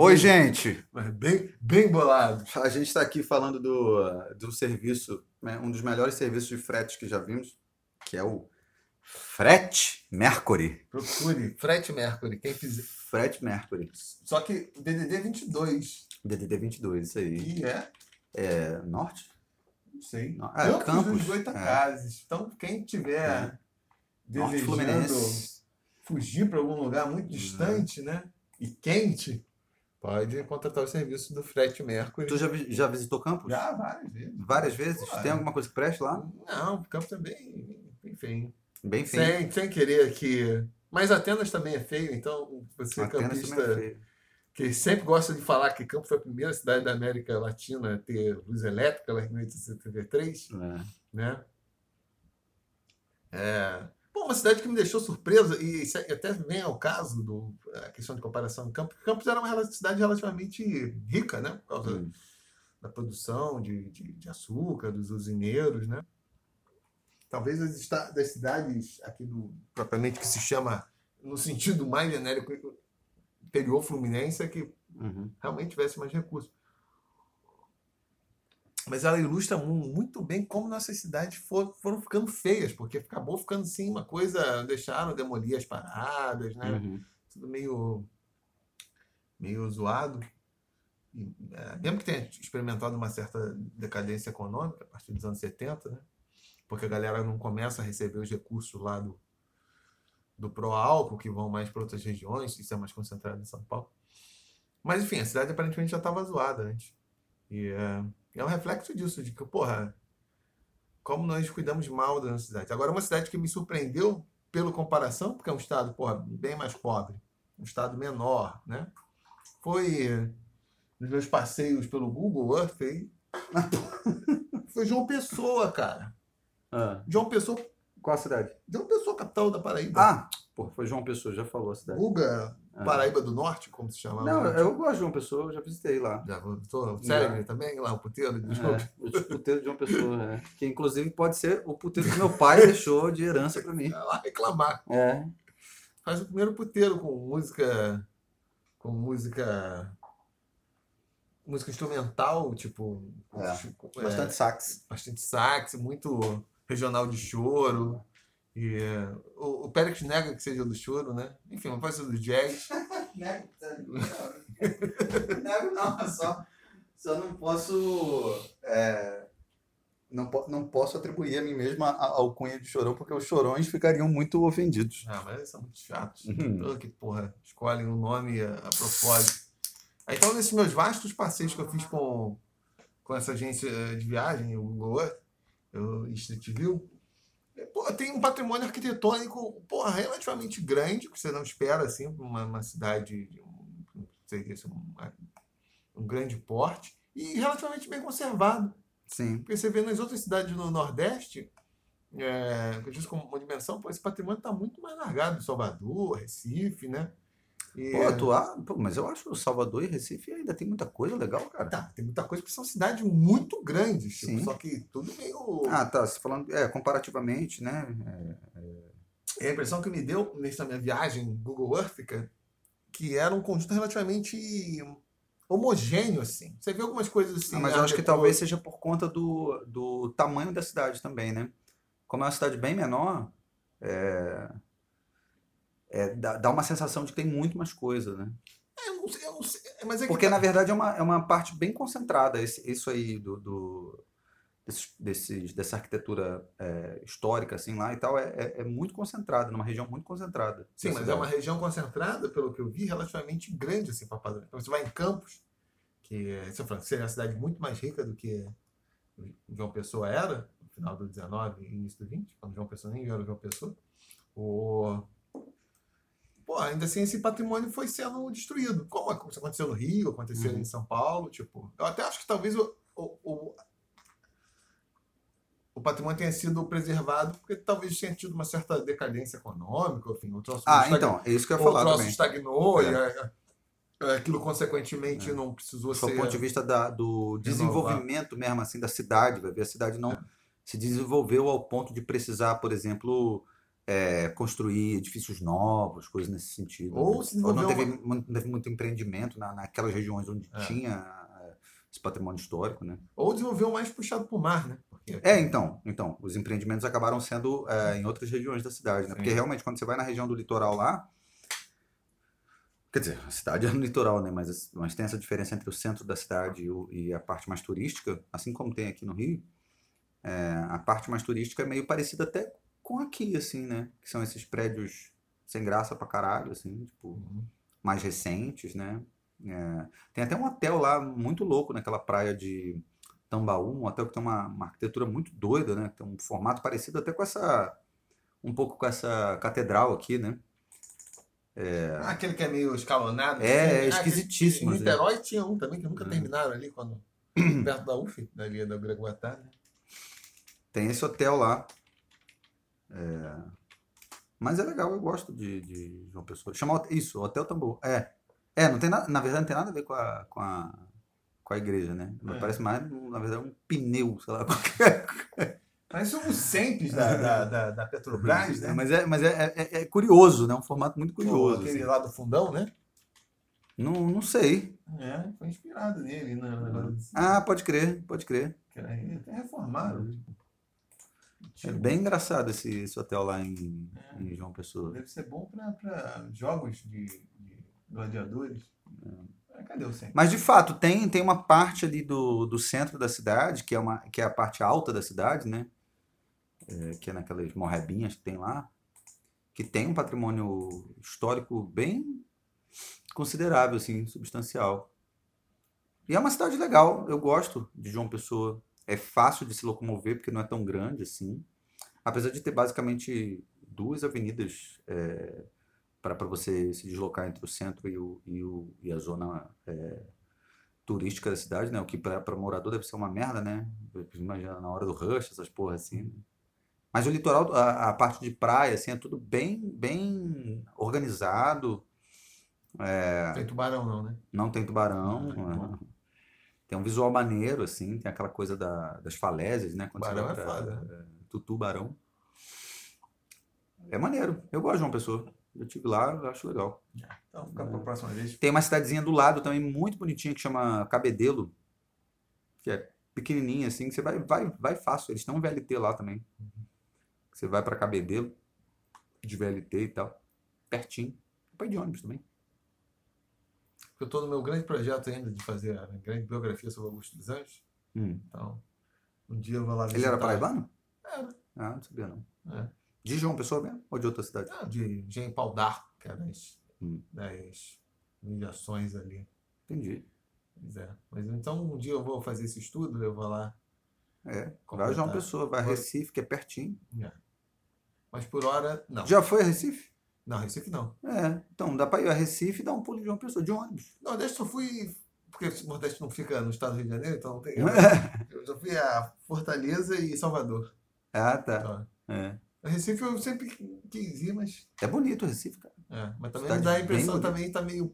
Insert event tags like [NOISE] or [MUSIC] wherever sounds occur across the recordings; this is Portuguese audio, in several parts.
Oi, gente! Bem, bem bolado. A gente está aqui falando do, do serviço, né, um dos melhores serviços de frete que já vimos, que é o Frete Mercury. Procure Frete Mercury, quem fizer. Frete Mercury. Só que DDD 22. DDD 22, isso aí. E é, É norte? não sei. Não, é, Campos, dos Goitacazes. Então, quem tiver É. Desejando fugir para algum lugar muito distante, né? E quente, pode contratar o serviço do Frete Mercury. Tu já, já visitou Campos? Já várias vezes. Várias vezes? Tem alguma coisa que preste lá? Não, o Campos é bem, bem feio. Bem feio. Sem, sem querer que. Mas Atenas também é feio, então você Atenas campista também é feio. que sempre gosta de falar que Campos foi a primeira cidade da América Latina a ter luz elétrica lá em 1873, É. né? É... Bom, uma cidade que me deixou surpresa, e isso é- até vem ao caso do, a questão de comparação de Campos. Campos era uma cidade relativamente rica, né? Por causa Hum. da produção de, de, de açúcar, dos usineiros, né? Talvez as esta- das cidades aqui do propriamente que se chama no sentido mais genérico interior fluminense é que Uhum. realmente tivesse mais recursos. Mas ela ilustra mu- muito bem como nossas cidades for- foram ficando feias, porque acabou ficando assim uma coisa, deixaram demolir as paradas, né? Uhum. tudo meio meio zoado. E, é, mesmo que tenha experimentado uma certa decadência econômica a partir dos anos 70, né? Porque a galera não começa a receber os recursos lá do, do pró-álcool, que vão mais para outras regiões, isso é mais concentrado em São Paulo. Mas, enfim, a cidade aparentemente já estava zoada antes. E é, é um reflexo disso, de que, porra, como nós cuidamos mal da nossa cidade. Agora, uma cidade que me surpreendeu pela comparação, porque é um estado, porra, bem mais pobre, um estado menor, né? Foi nos meus passeios pelo Google Earth aí. [LAUGHS] Foi João Pessoa, cara. Ah, João Pessoa, qual a cidade? João Pessoa, capital da Paraíba. Ah, pô, foi João Pessoa, já falou a cidade. Guga. Paraíba do Norte, como se chamava. Não, né? eu gosto de João Pessoa, eu já visitei lá. Já voltou? Célebre também, lá, o puteiro de João É, o puteiro de João Pessoa, é. que inclusive pode ser o puteiro que meu pai deixou de herança pra mim. Vai lá reclamar. É. Faz o primeiro puteiro com música. com música. música instrumental, tipo. É, tipo, é, Bastante sax. bastante sax, muito regional de choro. E é, o, o Pérez nega que seja do choro, né? Enfim, não pode ser do jazz. [LAUGHS] Nego, Nego não, só, só não posso. é, não, po- não posso atribuir a mim mesmo a- a- ao cunha de chorão, porque os chorões ficariam muito ofendidos. Ah, mas eles são muito chatos. Uhum. Pelo que, porra, escolhem um nome a, a propósito. Aí, Então, nesses meus vastos passeios que eu fiz com, com essa agência de viagem, o Google Earth, o Street View, pô, tem um patrimônio arquitetônico, porra, relativamente grande, que você não espera, assim, uma, uma cidade de um, um, um grande porte, e relativamente bem conservado. Sim. Porque você vê nas outras cidades do Nordeste, é, que eu disse com uma dimensão, pô, esse patrimônio está muito mais largado. Salvador, Recife, né? E, Pô, atuar, pô, mas eu acho que Salvador e Recife ainda tem muita coisa legal, cara. Tá, tem muita coisa, porque são cidades muito grandes, tipo, Sim. só que tudo meio. Ah, tá. Você falando, é, comparativamente, né? É, É a impressão que me deu nessa minha viagem Google Earth, que era um conjunto relativamente homogêneo, assim. Você vê algumas coisas assim. Ah, mas eu Art acho que talvez seja por conta do, do tamanho da cidade também, né? Como é uma cidade bem menor, é, é, dá, dá uma sensação de que tem muito mais coisa, né? É, eu não sei, eu não sei, mas é que Porque, tá- na verdade, é uma, é uma parte bem concentrada, esse, isso aí do, do- desses, desses- dessa arquitetura é, histórica, assim, lá e tal, é, é, é muito concentrada, numa região muito concentrada. Sim, mas é uma cidade. região concentrada, pelo que eu vi, relativamente grande assim para padrão. Então você vai em Campos, que é, você fala, que seria uma cidade muito mais rica do que João Pessoa era, no final do 19 e início do 20, quando João Pessoa nem era João Pessoa. O... Pô, ainda assim esse patrimônio foi sendo destruído. Como aconteceu no Rio, aconteceu Uhum. em São Paulo, tipo. Eu até acho que talvez o, o, o, o patrimônio tenha sido preservado porque talvez tenha tido uma certa decadência econômica, enfim, o troço Ah, então, é isso que eu ia o falar troço também. estagnou É. e é, é, aquilo consequentemente É. não precisou Do ser. ponto de vista da- do desenvolvimento mesmo, assim, da cidade, vai ver, a cidade não É. se desenvolveu ao ponto de precisar, por exemplo, é, construir edifícios novos, coisas nesse sentido. Ou né? se Ou não teve, mu- não teve muito empreendimento na, naquelas regiões onde É. tinha é, esse patrimônio histórico, né? Ou desenvolveu mais puxado pro mar, né? Porque É, então, então, os empreendimentos acabaram sendo é, em outras regiões da cidade, né? Sim. Porque realmente quando você vai na região do litoral lá, quer dizer, a cidade é no litoral, né? Mas, mas tem essa diferença entre o centro da cidade e, o- e a parte mais turística, assim como tem aqui no Rio. é, a parte mais turística é meio parecida até com aqui, assim, né? Que são esses prédios sem graça pra caralho, assim, tipo, Uhum. mais recentes, né? É, tem até um hotel lá muito louco naquela praia de Tambaú, um hotel que tem uma, uma arquitetura muito doida, né? Tem um formato parecido até com essa, um pouco com essa catedral aqui, né? Ah, aquele que é meio escalonado. É, assim. é Ah, esquisitíssimo, Em assim. Niterói tinha um também que nunca É. terminaram ali, quando, [CLEARS THROAT] perto da UF, dali da Greguatá. Né? Tem esse hotel lá. É, Mas é legal, eu gosto de, de João Pessoa. Chama isso, Hotel Tambaú. É, é, não tem nada, na verdade não tem nada a ver com a, com a, com a igreja, né? É. Parece mais, na verdade, um pneu, sei lá. [LAUGHS] qualquer Mas são os sempre da, da, da, da Petrobras, né? Mas é, mas é, é, é curioso, né? Um formato muito Pô, curioso. aquele assim. lá do fundão, né? Não, não sei. É, foi inspirado nele, né? Ah, pode crer, pode crer. até reformaram. É bem engraçado esse, esse hotel lá em, É. em João Pessoa. Deve ser bom para jogos de, de gladiadores. Ah, cadê o sempre? Mas de fato, tem, tem uma parte ali do, do centro da cidade, que é, uma, que é a parte alta da cidade, né? É, que é naquelas morrebinhas que tem lá, que tem um patrimônio histórico bem considerável, assim, substancial. E é uma cidade legal, eu gosto de João Pessoa. É fácil de se locomover, porque não é tão grande assim. Apesar de ter basicamente duas avenidas para você se deslocar entre o centro e, o, e, o, e a zona é, turística da cidade, né? O que para morador deve ser uma merda, né? Imagina na hora do rush, essas porra assim. né? Mas o litoral, a, a parte de praia, assim, é tudo bem, bem organizado. Não tem tubarão, não, né? Não tem tubarão. Ah, é. Tem um visual maneiro, assim, tem aquela coisa da- das falésias, né? Quando você Tubarão vai é pra- foda. é, Tutubarão. É maneiro. Eu gosto de João Pessoa. Eu estive lá, eu acho legal. Então, fica para a próxima vez. Tem uma cidadezinha do lado também muito bonitinha que chama Cabedelo, que é pequenininha assim, que você vai, vai, vai fácil. Eles têm um VLT lá também. Você vai pra Cabedelo, de VLT e tal, pertinho. Vai de ônibus também. Eu estou no meu grande projeto ainda de fazer a grande biografia sobre Augusto dos Anjos. Hum. Então, um dia eu vou lá Ele visitar. era paraibano? Era. Ah, não sabia não. É. De João Pessoa mesmo? Ou de outra cidade? Ah, de Jean Paul d'Arc, que é das, Hum. das humilhações ali. Entendi. Pois é. Mas então um dia eu vou fazer esse estudo, eu vou lá. É. Vai Completar. a João Pessoa, vai a Vai. Recife, que é pertinho. Mas por hora, não. Já foi a Recife? Não, Recife não. É. Então dá pra ir a Recife e dar um pulo de João Pessoa, de ônibus. Nordeste eu fui. Porque o Nordeste não fica no estado do Rio de Janeiro, então não tem. Eu já fui a Fortaleza e Salvador. ah, tá. Então, É. Recife eu sempre quis ir, mas. É bonito o Recife, cara. É, mas também Cidade dá a impressão também tá meio.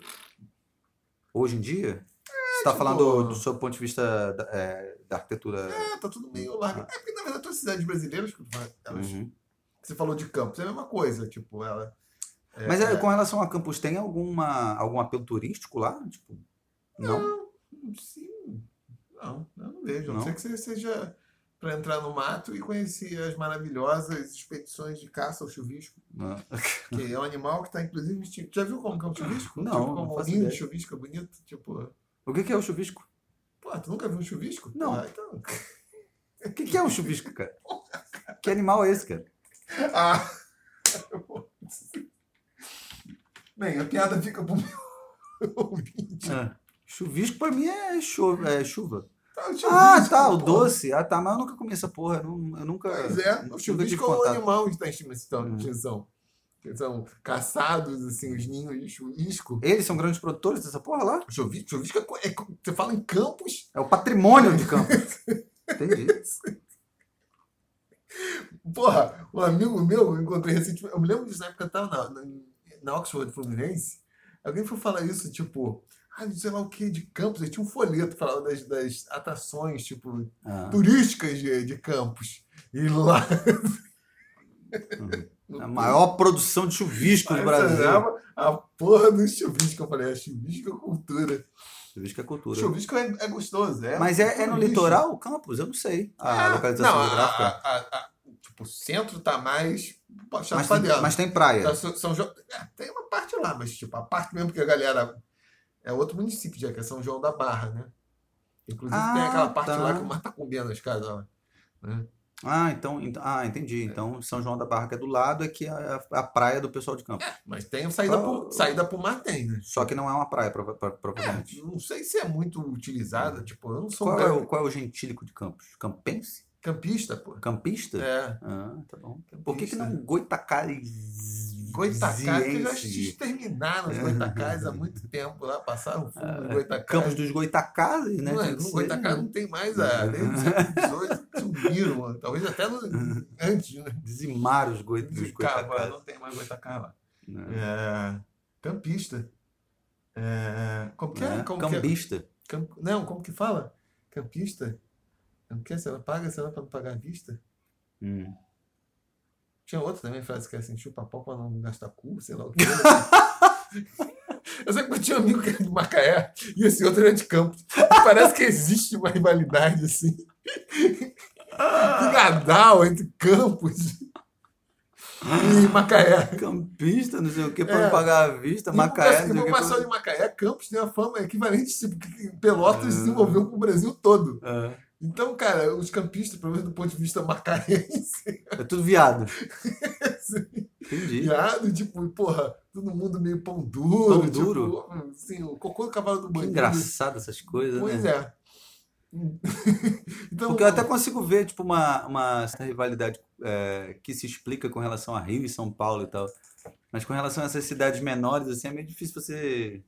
Hoje em dia, você está tipo- falando do seu ponto de vista da, é, da arquitetura. É, tá tudo meio largo. É porque na verdade todas as cidades brasileiras, elas, Uhum. você falou de campos, é a mesma coisa, tipo, ela. É- Mas é, com relação a Campos, tem alguma, algum apelo turístico lá? Tipo, não? Sim. Não, eu não vejo. A não Não? ser que você seja para entrar no mato e conhecer as maravilhosas expedições de caça ao chuvisco, Não. [LAUGHS] que é um animal que está inclusive vestido. Já viu como que é um chuvisco? Não, tipo, não como um faço ninho de chuvisco é bonito. Tipo, O que que é o chuvisco? pô, tu nunca viu um chuvisco? Não. Ah, então. O que que é um chuvisco, cara? [LAUGHS] Que animal é esse, cara? Ah! [LAUGHS] Bem, a piada fica pro meu [LAUGHS] ouvinte. É. Chuvisco pra mim é chuva. É chuva. Tá, Ah, tá, o pô. doce. Ah, tá, mas eu nunca comi essa porra. Eu, nunca. Pois é, o chuvisco é um animal que está em extinção. Hum. extinção. Que são caçados, assim, os ninhos de chuvisco. Eles são grandes produtores dessa porra lá? Chuvisco, chuvisco é, é Você fala em campos. É o patrimônio de Campos. [LAUGHS] Entendi. Porra, um amigo meu, eu encontrei recentemente. Eu me lembro disso na época que eu tava na, na, na Oxford Fluminense. Alguém foi falar isso, tipo. Ah, sei lá o que, de campos. Aí tinha um folheto falando das, das atrações, tipo, Ah, turísticas de, de campos. E lá. uhum. A maior produção de chuvisco do Brasil. A porra do chuvisco. Eu falei, é chuvisco é cultura. Chuvisco é cultura. Chuvisco é, é gostoso. É Mas é, é no litoral, Campos? Eu não sei. A Ah, localização não, geográfica. a- a- a- tipo, o centro tá mais mas, tem, mas tem praia. Tá, São, São João, é, tem uma parte lá, mas tipo, a parte mesmo que a galera. É outro município já, que é São João da Barra, né? Inclusive tem Ah, aquela parte tá. lá que o mar tá comendo as casas lá. Né? Ah, então, então- ah, entendi. Então, São João da Barra, que é do lado, é que é a, a praia do pessoal de Campos. Mas tem saída, Qual- pro, saída pro mar, tem, né? Só que não é uma praia, prova- pro- É, provavelmente. não sei se é muito utilizada, tipo, eu não sou um Qual é, cara o, qual é o gentílico de Campos? Campense? Campista, pô. Campista? É. Ah, tá bom. Por que, que campista. não Goitacás, que já Goitacás? exterminaram os Goitacás há muito tempo lá, passaram fumo nos Goitacás. É, Campos dos Goitacazes, né? Não, é, no. Goitacás não tem mais a. Desde o século XVIII sumiram, mano. talvez até no, antes, né? Dizimaram os dos Goitacazes. não tem mais Goitacás lá. né? É, campista. É, como que é? É, Como que é? Cambista. Camp- Não, como que fala? Campista? Como que é? Se ela paga, se ela para não pagar à vista? Hum. Tinha outra também, frase que é assim, chupa pau pra não gastar cu, sei lá o quê. [LAUGHS] Eu sei que eu tinha um amigo que era de Macaé e esse outro era de Campos. Parece que existe uma rivalidade assim. Gadal entre Campos e Macaé. Campista, não sei o que, para É. não pagar a vista, E Macaé, a não sei que. população de Macaé, Campos tem a fama equivalente, tipo, que Pelotas se desenvolveu com o Brasil todo. É, Então, cara, os campistas, pelo menos do ponto de vista macaense, é tudo viado. [LAUGHS] Entendi. viado, tipo, porra, todo mundo meio pão duro. Pão tipo, duro? Assim, o cocô do cavalo do Que bandido. engraçado essas coisas, Pois né? é. [LAUGHS] então, Porque eu até consigo ver, tipo, uma, uma rivalidade é, que se explica com relação a Rio e São Paulo e tal. Mas com relação a essas cidades menores, assim, é meio difícil você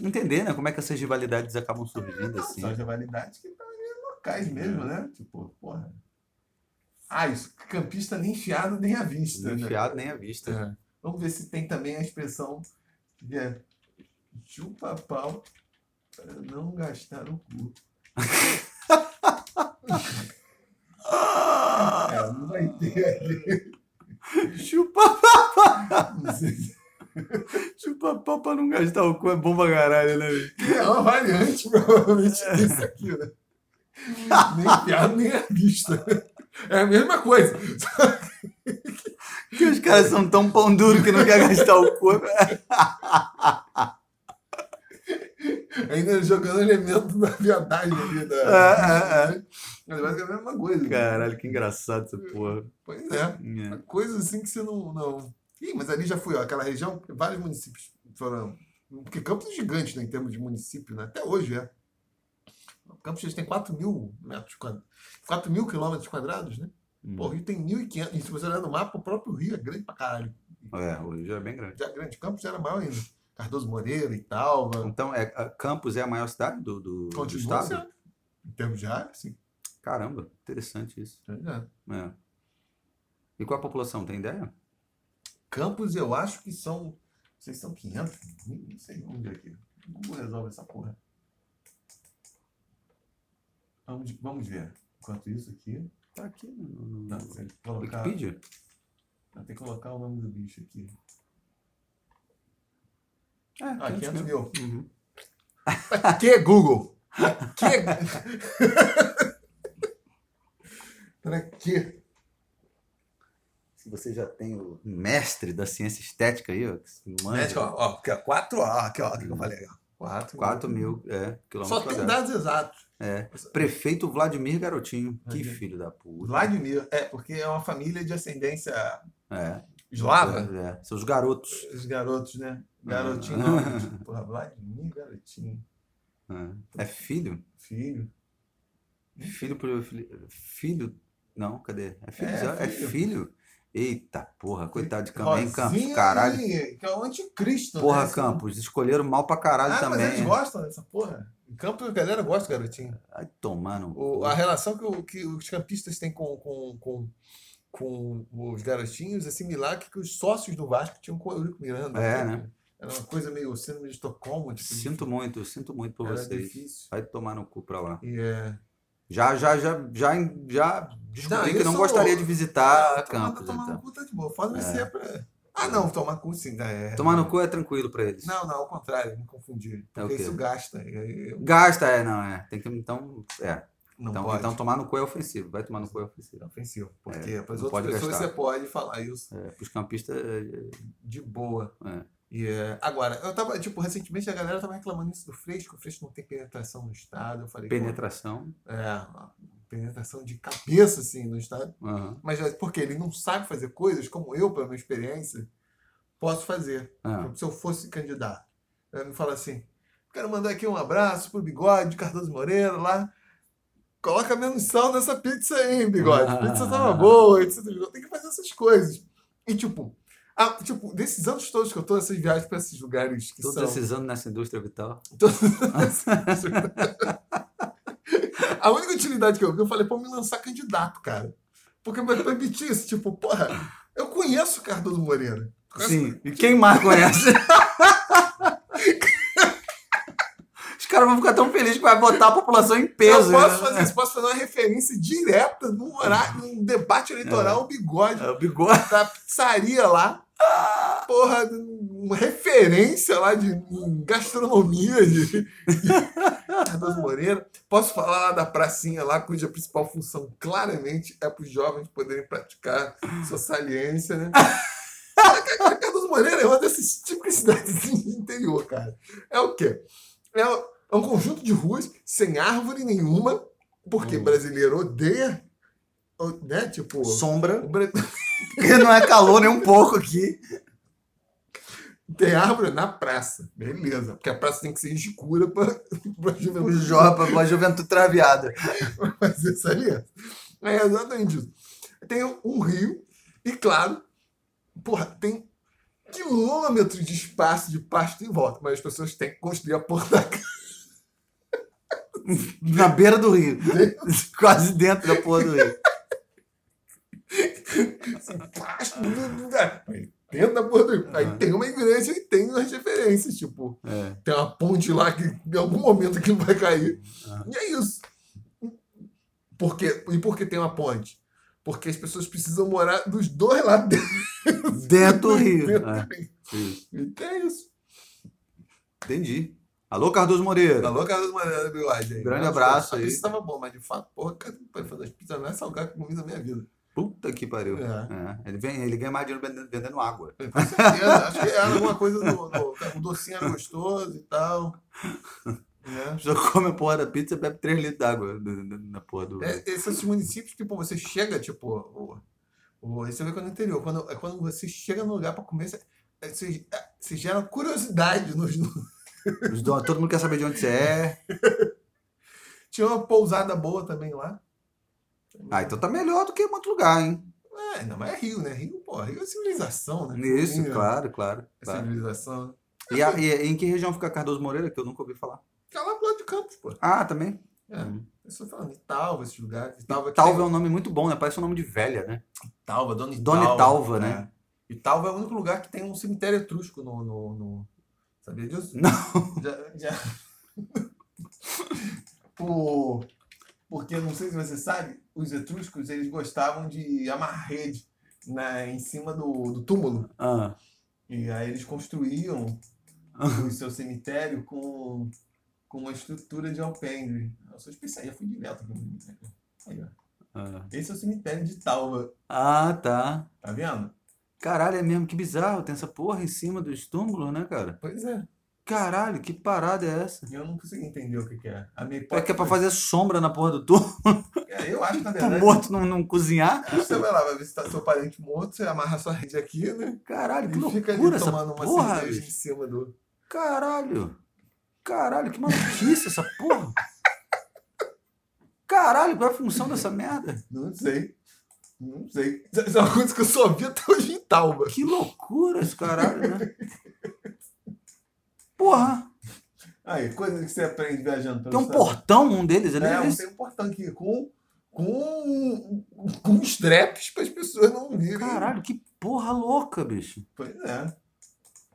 entender, né? Como é que essas rivalidades acabam surgindo, assim. São as rivalidades que ali locais mesmo, né? Tipo, porra. Ah, isso, campista nem enfiado nem à vista. Nem né? enfiado nem à vista. É. Vamos ver se tem também a expressão é chupa pau para não gastar o cu. [LAUGHS] é, não vai ter ali. Chupa, se [LAUGHS] chupa pau pra não gastar o cu, é bom pra caralho, né? é uma variante, provavelmente, disso aqui, né? [LAUGHS] Nem piada, nem a vista. É a mesma coisa. Porque os caras são tão pão duro que não quer gastar o cu. Ainda jogando elemento da viadagem ali. Da... É, é, é. Mas que é a mesma coisa. né? Caralho, que engraçado essa porra. Pois é. É. Coisa assim que você não. não... Ih, mas ali já fui, ó, aquela região, vários municípios foram. Porque Campos é gigante, né, em termos de município, né? Até hoje é. Campos já tem 4 mil metros quadrados. 4 mil quilômetros quadrados, né? Hum. Pô, o Rio tem 1.500. E se você olhar no mapa, o próprio Rio é grande pra caralho. É, o Rio já é bem grande. Já é grande. Campos já era maior ainda. Cardoso Moreira e tal. Então, é, Campos é a maior cidade do, do, do estado? Em termos de área, sim. Caramba, interessante isso. É. É. E qual a população, tem ideia? Campos, eu acho que são. Se são 500. Não sei onde é que. O Google resolve essa porra. Vamos, vamos ver. Enquanto isso aqui. Tá aqui no, no, Não, tem que colocar, Wikipedia. não, tem que colocar o nome do bicho aqui. É, Ah, 500 500 mil. Uhum. [LAUGHS] Que Google? [LAUGHS] Pra que? pra que? Se você já tem o mestre da ciência estética aí, ó, que se manja, Médico, ó, ó, aqui, ó, 4, ó, aqui, ó, o que eu falei, ó. 4, 4 mil é, quilômetros Só tem quadrados. dados exatos. É. Prefeito Vladimir Garotinho. Que Vladimir. filho da puta. Vladimir, é, porque é uma família de ascendência É. eslava. É. Seus garotos. Os garotos, né? Garotinho, Ah. não, tipo, porra, Vladimir, garotinho. É. É filho? Filho. Filho filho. Filho. Não, cadê? É filho? É, É, filho. filho? Eita porra, coitado de Campos. Hein, Campos, Rosinha caralho. Que é o anticristo. Porra, né? Campos, escolheram mal pra caralho Ah, também. mas eles gostam dessa porra. Em Campos a galera gosta garotinho. Vai tomar no. O- a relação que, o- que os campistas têm com, com, com, com os garotinhos é similar que, que os sócios do Vasco tinham com o Eurico Miranda. É, né? Era uma coisa meio síndrome de Estocolmo. Tipo, Sinto muito, sinto muito por era vocês. difícil. Vai tomar no cu pra lá. E, é, Já, já, já, já, já descobri Não, que não gostaria de visitar Ah, campos. Tomar no Então. cu tá de boa. Foda vai ser pra. Ah, não, tomar cu sim. né, É, Tomar no cu é tranquilo pra eles. Não, não, ao contrário, me confundi. É Porque quê? isso gasta. e aí eu- Gasta, é, não, é. Tem que, então, é. Não Então, pode. então tomar no cu é ofensivo. Vai tomar no cu é É ofensivo. ofensivo. Porque É, para as outras pessoas gastar. você pode falar isso É, os campistas. é, de boa. é. E, é, agora, eu tava, tipo, recentemente a galera tava reclamando isso do que o Freixo não tem penetração no estado. Eu falei, Penetração. é, penetração de cabeça, assim, no estado. Aham. Mas é porque ele não sabe fazer coisas como eu, pela minha experiência, posso fazer. Ah. Se eu fosse candidato. Ele me fala assim: quero mandar aqui um abraço pro bigode de Cardoso Moreira lá. Coloca menos sal nessa pizza aí, hein, bigode. A pizza tava boa, etc. Tem que fazer essas coisas. E tipo, ah, tipo, desses anos todos que eu tô nessas viagens pra esses lugares que Todos são. esses anos nessa indústria vital. [LAUGHS] A única utilidade que eu vi, eu falei, pô, me lançar candidato, cara. Porque vai permitir isso, tipo, porra, eu conheço o Cardoso Moreira. Sim. E quem mais conhece? [LAUGHS] Os caras vão ficar tão felizes que vai botar a população em peso. eu posso né? fazer isso, posso fazer uma referência direta num horário, num debate eleitoral, o bigode É, o bigode. da pizzaria lá. Porra, uma referência lá de gastronomia de, Cardoso Moreira. Posso falar lá da pracinha lá, cuja principal função claramente é para os jovens poderem praticar sua saliência, né? Cardoso Moreira é uma dessas típicas cidades de interior, cara. É o quê? É, é um conjunto de ruas sem árvore nenhuma, porque Hum. brasileiro odeia, né? Tipo, Sombra. [LAUGHS] Porque não é calor nem um pouco aqui. tem árvore na praça. Beleza. Porque a praça tem que ser escura para [LAUGHS] O juventude Jopa, a juventude traviada. [LAUGHS] fazer saliência. É exatamente isso. Tem um rio e, claro, porra, tem quilômetros de espaço de pasto em volta, mas as pessoas têm que construir a porta da casa. [LAUGHS] Na beira do rio. [LAUGHS] Quase dentro da porra do rio. Aí dentro da porta do rio. Aí tem uma igreja e tem as referências, tipo, É. tem uma ponte lá que em algum momento aquilo vai cair. Aham. E é isso. Por quê? E por que tem uma ponte? Porque as pessoas precisam morar dos dois lados dentro Dentro do [LAUGHS] rio. dentro É. do rio. Isso. Então é isso. Entendi. Alô, Cardoso Moreira. Alô, Carlos Maneira do Bigode aí. Grande abraço a aí. pizza tava bom, mas de fato, porra, cara, para fazer as pizzas não é salgado que comi na minha vida. Puta que pariu. É. É. Ele, vem, ele ganha mais dinheiro vendendo, vendendo água. Com certeza. Acho que era alguma coisa do, do. O docinho era gostoso e tal. Né? [LAUGHS] Já come a porra da pizza e bebe 3 litros d'água na porra do. É, esses municípios que, pô, você chega, tipo. O, o, isso você vê quando é no interior. Quando, é quando você chega no lugar pra comer, você, é, você, é, você gera curiosidade nos. Donos- todo mundo quer saber de onde você é. [LAUGHS] Tinha uma pousada boa também lá. Ah, então tá melhor do que outro lugar, hein? É, não, mas é Rio, né? Rio, pô, Rio é civilização, né? Isso, Rio claro, claro. É claro. civilização. E, a- e em que região fica Cardoso Moreira, que eu nunca ouvi falar? Fica lá pro lado de Campos, pô. Ah, também. É. Hum. Eu estou falando, Italva, esses lugares. Italva, que Talva é tem- um nome muito bom, né? Parece um nome de velha, né? Italva, Dona Italva. Dona Italva, né? É. Italva é o único lugar que tem um cemitério etrusco no. no, no- Sabia disso? Não. Já. já... Por... Porque, não sei se você sabe, os etruscos eles gostavam de amarrar rede na, em cima do, do túmulo. Ah. E aí eles construíam o seu cemitério com, com uma estrutura de alpendre. Eu sou especialista, fui direto aqui no cemitério. Aí, ó. Ah. Esse é o cemitério de Talva, Ah, tá. tá vendo? Caralho, é mesmo, que bizarro. Tem essa porra em cima dos túmulos, né, cara? Pois é. Caralho, que parada é essa? Eu não consegui entender o que, que é. A minha É hipótese que é pra fazer sombra na porra do túmulo, É, eu acho que, na [LAUGHS] verdade, morto não, não cozinhar. que você vai lá, vai visitar seu parente morto, você amarra sua rede aqui, né? Caralho, que E fica ali loucura essa tomando uma porra, cerveja em cima do. Caralho. Caralho, que maluquice essa porra. Caralho, qual é a função dessa merda? Não sei. Não sei. Isso é uma coisa que eu só vi até hoje em Talba. Que loucura esse caralho, né? Porra, Aí, coisa que você aprende viajando tem um estado. portão, um deles ali. É, um, esse? tem um portão aqui com, com, com straps para as pessoas não virem. Caralho, que porra louca, bicho. Pois é.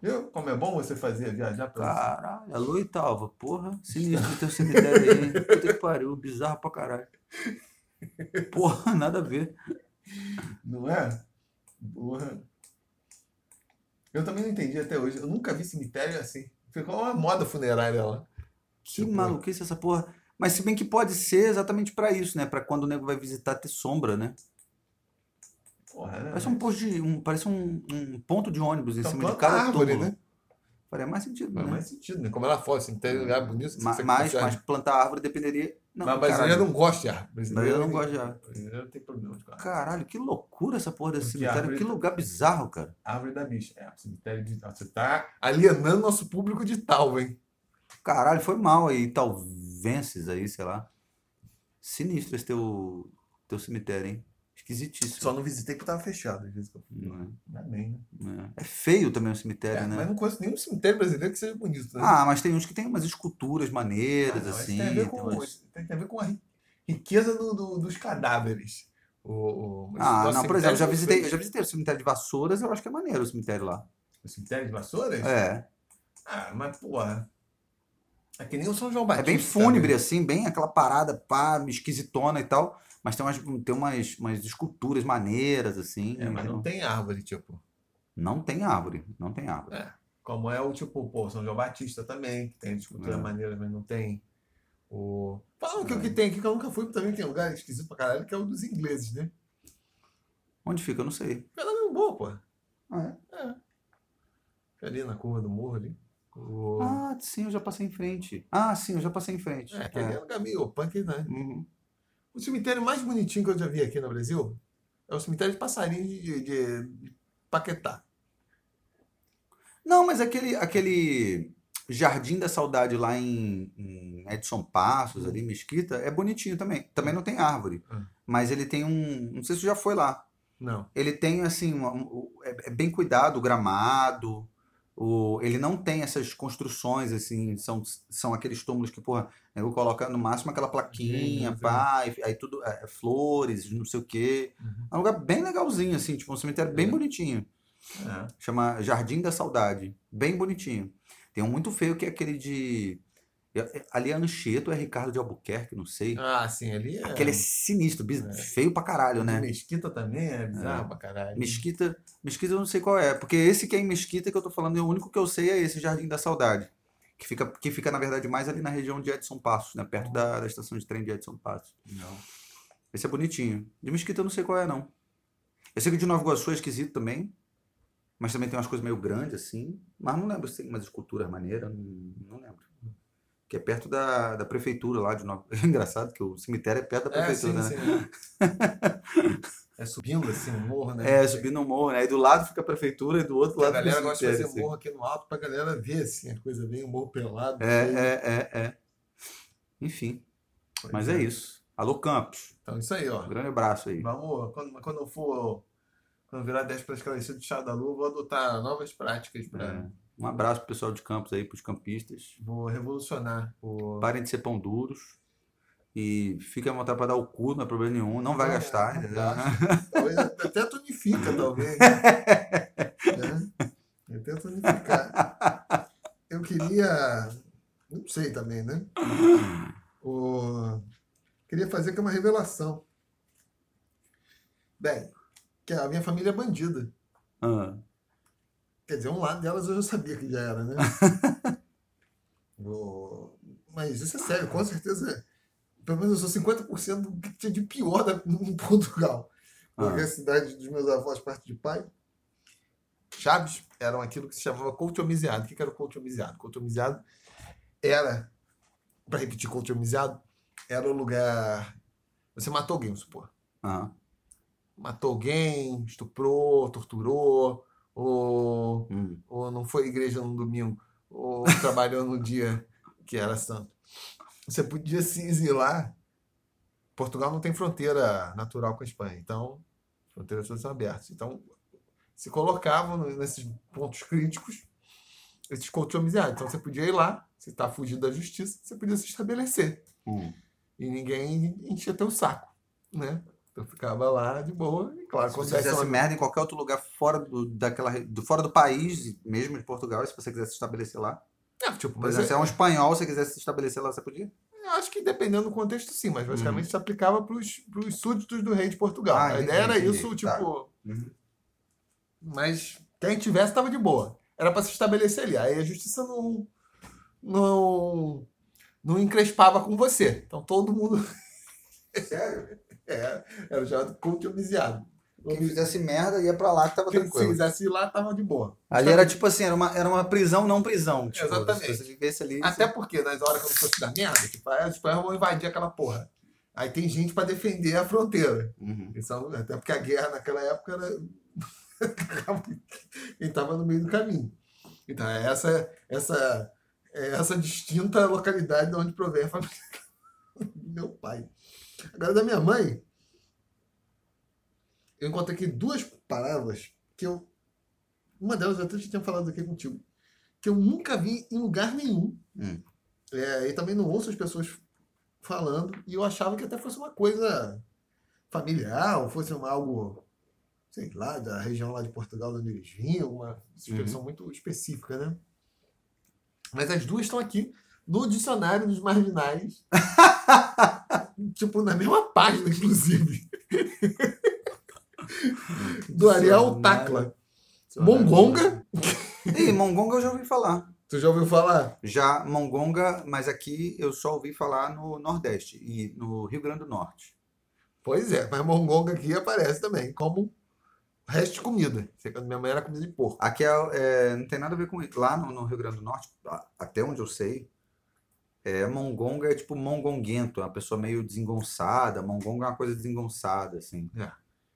Viu como é bom você fazer viajar estado? Caralho, alô Italva, porra, sinistro teu cemitério aí. hein? Puta que pariu, bizarro pra caralho. Porra, nada a ver. Não é? Porra. Eu também não entendi até hoje. Eu nunca vi cemitério assim. Ficou uma moda funerária lá. Que Tipo- maluquice essa porra. Mas se bem que pode ser exatamente pra isso, né? Pra quando o nego vai visitar ter sombra, né? Porra, né? Parece um posto de. Um, parece um, um ponto de ônibus em Então, cima de cada árvore, túmulo. né? Faria mais sentido, Faz né? mais sentido, né? Como ela fosse, cemitério é um lugar bonito. Mas, puxar- mas plantar árvore dependeria. Não, Mas brasileiro caralho. não gosta de árvore. Brasileiro não gosta de árvore. Brasileiro não tem problema com árvore. Caralho, que loucura essa porra desse Porque cemitério. árvore- Que lugar bizarro, cara. Árvore da bicha. É, cemitério de. Você tá alienando nosso público de tal, hein? Caralho, foi mal aí, talvences aí, sei lá. Sinistro esse teu, teu cemitério, hein? Esquisitíssimo. Só não visitei porque tava fechado. Não é? Ainda bem, né? É. É feio também o cemitério, É, né? Mas não conheço nenhum cemitério brasileiro que seja bonito, né? Ah, mas tem uns que tem umas esculturas Ah, maneiras, não, isso assim. tem a ver tem com, umas- tem a ver com a ri- riqueza do- do- dos cadáveres. O, o, Ah, não, por exemplo, eu já visitei, eu já visitei o cemitério de Vassouras, eu acho que é maneiro o cemitério lá. O cemitério de Vassouras? É. Ah, mas porra. É que nem o São João É Batista. bem fúnebre, né? assim, bem aquela parada, pá, esquisitona e tal. Mas tem umas, tem umas, umas esculturas maneiras, assim. É, mas não tem árvore, tipo. não tem árvore, não tem árvore. É. Como é o tipo, pô, São João Batista também, que tem escultura É. maneira, mas não tem. O... Falam que o que tem aqui, que eu nunca fui, também tem um lugar esquisito pra caralho, que é o dos ingleses, né? Onde fica, eu não sei. Fica lá no boa, pô. Ah, Fica ali na curva do morro ali. O... Ah, sim, eu já passei em frente. Ah, sim, eu já passei em frente. É, que ali é um lugar meio punk, né? Uhum. O cemitério mais bonitinho que eu já vi aqui no Brasil é o cemitério de passarinho de, de, de Paquetá. Não, mas aquele, aquele Jardim da Saudade lá em, em Edson Passos, ali, Mesquita, é bonitinho também. Também não tem árvore. Hum. Mas ele tem um. Não sei se você já foi lá. Não. Ele tem, assim, um- é, é bem cuidado, o gramado. O, ele não tem essas construções, assim, são, são aqueles túmulos que, porra, eu coloca no máximo aquela plaquinha, Sim, sim. pá, e- aí tudo, é, flores, não sei o quê. Uhum. É um lugar bem legalzinho, assim, tipo um cemitério bem É. bonitinho. É. Chama Jardim da Saudade. Bem bonitinho. Tem um muito feio que é aquele de. É- é- Ali é Anchieta ou é Ricardo de Albuquerque, não sei. Ah, sim, ali é. Aquele é sinistro, É. feio pra caralho, né? Mesquita também é bizarro pra caralho. Mesquita, Mesquita eu não sei qual é, porque esse que é em Mesquita que eu tô falando, o único que eu sei é esse Jardim da Saudade. Que fica, que fica na verdade, mais ali na região de Edson Passos, né? Perto da, da estação de trem de Edson Passos. Não. Esse é bonitinho. De Mesquita eu não sei qual é, não. Eu sei que de Nova Iguaçu é esquisito também. Mas também tem umas coisas meio grandes, assim. Mas não lembro se tem umas esculturas maneiras. Não, não lembro. Que é perto da, da prefeitura lá de Nova... [LAUGHS] É engraçado que o cemitério é perto da É, sim, prefeitura, né? sim. [LAUGHS] É subindo assim o morro, né? É, subindo um morro, né? Aí do lado fica a prefeitura e do outro A lado fica galera o gosta de fazer assim. morro aqui no alto pra galera ver assim, a coisa bem, o morro pelado. É, é, é, é. Enfim, Pois mas é isso. Alô, Campos. Então, isso aí, ó. Um grande abraço aí. Vamos, quando, quando eu for, quando virar 10 para esclarecer do chá da lua, vou adotar novas práticas para. É. Um abraço pro pessoal de Campos aí, pros campistas. Vou revolucionar o. Parem de ser pão duros. E fiquem à vontade para dar o cu, não é problema nenhum. Não vai Não, gastar, não gasta. Talvez até tonifica, talvez. né? [LAUGHS] Até tonificar. Eu queria. Não sei também, né? O... Queria fazer aqui uma revelação. Bem, que a minha família é bandida. Ah, Quer dizer, um lado delas eu já sabia que já era, né? [LAUGHS] O- Mas isso é sério, com certeza. Pelo menos eu sou 50% do que tinha de pior da- em [LAUGHS] Portugal. Porque Ah. a cidade dos meus avós, parte de pai, Chaves eram aquilo que se chamava coutomiseado. O que era o coutomiseado? Coutomiseado era, para repetir coutomiseado, era o lugar. Você matou alguém, vamos supor. ah, Matou alguém, estuprou, torturou, ou hum. ou não foi à igreja no domingo, ou trabalhou no dia que era santo. Você podia se exilar. Portugal não tem fronteira natural com a Espanha, então as fronteiras todas são abertas. Então se colocavam nesses pontos críticos esses colchomizados. Então você podia ir lá, se está fugindo da justiça, você podia se estabelecer hum. e ninguém enchia teu saco, né? Então ficava lá de boa e claro, Se você fizesse uma- merda em qualquer outro lugar fora do, daquela, do, fora do país, mesmo de Portugal, se você quisesse se estabelecer lá. É, tipo, Por mas exemplo, se é, é um espanhol, se você quisesse se estabelecer lá, você podia? Eu acho que dependendo do contexto, sim, mas basicamente se aplicava para os súditos do rei de Portugal. Uhum. Ah, a entendi, ideia era entendi. isso, Tá. tipo. Uhum. Mas quem tivesse estava de boa. Era para se estabelecer ali. Aí a justiça não. não. não encrespava com você. Então todo mundo. Sério? [LAUGHS] É, era chamado culto homiciado. Quem fizesse merda ia pra lá que tava Quem se tranquilo. quisesse ir lá, tava de boa. Ali era tipo assim, era uma, era uma prisão, não prisão. Tipo, Exatamente. Você vivesse ali. Até porque nas horas que eu fosse dar merda, tipo, os espanhóis vão invadir aquela porra. Aí tem gente para defender a fronteira. Uhum. São- até porque a guerra naquela época era. [LAUGHS] Quem estava no meio do caminho. Então, é essa, essa, é essa distinta localidade de onde provém a família [LAUGHS] do meu pai. Agora, da minha mãe, eu encontrei aqui duas palavras que eu. Uma delas eu até já tinha falado aqui contigo. Que eu nunca vi em lugar nenhum. Hum. É, e também não ouço as pessoas falando. E eu achava que até fosse uma coisa familiar, ou fosse uma, algo, sei lá, da região lá de Portugal, de onde eles vinham, uma expressão muito específica, né? Mas as duas estão aqui no dicionário dos marginais. [LAUGHS] tipo, na mesma página, inclusive. Do Ariel Tacla. Mongonga. Ih, Mongonga eu já ouvi falar. Tu já ouviu falar? Já Mongonga, mas aqui eu só ouvi falar no Nordeste e no Rio Grande do Norte. Pois é, mas mongonga aqui aparece também, como resto de comida. Minha mãe era comida de porco. Aqui é, é, não tem nada a ver com isso. Lá no, no Rio Grande do Norte, até onde eu sei, é, Mongonga é tipo mongonguento, é uma pessoa meio desengonçada. Mongonga é uma coisa desengonçada, assim.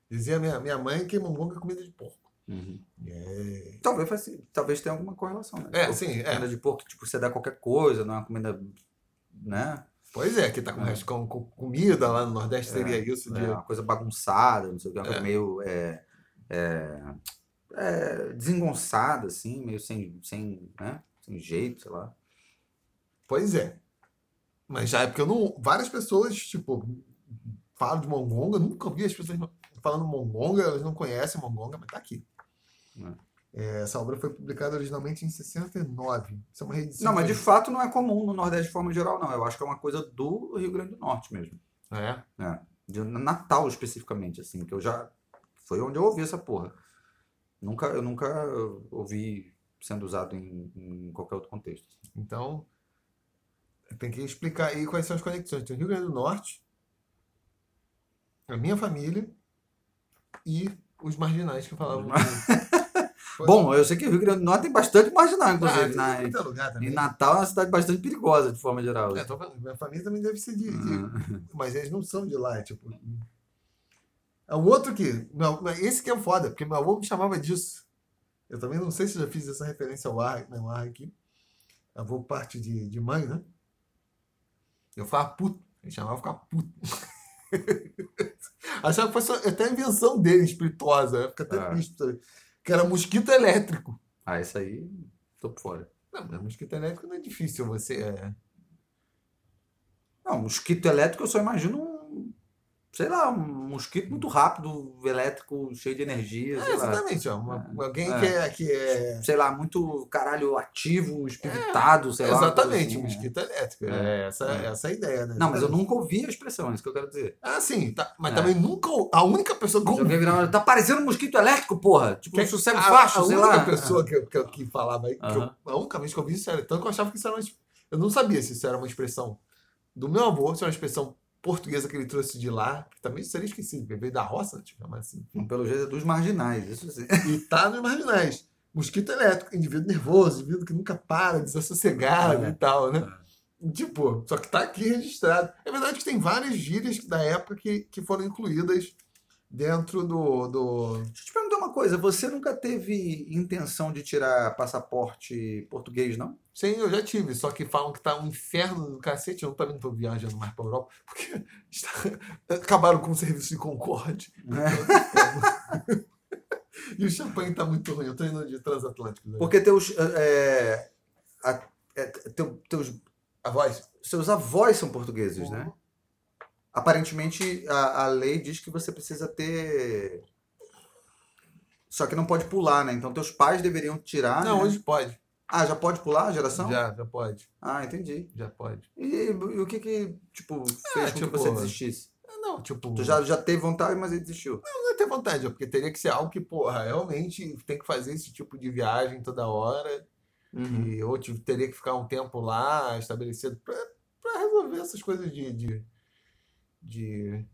Dizia minha, minha mãe que mongonga é comida de porco. Uhum. É, Talvez, faz- talvez tenha alguma correlação, né? é Tipo, sim, é. Comida de porco, tipo, você dá qualquer coisa, não é uma comida, né? Pois é, que tá com, É. com, com comida lá no Nordeste seria isso de. É uma coisa bagunçada, não sei o que, uma coisa É. meio é, é, é, desengonçada, assim, meio sem, sem, né? sem jeito, sei lá. Pois é. Mas já é porque eu não. Várias pessoas, tipo, falam de mongonga, nunca vi as pessoas falando mongonga, elas não conhecem mongonga, mas tá aqui. É, essa obra foi publicada originalmente em 69. Isso é uma reedição. Não, mas de fato não é comum no Nordeste de forma geral, não. Eu acho que é uma coisa do Rio Grande do Norte mesmo. É. De Natal especificamente, assim, que eu já. Foi onde eu ouvi essa porra. Nunca, eu nunca ouvi sendo usado em, em qualquer outro contexto. Então, tem que explicar aí quais são as conexões. Tem o Rio Grande do Norte, a minha família e os marginais que falavam. Foi- [LAUGHS] Bom, eu sei que o Rio Grande do Norte tem bastante marginal, Ah, inclusive. tem na, lugar também. Natal é uma cidade bastante perigosa, de forma geral. É, tô falando, minha família também deve ser de, de- Ah. [LAUGHS] Mas eles não são de lá, é tipo. É o outro que. esse que é o foda, porque meu avô me chamava disso. Eu também não sei se já fiz essa referência ao ar, não, ar aqui. Avô parte de, de mãe, né? Eu ficava puto. Ele chamava ficar puto. [LAUGHS] Achava que fosse até a invenção dele, espirituosa. Eu fico até Ah. triste. sabe? Que era mosquito elétrico. Ah, isso aí, tô por fora. Não, mas mosquito elétrico não é difícil você. É... Não, mosquito elétrico eu só imagino um, sei lá, um mosquito muito rápido, elétrico, cheio de energia, É, exatamente. Ó, uma- alguém É. que é. Que é... Sei lá, muito caralho ativo, espiritado, sei lá. Exatamente, assim, mosquito elétrico. É. É, essa, É. essa a ideia, né? Não, mas eu nunca ouvi a expressão, é isso que eu quero dizer. Ah, sim, tá, mas É. também nunca. A única pessoa que alguém virar, tá parecendo um mosquito elétrico, porra. Tipo um Que- sossego a, a sei única lá. pessoa que, eu- que, eu- que falava aí, que eu- a única vez que eu vi isso era tanto que eu achava que isso era uma. Eu não sabia se isso era uma expressão do meu avô, se era uma expressão portuguesa que ele trouxe de lá, que também seria esquecido, veio da roça, tipo, mas assim. Pelo jeito é dos marginais, isso sim. E tá nos marginais. Mosquito elétrico, indivíduo nervoso, indivíduo que nunca para, desassossegado É. e tal, né? Tipo, só que tá aqui registrado. É verdade que tem várias gírias da época que, que foram incluídas dentro do, do. Deixa eu te perguntar uma coisa, você nunca teve intenção de tirar passaporte português, não? Sim, eu já tive, só que falam que tá um inferno do cacete. Eu também não tô viajando mais pra Europa, porque [LAUGHS] está- acabaram com o serviço de Concorde. [LAUGHS] e o champanhe tá muito ruim. Eu tô indo de transatlântico. né? Porque teus, é, a- é, teu- teus, A voz? seus avós são portugueses, né? Aparentemente, a, a lei diz que você precisa ter... Só que não pode pular, né? Então, teus pais deveriam tirar, Não, né? hoje pode. Ah, já pode pular a geração? Já, já pode. Ah, entendi. Já pode. E, e o que que, tipo, fez com tipo, que você desistisse? Não, tipo. Tu já, já teve vontade, mas ele desistiu. Não é ter vontade, é porque teria que ser algo que, porra, realmente tem que fazer esse tipo de viagem toda hora. Uhum. E, ou tipo, teria que ficar um tempo lá estabelecido pra, pra resolver essas coisas de, de, de-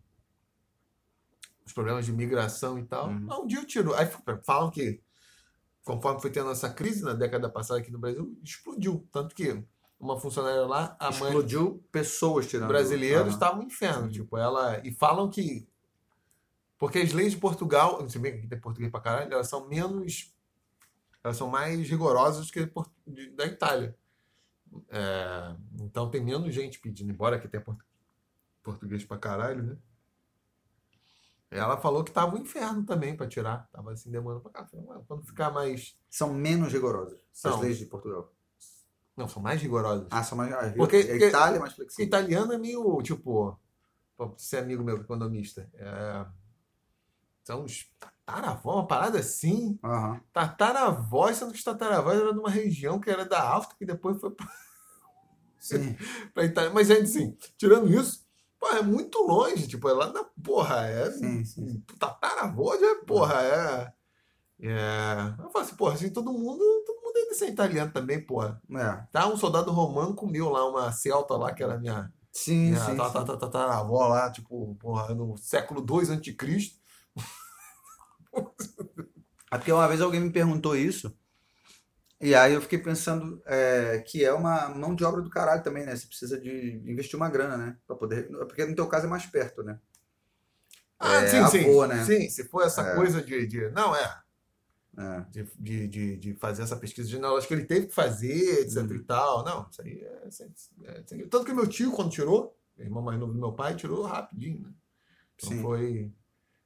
os problemas de migração e tal. Uhum. Ah, Um dia eu tiro. Aí falam que, conforme foi tendo essa crise na década passada aqui no Brasil, explodiu. Tanto que uma funcionária lá, a mãe Explodiu pessoas tirando. brasileiros Ah. estavam um inferno. Sim. Tipo, ela. E falam que. Porque as leis de Portugal, não sei bem que tem português pra caralho, elas são menos. Elas são mais rigorosas que da Itália. É, então tem menos gente pedindo, embora aqui tenha portu- português pra caralho, né? Ela falou que tava um inferno também pra tirar. Tava assim, demorando pra "Ué, Quando ficar mais. São menos rigorosas. São. As leis de Portugal. Não, são mais rigorosas. Ah, são mais. Ah, Porque- a porque- Itália é mais Porque flexível. italiano é meio, tipo, você é amigo meu, economista. É, são os tataravós, uma parada assim. Aham. Tataravós, sendo que os tataravós eram de uma região que era da Áustria, que depois foi pra, Sim. [LAUGHS] pra Itália. Mas, gente, assim, tirando isso, é muito longe. Tipo, é lá na porra. É, Sim, sim. Tataravós é, porra, é. é eu falo assim, porra, assim, todo mundo, todo mundo deve ser italiano também, porra. É. Tá, um soldado romano comeu lá uma celta lá, que era minha. Sim, Minha sim. ta- sim. ta- ta- tataravó lá, tipo, porra, no século II a.C. É porque uma vez alguém me perguntou isso. E aí eu fiquei pensando é, que é uma mão de obra do caralho também, né? Você precisa de investir uma grana, né? Pra poder. Porque no teu caso é mais perto, né? Ah, É, sim, sim. avô, né? Sim, se for essa É. coisa de, de- Não, é. É. De, de, de, de fazer essa pesquisa genealógica que ele teve que fazer, etc Uhum. e tal. Não, isso aí é, isso aí é- Tanto que meu tio, quando tirou, irmão mais novo do meu pai, tirou rapidinho, né? Não Sim. foi.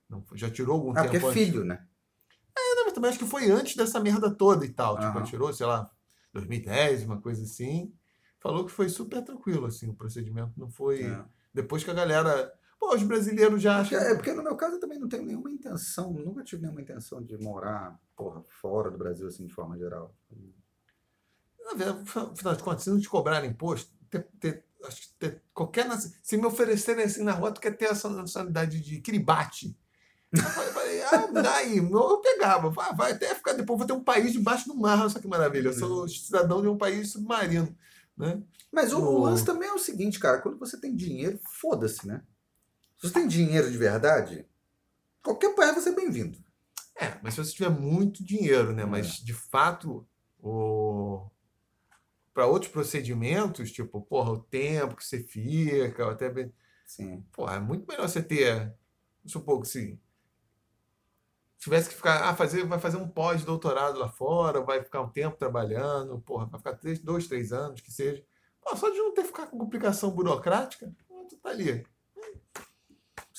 Não foi- já tirou algum Ah, porque tempo é antes. filho, né? Também acho que foi antes dessa merda toda e tal. Tipo, Aham. tirou, sei lá, 2010, uma coisa assim. Falou que foi super tranquilo, assim, o procedimento. Não foi. É. Depois que a galera. Pô, os brasileiros já acham. É porque no meu caso eu também não tenho nenhuma intenção, nunca tive nenhuma intenção de morar, porra, fora do Brasil, assim, de forma geral. Afinal de contas, se não te cobrarem imposto, ter, ter- acho que ter qualquer. Se me oferecerem assim na rua, tu quer ter essa nacionalidade de Kiribati. Eu falei, ah, daí, eu pegava, vai, vai até ficar depois, vou ter um país debaixo do mar, olha só que maravilha. Eu sou cidadão de um país submarino. Né? Mas o, lance também é o seguinte, cara, quando você tem dinheiro, foda-se, né? Se você tem dinheiro de verdade, qualquer país vai ser bem-vindo. É, mas se você tiver muito dinheiro, né? É. Mas de fato, o... para outros procedimentos, tipo, porra, o tempo que você fica, até Sim. Porra, é muito melhor você ter. Vamos supor que se tivesse que ficar. Ah, fazer, vai fazer um pós-doutorado lá fora, vai ficar um tempo trabalhando, porra, vai ficar três, dois, três anos, que seja. Pô, só de não ter que ficar com complicação burocrática, tu tá ali.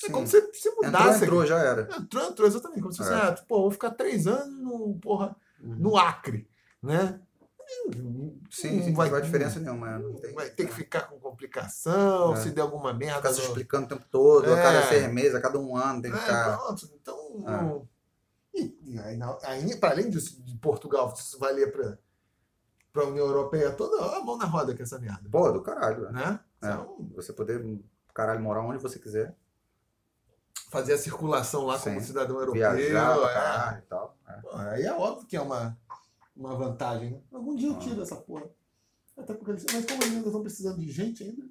É como se você Entrou, mudasse. entrou, aqui. já era. Entrou, entrou, exatamente. Como se fosse, É. ah, pô, vou ficar três anos no, porra, no Acre, né? Sim, sim, não vai diferença nenhuma. Não tem, Vai ter que ficar com complicação, É. se der alguma merda. ficar se explicando o tempo todo, a É. cada seis meses, a cada um ano tem que É, ficar. pronto. Então, e, e aí, aí, para além disso, de Portugal, se isso valia para a União Europeia toda, a mão na roda com essa merda. Pô, do caralho, né? Né? É. Então, Você poder, caralho, morar onde você quiser, fazer a circulação lá como Sim. cidadão europeu. viajar é. caralho e tal. É. Pô, aí é óbvio que é uma, uma vantagem. né? Algum dia eu Ah. tiro essa porra. Até porque eles, mas como ainda estão precisando de gente ainda,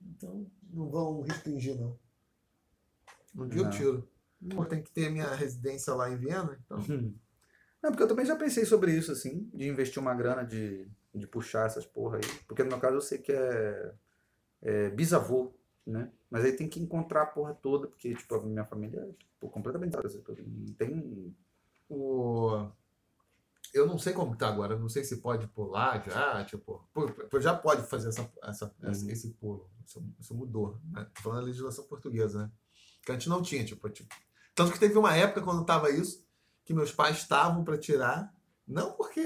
então não vão restringir, não. Um dia eu Não. tiro. Pô, tem que ter minha residência lá em Viena, então. Não, porque eu também já pensei sobre isso, assim, de investir uma grana de, de puxar essas porra aí. Porque no meu caso eu sei que é, é bisavô, né? Mas aí tem que encontrar a porra toda, porque, tipo, a minha família é tipo, completamente não tem. O... Eu não sei como tá agora, eu não sei se pode pular já, tipo, já pode fazer essa, essa, essa- Uhum. esse pulo. Isso, isso mudou, né? Tô falando da legislação portuguesa, né? Que antes não tinha, tipo, tipo. Tanto que teve uma época quando tava isso, que meus pais estavam para tirar, não porque,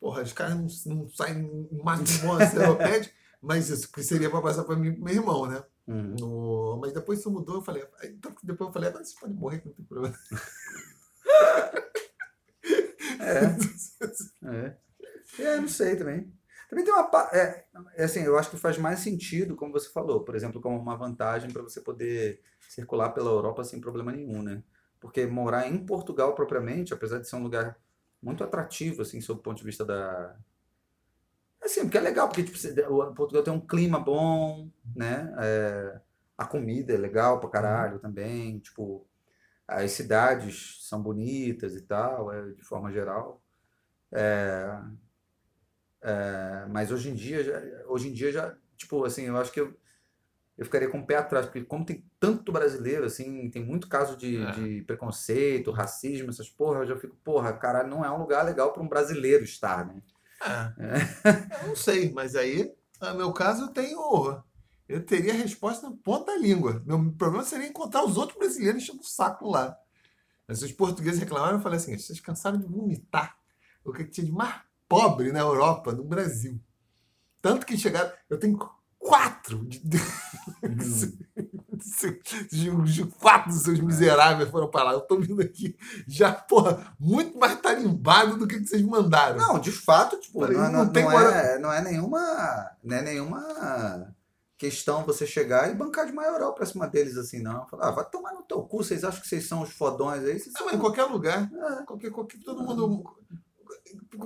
porra, os caras não, não saem uma [LAUGHS] enciclopédia, mas isso que seria para passar para mim pro meu irmão, né? Uhum. No- Mas depois isso mudou, eu falei, que depois eu falei, agora você pode morrer que não tem problema. [LAUGHS] É. [LAUGHS] é. É, não sei também. Também tem uma. É, é assim, eu acho que faz mais sentido, como você falou, por exemplo, como uma vantagem para você poder circular pela Europa sem problema nenhum, né? Porque morar em Portugal propriamente, apesar de ser um lugar muito atrativo, assim, sob o ponto de vista da. Assim, porque é legal, porque tipo, Portugal tem um clima bom, né? É, a comida é legal pra caralho também, tipo, as cidades são bonitas e tal, é, de forma geral. É, é, mas hoje em dia, já- hoje em dia já, tipo, assim, eu acho que eu, eu ficaria com o pé atrás, porque como tem tanto brasileiro, assim, tem muito caso de, É. de preconceito, racismo, essas porra, eu já fico, porra, caralho, não é um lugar legal para um brasileiro estar, né? É. [LAUGHS] Eu não sei, mas aí, no meu caso, eu tenho. Eu teria a resposta na ponta da língua. Meu problema seria encontrar os outros brasileiros enchendo o saco lá. Mas os portugueses reclamaram, eu falei assim: vocês cansaram de vomitar o que tinha de mais pobre na Europa, no Brasil. Tanto que chegaram. Eu tenho quatro de, de quatro dos seus miseráveis foram para lá. Eu tô vindo aqui já, porra, muito mais tarimbado do que que vocês mandaram. Não, de fato, tipo, não, não não, tem não é, não é nenhuma, não é nenhuma questão você chegar e bancar de maioral pra cima deles assim, não. Falar, ah, vai tomar no teu cu, vocês acham que vocês são os fodões aí? Vocês Não, são... mas em qualquer lugar. É, Qualquer, qualquer, todo mundo.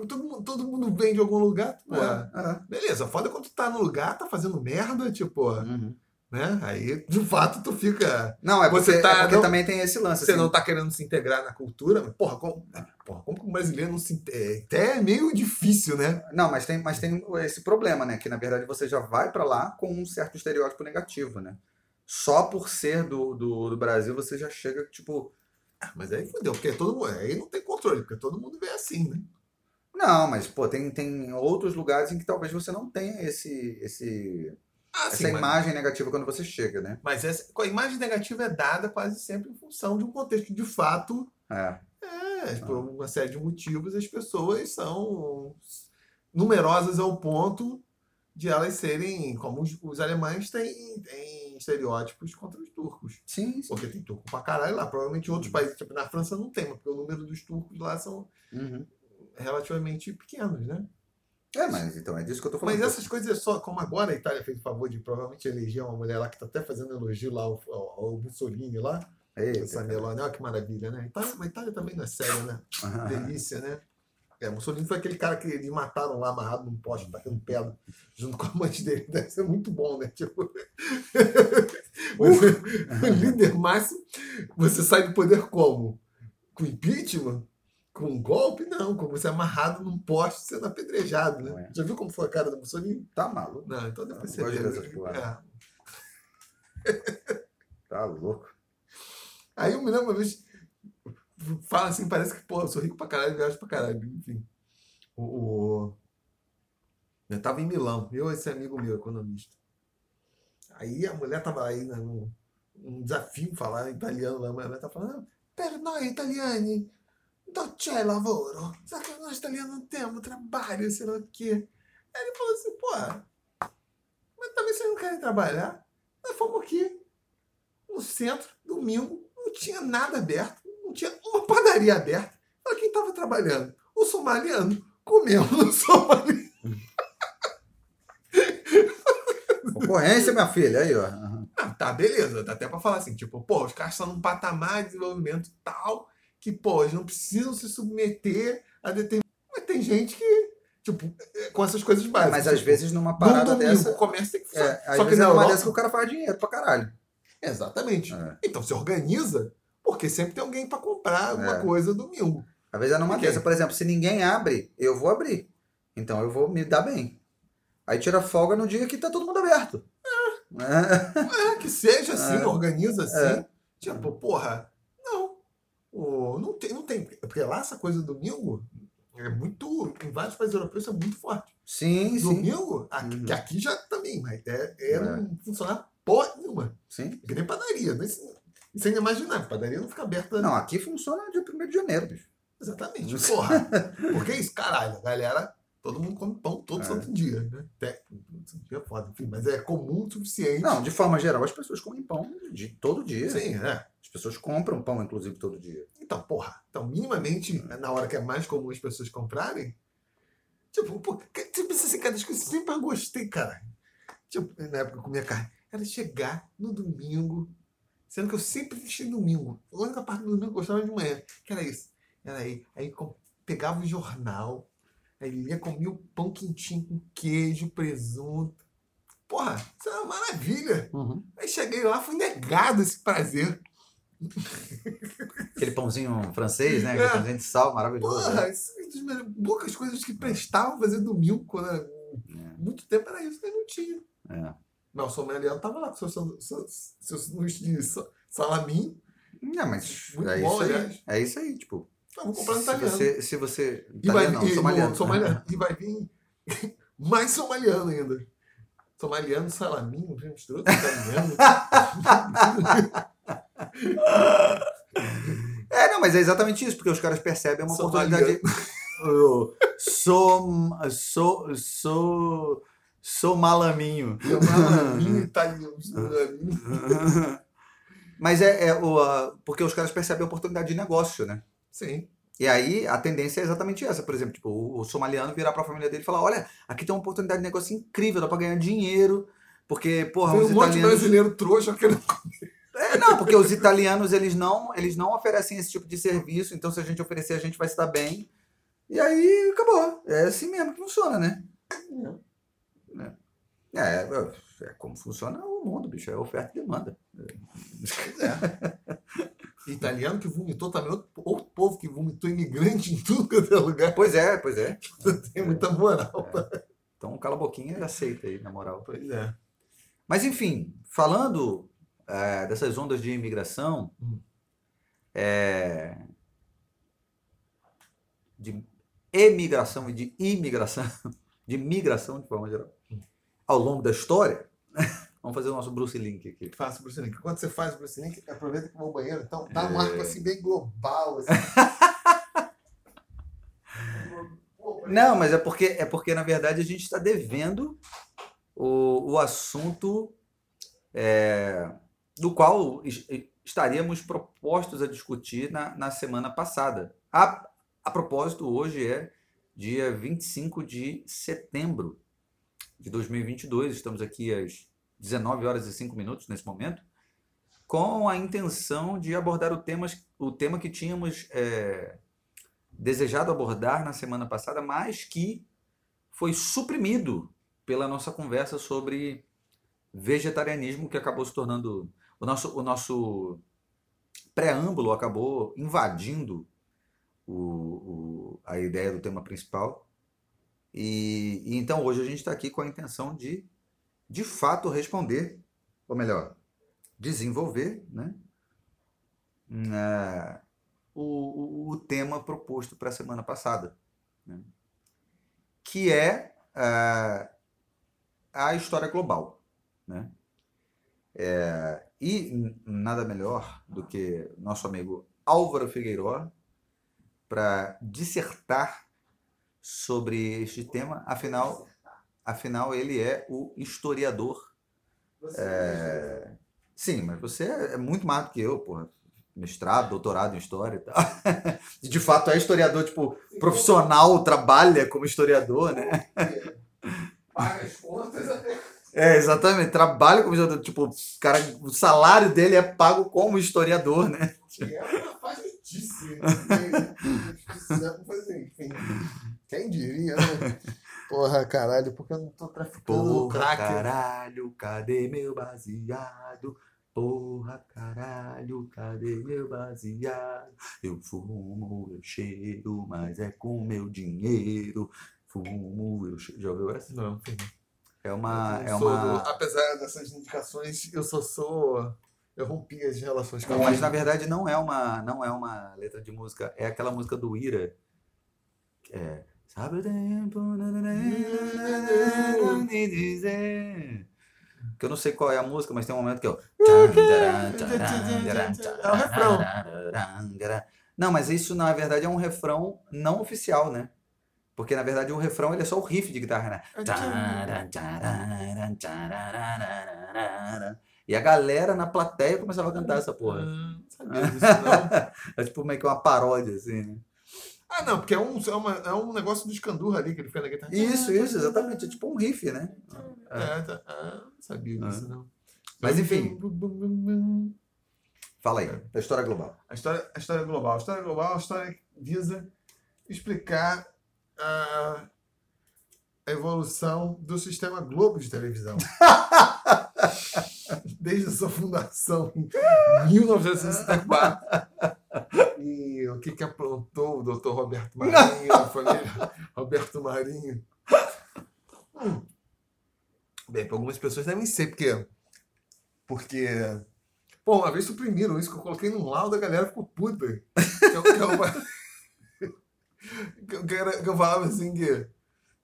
Todo mundo, todo mundo vem de algum lugar. Pô, é, Beleza, foda quando tu tá no lugar, tá fazendo merda, tipo, é. Uhum. né? Aí, de fato, tu fica. Não, é Você porque, tá- é porque não- também tem esse lance. Você assim. não tá querendo se integrar na cultura, mas, porra, como, porra, como que um brasileiro não se. É, até é meio difícil, né? Não, mas tem, mas tem esse problema, né? Que na verdade você já vai pra lá com um certo estereótipo negativo, né? Só por ser do, do, do Brasil você já chega, tipo. Ah, Mas aí fodeu, porque todo mundo. Aí não tem controle, porque todo mundo vê assim, né? Não, mas pô, tem, tem outros lugares em que talvez você não tenha esse, esse, Ah, essa sim, mas, imagem negativa quando você chega, né? mas essa, a imagem negativa é dada quase sempre em função de um contexto que, de fato, É. É, por uma série de motivos, as pessoas são numerosas ao ponto de elas serem, como os, os alemães têm, têm estereótipos contra os turcos. Sim, sim. Porque tem turco pra caralho lá. Provavelmente em outros países, tipo na França não tem, mas porque o número dos turcos lá são Uhum. Relativamente pequenos, né? É, mas então é disso que eu tô falando. Mas essas coisas é só, como agora a Itália fez o favor de provavelmente eleger uma mulher lá que tá até fazendo elogio lá ao, ao, ao Mussolini lá, Eita, essa Meloni, olha que maravilha, né? Itália, mas Itália também não é séria, né? [LAUGHS] Delícia, né? É, Mussolini foi aquele cara que eles mataram lá amarrado num poste, tacando pedra, junto com a amante dele. Deve ser muito bom, né? Tipo, [LAUGHS] o líder máximo, você sai do poder como? Com impeachment? Com um golpe? Não, como você é amarrado num poste sendo apedrejado, né? Ué. Já viu como foi a cara do Mussolini? Tá maluco. Não, então depois Não você vê. É. Tá louco. Aí eu me lembro uma vez, fala assim, parece que, pô, eu sou rico pra caralho, viajo pra caralho, enfim. O, o- Eu tava em Milão, eu e esse amigo meu, economista. Aí a mulher tava aí, né, num um desafio falar italiano lá, a mulher tá falando, per noi italiani, c'è lavoro. Sabe que nós italianos não temos trabalho, sei lá o quê. Aí ele falou assim, pô, mas também vocês não querem trabalhar? Nós fomos aqui, no centro, domingo, não tinha nada aberto, não tinha uma padaria aberta. Olha quem estava trabalhando. O somaliano comendo no somaliano. Concorrência, minha filha, aí, ó. Aham. Ah, tá, beleza. Dá até pra falar assim, tipo, pô, os caras estão num patamar de desenvolvimento tal que, pô, eles não precisam se submeter a determinados. Mas tem gente que, tipo, é, com essas coisas básicas. Mas às tipo, vezes numa num parada domingo, dessa. o comércio tem que funcionar. É, Só que é uma Europa, dessa que o cara faz dinheiro pra caralho. Exatamente. É. Então se organiza, porque sempre tem alguém pra comprar alguma É. coisa domingo. Às vezes é numa dessa, por exemplo, se ninguém abre, eu vou abrir. Então eu vou me dar bem. Aí tira folga no dia que tá todo mundo aberto. É. É, que seja assim, É. organiza assim. É. Tipo, porra, não. O, não, tem, não tem. Porque lá essa coisa do domingo é muito. Em vários países europeus é muito forte. Sim, sim. Domingo, aqui, Uhum. que aqui já também, mas é, é, É. não funcionar porra nenhuma. Sim. Que nem padaria. Né? Isso, ainda imaginar. Padaria não fica aberta. Não, aqui funciona dia 1 de janeiro, bicho. Exatamente. Porra. [LAUGHS] Porque é isso, caralho. A galera, todo mundo come pão todo É. santo dia. Né? Até, santo dia é foda, enfim, mas é comum o suficiente. Não, de forma geral, as pessoas comem pão de todo dia. Sim, é. As pessoas compram pão, inclusive, todo dia. Então, porra, então, minimamente, na hora que é mais comum as pessoas comprarem, tipo, pô, tipo assim, cara, coisas que eu sempre gostei, cara. Tipo, na época que eu comia carne, era chegar no domingo, sendo que eu sempre deixei domingo. A única parte do domingo que eu gostava de manhã, que era isso. Era aí, aí pegava o jornal, aí lia, comia o pão quentinho com queijo, presunto. Porra, isso é uma maravilha. Uhum. Aí cheguei lá, fui negado esse prazer. Aquele pãozinho francês, né? Aquele É. pãozinho de sal maravilhoso. Porra, né? isso é das poucas coisas que prestavam fazer domingo, quando era muito tempo era isso, mas não tinha. É. Não, o sommelier tava lá com seu, seu, de sa- salaminho. Não, mas Muito é bom, isso aí. É isso aí, tipo. Ah, vou comprar no se italiano. você, se você. E vai, não, e, somaliano. no somaliano. E vai vir [LAUGHS] mais somaliano ainda. Somaliano, salaminho, misturou italiano. [LAUGHS] [LAUGHS] [LAUGHS] É, não, mas é exatamente isso, porque os caras percebem uma Somaliano. oportunidade. [LAUGHS] Sou. Sou. Sou. Sou malaminho. Italiano, salaminho. [LAUGHS] Mas é, é o, a- porque os caras percebem a oportunidade de negócio, né? Sim. E aí a tendência é exatamente essa. Por exemplo, tipo, o, o somaliano virar pra família dele e falar: olha, aqui tem uma oportunidade de negócio incrível, dá pra ganhar dinheiro. Porque, porra, Tem um monte de brasileiro trouxa querendo É, não, porque os italianos eles não, eles não oferecem esse tipo de serviço, então se a gente oferecer, a gente vai se dar bem. E aí acabou. É assim mesmo que funciona, né? É, é, é como funciona o mundo, bicho. É oferta e demanda. É. Italiano que vomitou também, outro, outro povo que vomitou imigrante em tudo quanto é lugar. Pois é, pois é. [LAUGHS] Tem muita moral. Então cala a boquinha e aceita aí, na moral. Pois é. Mas enfim, falando é, dessas ondas de imigração, Hum. é, de emigração e de imigração, [LAUGHS] de migração de forma geral, ao longo da história, [LAUGHS] vamos fazer o nosso Bruce Link aqui. Faça o Bruce Link. Quando você faz o Bruce Link, aproveita que vou ao banheiro. Então, dá um É. arco assim bem global. Assim. [LAUGHS] Não, mas é porque, é porque na verdade, a gente está devendo o, o assunto é, do qual es- estaríamos propostos a discutir na, na semana passada. A, a propósito, hoje é dia 25 de setembro de 2022, estamos aqui às 19 horas e 5 minutos nesse momento, com a intenção de abordar o, temas, o tema que tínhamos é, desejado abordar na semana passada, mas que foi suprimido pela nossa conversa sobre vegetarianismo, que acabou se tornando. O nosso, o nosso preâmbulo acabou invadindo o, o- a ideia do tema principal. E, e então hoje a gente está aqui com a intenção de, de fato, responder, ou melhor, desenvolver né, na- o, o, o tema proposto para a semana passada, né? que é ah, a história global. Né? É, e nada melhor do que nosso amigo Álvaro Figueiró para dissertar sobre este tema, afinal, afinal ele é o historiador. É, Sim, mas você é muito mais do que eu, porra. Mestrado, doutorado em história e tal. [LAUGHS] De fato, é historiador, tipo, profissional, trabalha como historiador, né? Paga as contas até. É, exatamente. Trabalha como historiador. Tipo, o cara, o salário dele é pago como historiador, né? Que é uma né? Enfim. Quem diria, né? Porra, caralho, porque eu não tô traficando Porra, crack. caralho, cadê meu baseado? Porra, caralho, cadê meu baseado? Eu fumo, eu cheiro, mas é com meu dinheiro. Fumo, eu cheiro. Já ouviu essa? Não, enfim. É uma. É sou uma... apesar dessas indicações, eu só sou. Eu rompi as relações com a Mas na verdade não é uma, não é uma letra de música, é aquela música do Ira. que É. Sabe o tempo me dizer. Que eu não sei qual é a música, mas tem um momento que eu. É o refrão. Não, mas isso na verdade é um refrão não oficial, né? Porque na verdade o refrão ele é só o riff de guitarra, né? E a galera na plateia começava a cantar essa porra. Ah, não sabia disso, não. [LAUGHS] É tipo meio que uma paródia, assim, né? Ah, não, porque é um, é, uma- é um negócio do escandurra ali que ele fez na guitarra. Isso, isso, exatamente. É tipo um riff, né? É, tá. Ah, não sabia disso, não. Mas, enfim. Fala aí, da história global. A história, a história global. A história global é uma história que visa explicar a evolução do sistema Globo de televisão. [LAUGHS] Desde a sua fundação em [LAUGHS] 1964. E o que, que aprontou o doutor Roberto Marinho, a família [LAUGHS] Roberto Marinho. Hum. Bem, para algumas pessoas devem ser, porque. Porque. Pô, uma vez suprimiram isso que eu coloquei num laudo, a galera ficou puta. Que eu, que eu, que era- que eu falava assim que,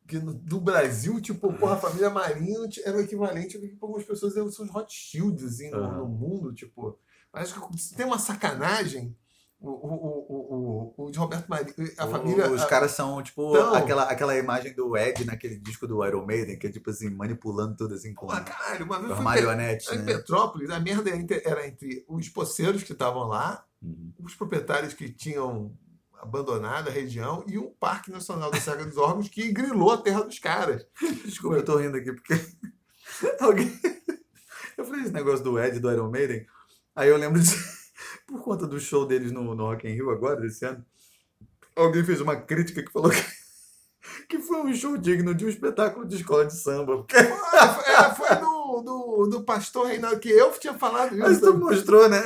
que no, do Brasil, tipo, porra, a família Marinho era o equivalente ao que algumas pessoas eram- são os hot shields, assim, no, no mundo, tipo. Acho que tem uma sacanagem, o, o, o, o, o, de Roberto Marinho, a família. Os a- caras são, tipo, Então- aquela, aquela imagem do Ed naquele disco do Iron Maiden, que é tipo assim, manipulando tudo assim com Porra, caralho, uma vez fui marionetes, em né? Petrópolis, a merda era entre, era entre os poceiros que estavam lá, Uhum. os proprietários que tinham abandonado a região e o Parque Nacional da Serra dos Órgãos que grilou a terra dos caras. Desculpa, eu tô rindo aqui porque [LAUGHS] alguém. Eu falei esse negócio do Ed do Iron Maiden. Aí eu lembro de. Por conta do show deles no, no Rock in Rio agora, desse ano, alguém fez uma crítica que falou que, que foi um show digno de um espetáculo de escola de samba. Porque Ah, foi- é, foi do, do, do pastor Reinaldo, que eu tinha falado mas isso. tu mostrou, né?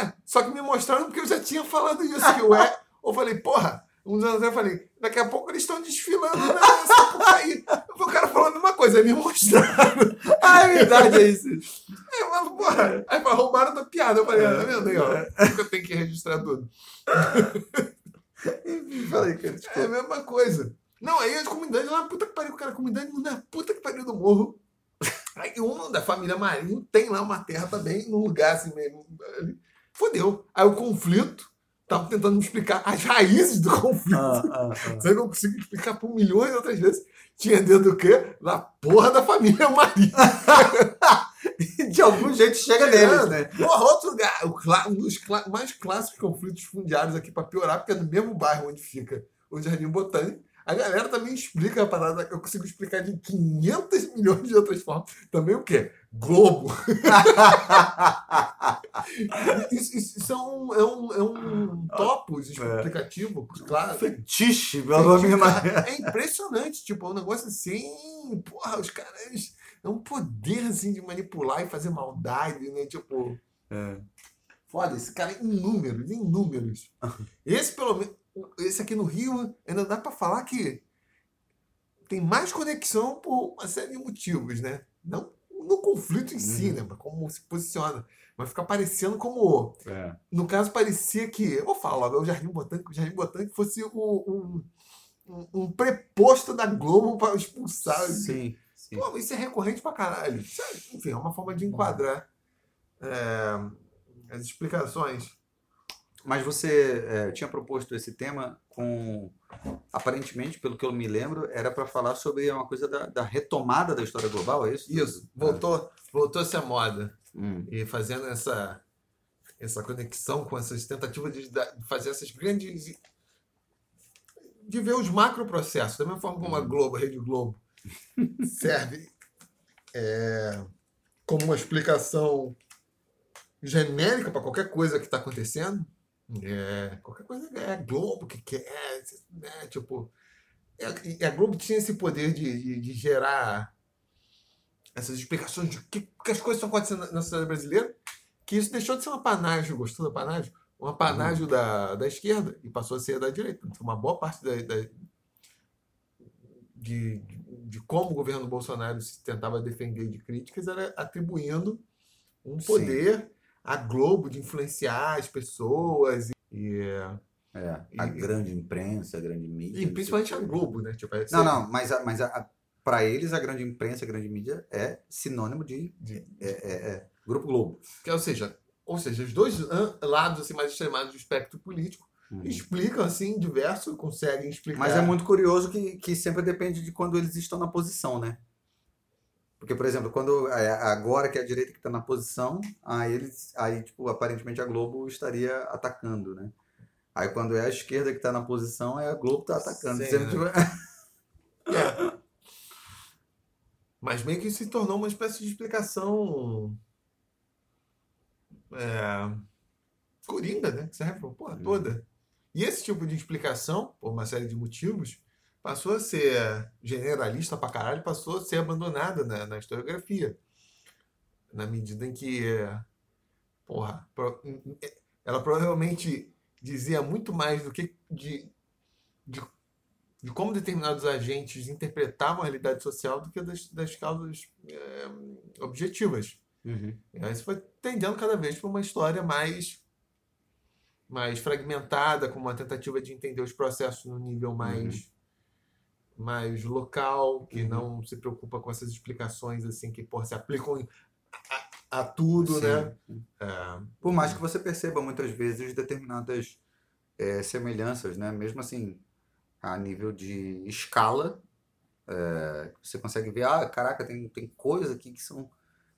É, só que me mostraram porque eu já tinha falado isso, [LAUGHS] que o é. Eu falei, porra, uns anos eu falei, daqui a pouco eles estão desfilando nessa época aí. O cara falando uma coisa, aí me mostraram. Ah, é verdade, é isso. Aí, eu falo, porra, aí fala, roubaram da piada. Eu falei, ah, tá vendo aí, ó? Que eu tenho que registrar tudo? [LAUGHS] Falei, cara, É a mesma coisa. Não, aí as comunidades lá, puta que pariu, cara, a comunidade na puta que pariu do morro. Aí uma da família Marinho tem lá uma terra também, num lugar assim mesmo. Fodeu. Aí o conflito, tava tentando me explicar as raízes do conflito. Ah, ah, [LAUGHS] Você não consigo explicar por milhões de outras vezes. Tinha dentro do quê? Na porra da família Marinho. [LAUGHS] ah. De algum jeito chega neles, né? Porra, outro lugar. Um dos mais clássicos conflitos fundiários aqui pra piorar, porque é no mesmo bairro onde fica o Jardim Botânico. A galera também explica a parada. Eu consigo explicar de 500 milhões de outras formas. Também o quê? Globo. [LAUGHS] Isso, isso- é um, é um, é um topos explicativo, claro. Fetiche, meu nome É impressionante, tipo, é um negócio assim, porra, os caras. É um poder assim de manipular e fazer maldade, né? Tipo. É. Foda, esse cara é em números, em números. [LAUGHS] Esse, pelo menos, esse aqui no Rio, ainda dá pra falar que tem mais conexão por uma série de motivos, né? Não no conflito em si, Uhum. né? Mas como se posiciona. Mas fica parecendo como. É. No caso, parecia que. Eu vou falar logo, é o Jardim Botânico. O Jardim Botânico fosse um, um, um preposto da Globo para expulsar. Sim, sim. Pô, isso é recorrente pra caralho. Enfim, é uma forma de enquadrar é, as explicações. Mas você é, tinha proposto esse tema com, aparentemente, pelo que eu me lembro, era para falar sobre uma coisa da, da retomada da história global, é isso? Isso, voltou, voltou-se à moda. Hum. E fazendo essa, essa conexão com essas tentativas de fazer essas grandes. de ver os macroprocessos, da mesma forma como a Globo, a Rede Globo, [LAUGHS] serve é, como uma explicação genérica para qualquer coisa que está acontecendo. É, qualquer coisa é a Globo que quer, né? Tipo, é- e a Globo tinha esse poder de, de, de gerar essas explicações de que, que as coisas estão acontecendo na- na sociedade brasileira, que isso deixou de ser um apanágio, gostou do apanágio? Um apanágio da, da esquerda e passou a ser da direita. Então, uma boa parte da, da- de, de como o governo Bolsonaro se tentava defender de críticas era atribuindo um Sim. À Globo de influenciar as pessoas e, É, a E- grande imprensa, a grande mídia. e principalmente a. Globo, né? Tipo, é- Não, não, mas, a, mas a, a- para eles a grande imprensa, a grande mídia é sinônimo de de- é, é, é, Grupo Globo. que, ou seja, ou seja, os dois lados assim, mais extremados do espectro político Uhum. explicam assim diverso, conseguem explicar. Mas é muito curioso que, que sempre depende de quando eles estão na posição, né? Porque, por exemplo, quando é, agora que é a direita que está na posição, aí eles, aí tipo, aparentemente a Globo estaria atacando, né? Aí quando é a esquerda que está na posição, é a Globo que está atacando. Sim, né? tipo, [LAUGHS] É. Mas meio que se tornou uma espécie de explicação é, coringa, né? Que serve pra porra toda. E esse tipo de explicação, por uma série de motivos, passou a ser generalista pra caralho, passou a ser abandonada na, na historiografia. Na medida em que, porra, pro- ela provavelmente dizia muito mais do que de, de, de como determinados agentes interpretavam a realidade social do que das, das causas é, objetivas. Uhum. Aí foi tendendo cada vez para uma história mais mais fragmentada, com uma tentativa de entender os processos no nível mais mais local, que Uhum. não se preocupa com essas explicações assim que porra, se aplicam a, a tudo, Sim. né? É, Por mais que você perceba muitas vezes determinadas é, semelhanças, né? Mesmo assim, a nível de escala, é, você consegue ver, ah, caraca, tem, tem coisas aqui que são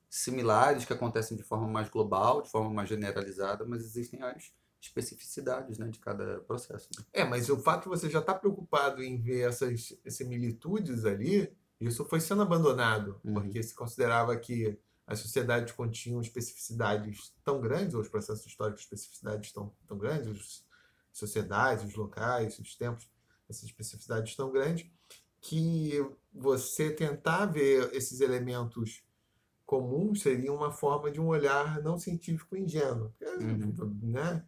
similares, que acontecem de forma mais global, de forma mais generalizada, mas existem as especificidades, né, de cada processo. né? É, mas o fato de você já estar preocupado em ver essas similitudes ali, isso foi sendo abandonado, Uhum. porque se considerava que as sociedades continham especificidades tão grandes, ou os processos históricos especificidades tão, tão grandes, as sociedades, os locais, os tempos, essas especificidades tão grandes, que você tentar ver esses elementos comuns seria uma forma de um olhar não científico ingênuo, Uhum. né?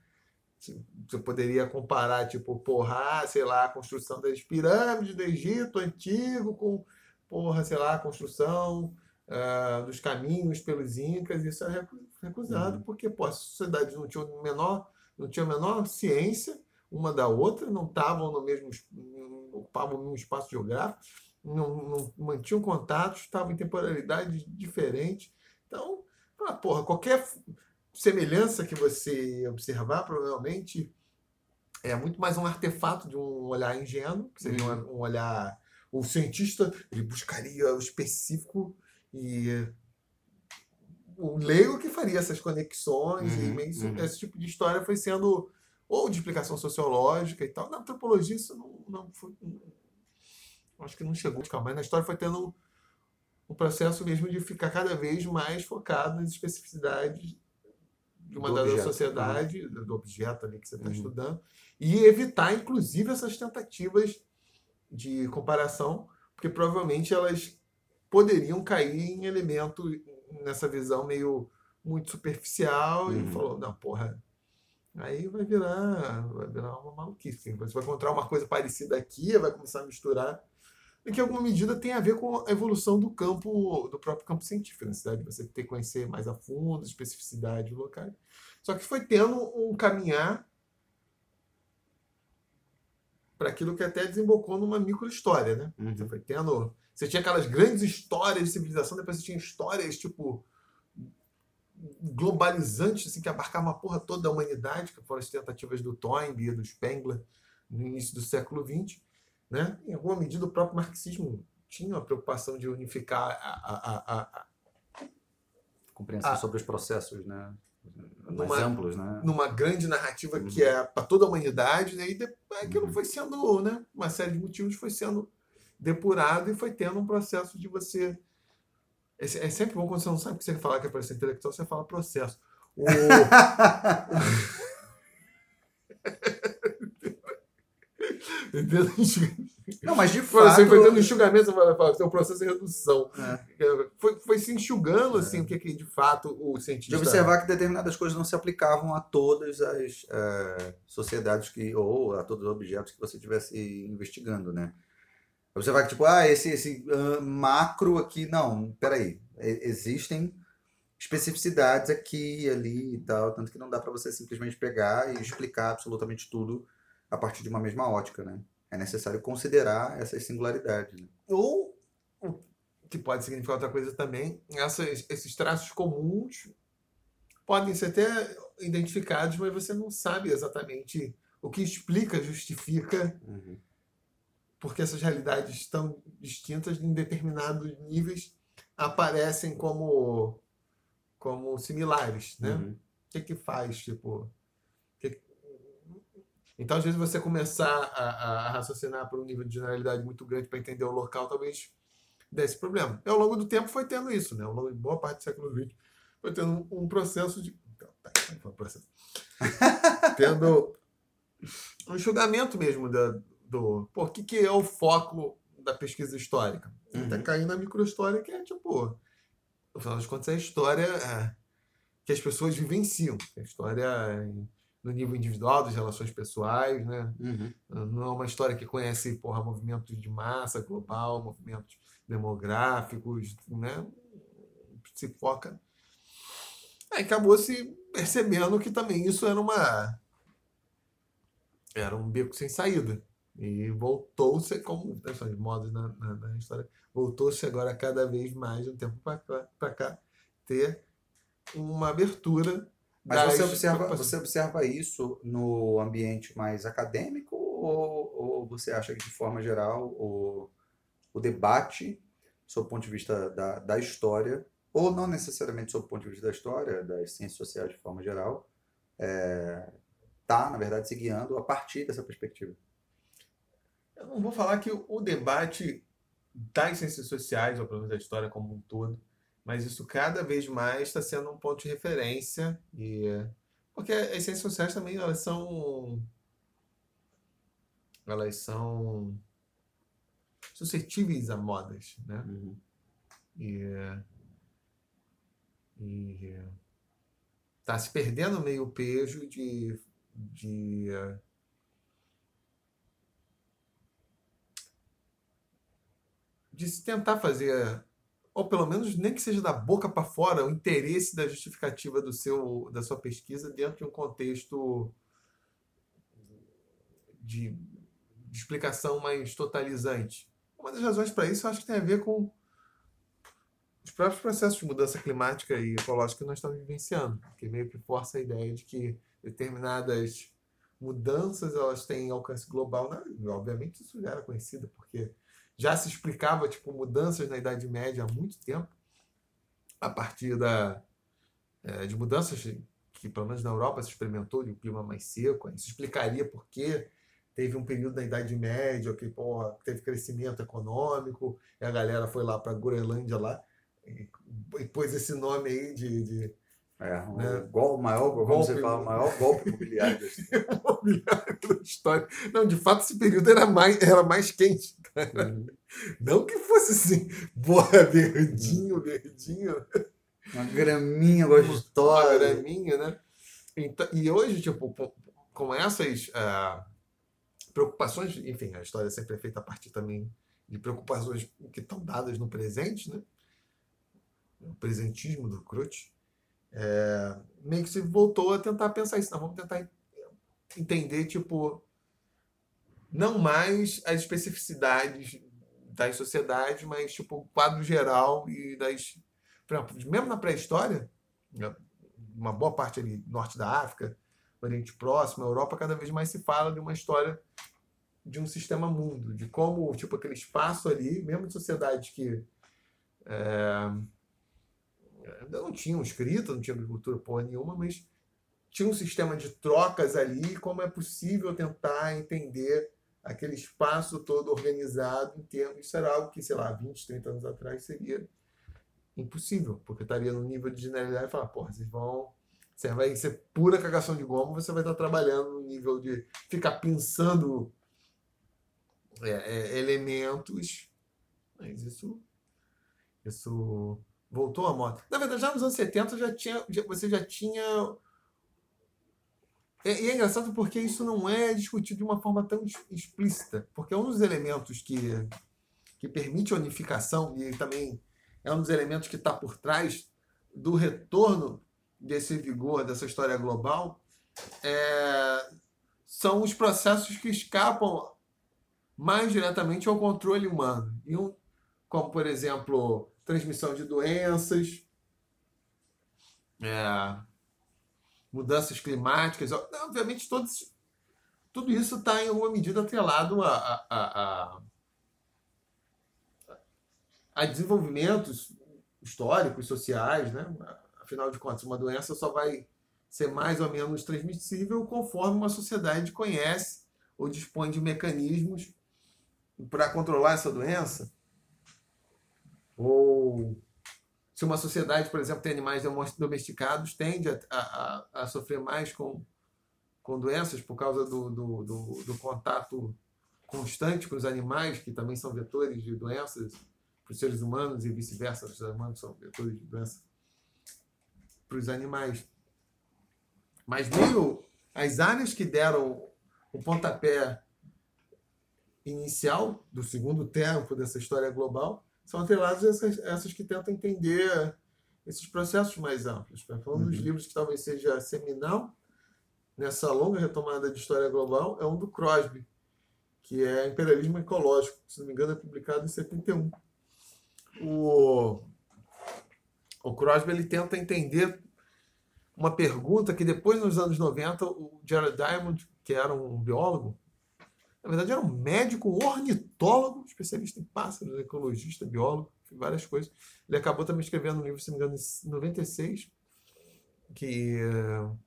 Você poderia comparar, tipo, porra, ah, sei lá, a construção das pirâmides do Egito antigo com, porra, sei lá, a construção ah, dos caminhos pelos incas. Isso é recu- recusado, Uhum. porque, pô, as sociedades não tinham, menor, não tinham a menor ciência uma da outra, não estavam no mesmo, ocupavam o mesmo espaço geográfico, não, não mantinham contatos, estavam em temporalidades diferentes. Então, ah, porra, qualquer semelhança que você observar, provavelmente é muito mais um artefato de um olhar ingênuo, que seria um, um olhar. O cientista ele buscaria o específico e o leigo que faria essas conexões e Uhum, meio isso- uhum. esse tipo de história foi sendo ou de explicação sociológica e tal. Na antropologia isso não, não foi. Acho que não chegou, mas na história foi tendo um processo mesmo de ficar cada vez mais focado nas especificidades de uma dada objeto, sociedade, do objeto ali que você está Uhum. estudando, e evitar, inclusive, essas tentativas de comparação, porque provavelmente elas poderiam cair em elemento nessa visão meio muito superficial e Uhum. falou, não, porra, aí vai virar, vai virar uma maluquice. Você vai encontrar uma coisa parecida aqui, vai começar a misturar, e que em alguma medida tem a ver com a evolução do campo, do próprio campo científico, a necessidade de você ter que conhecer mais a fundo as especificidades locais. Só que foi tendo um caminhar para aquilo que até desembocou numa micro-história, né? Uhum. Você foi tendo. Você tinha aquelas grandes histórias de civilização, depois você tinha histórias, tipo, globalizantes, assim, que abarcavam a porra toda da humanidade, que foram as tentativas do Toynbee e do Spengler no início do século XX. Né? Em alguma medida, o próprio marxismo tinha a preocupação de unificar a, a, a, a, Compreensão sobre os processos, né? Mais Numa- amplos, né? numa grande narrativa Uhum. que é para toda a humanidade, né? e depois, aquilo Uhum. foi sendo, né? uma série de motivos foi sendo depurado e foi tendo um processo de você. É, é sempre bom quando você não sabe o que você quer falar que é processo intelectual, você fala processo. O... [LAUGHS] [LAUGHS] Entendeu? Não, mas de [LAUGHS] Foi, fato... você foi tendo enxugamento, você fala, fala, tem um processo de redução. É. Foi, foi se enxugando assim, o que, que de fato o cientista. de observar que determinadas coisas não se aplicavam a todas as eh, sociedades que ou a todos os objetos que você estivesse investigando, né? Observar que tipo, ah, esse esse ah, macro aqui, não, peraí, existem especificidades aqui e ali e tal, tanto que não dá para você simplesmente pegar e explicar absolutamente tudo a partir de uma mesma ótica, né? É necessário considerar essas singularidades. Né? Ou, o que pode significar outra coisa também, essas, esses traços comuns podem ser até identificados, mas você não sabe exatamente o que explica, justifica, porque essas realidades estão distintas em determinados níveis aparecem como, como similares, né? Uhum. O que que faz, tipo... Então, às vezes, você começar a, a- raciocinar por um nível de generalidade muito grande para entender o local, talvez desse problema. E ao longo do tempo foi tendo isso, né? Ao longo de boa parte do século XX foi tendo um, um processo de... Então, tá, é foi processo? [LAUGHS] tendo um julgamento mesmo da, do... Pô, o que, que é o foco da pesquisa histórica? Uhum. Tá caindo na microhistória, que é tipo... No final das contas, é a história é, que as pessoas vivenciam. A história é no nível individual, das relações pessoais, né? Uhum. Não é uma história que conhece porra, movimentos de massa global, movimentos demográficos, né? Se foca. Aí acabou se percebendo que também isso era uma. Era um beco sem saída. E voltou-se, como essas modas na, na, na história, voltou-se agora cada vez mais, de um tempo para cá, pra cá, ter uma abertura. Mas das você observa, você observa isso no ambiente mais acadêmico ou, ou você acha que, de forma geral, o, o debate, sob o ponto de vista da, da história, ou não necessariamente sob o ponto de vista da história, das ciências sociais de forma geral, está, na verdade, se guiando a partir dessa perspectiva? Eu não vou falar que o debate das ciências sociais, ou pelo menos da história como um todo, mas isso cada vez mais está sendo um ponto de referência. E, porque as ciências sociais também elas são. Elas são suscetíveis a modas, né? Uhum. E, e tá se perdendo meio o peso de, de de se tentar fazer, ou pelo menos nem que seja da boca para fora, o interesse da justificativa do seu, da sua pesquisa dentro de um contexto de, de explicação mais totalizante. Uma das razões para isso eu acho que tem a ver com os próprios processos de mudança climática e ecológica que nós estamos vivenciando, que meio que força a ideia de que determinadas mudanças elas têm alcance global. Né? Obviamente isso já era conhecido, porque já se explicava tipo mudanças na Idade Média há muito tempo, a partir da, é, de mudanças que, pelo menos na Europa, se experimentou de um clima mais seco. Isso explicaria por que teve um período na Idade Média que porra, teve crescimento econômico, e a galera foi lá para a Groenlândia lá, e, e pôs esse nome aí de, de É, o, Né? gol, o maior, como Golpe. você fala, o maior [LAUGHS] golpe imobiliário da história. [LAUGHS] imobiliário da história. Não, de fato, esse período era mais, era mais quente. Uhum. Não que fosse assim, boa, verdinho, verdinho, Uma graminha uma gostosa. graminha, né? Então, e hoje, tipo, com, essas ah, preocupações, enfim, a história sempre é feita a partir também de preocupações que estão dadas no presente, né? O presentismo do Crutch. É, meio que se voltou a tentar pensar isso. Não, vamos tentar entender, tipo, não mais as especificidades das sociedades, mas, tipo, o quadro geral e das... Exemplo, mesmo na pré-história, né, uma boa parte ali, norte da África, Oriente Próximo, Europa, cada vez mais se fala de uma história de um sistema mundo, de como, tipo, aquele espaço ali, mesmo em sociedades que é, ainda não tinham escrita, não tinha agricultura porra nenhuma, mas tinha um sistema de trocas ali, como é possível tentar entender aquele espaço todo organizado em termos, era algo que, sei lá, 20, 30 anos atrás seria impossível, porque estaria no nível de generalidade e falar, porra, vocês vão você vai ser pura cagação de goma, você vai estar trabalhando no nível de ficar pensando é, é, elementos. Mas isso, isso voltou à moda. Na verdade, já nos anos 70 já tinha, já- você já tinha. É- E é engraçado porque isso não é discutido de uma forma tão ex- explícita. Porque um dos elementos que, que permite a unificação, e também é um dos elementos que está por trás do retorno desse vigor, dessa história global, é, são os processos que escapam mais diretamente ao controle humano. E um, como, por exemplo, transmissão de doenças, é, mudanças climáticas. Obviamente, todos, tudo isso está, em alguma medida, atrelado a, a, a, a- a desenvolvimentos históricos, sociais, né? Afinal de contas, uma doença só vai ser mais ou menos transmissível conforme uma sociedade conhece ou dispõe de mecanismos para controlar essa doença. Ou se uma sociedade, por exemplo, tem animais domesticados, tende a, a, a sofrer mais com, com doenças por causa do, do, do, do contato constante com os animais, que também são vetores de doenças para os seres humanos e vice-versa, os seres humanos são vetores de doença para os animais. Mas meio as áreas que deram o pontapé inicial do segundo tempo dessa história global são atreladas a essas, essas que tentam entender esses processos mais amplos. Né? Um dos uhum. livros que talvez seja seminal nessa longa retomada de história global é um do Crosby, que é Imperialismo Ecológico, se não me engano é publicado em 71. O, o Crosby ele tenta entender uma pergunta que depois, nos anos 90, o Jared Diamond, que era um biólogo, na verdade era um médico ornitólogo, especialista em pássaros, ecologista, biólogo, várias coisas. Ele acabou também escrevendo um livro, se não me engano, em 96, que uh,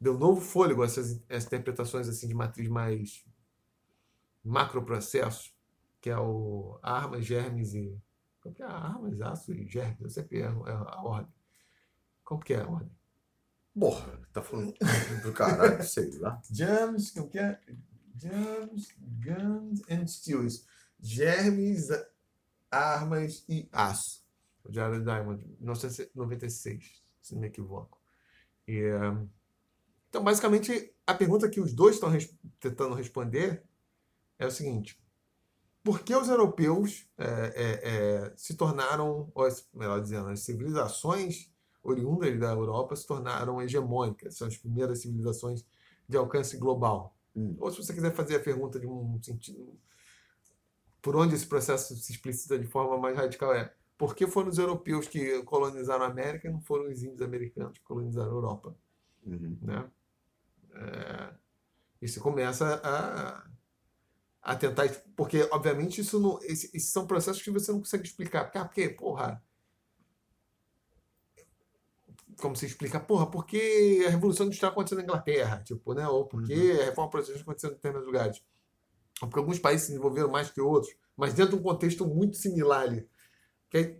deu novo fôlego a essas, essas interpretações assim de matriz mais macroprocessos, que é o armas, germes e. Como que é? Armas, aço e germes. Eu sempre erro a ordem. Como que é a ordem? Porra, tá falando do caralho, sei lá. Germs, como que é? Germs, guns and steels. Germes, armas e aço. O Jared Diamond, 1996, se não me equivoco. E, então, basicamente, a pergunta que os dois estão res tentando responder é o seguinte: por que os europeus é, é, é, se tornaram, ou melhor dizendo, as civilizações oriundas da Europa se tornaram hegemônicas, são as primeiras civilizações de alcance global? Hum. Ou se você quiser fazer a pergunta de um sentido, por onde esse processo se explicita de forma mais radical é por que foram os europeus que colonizaram a América e não foram os índios americanos que colonizaram a Europa? Uhum. Né? É, e você começa a a tentar. Porque, obviamente, isso não, esses são processos que você não consegue explicar. Porque, ah, porque porra. Como se explica? Porra, por que a Revolução Industrial aconteceu na Inglaterra? Tipo, né? Ou por que uhum. a Reforma Protestante aconteceu em determinados lugares? Ou porque alguns países se desenvolveram mais que outros, mas dentro de um contexto muito similar ali. Que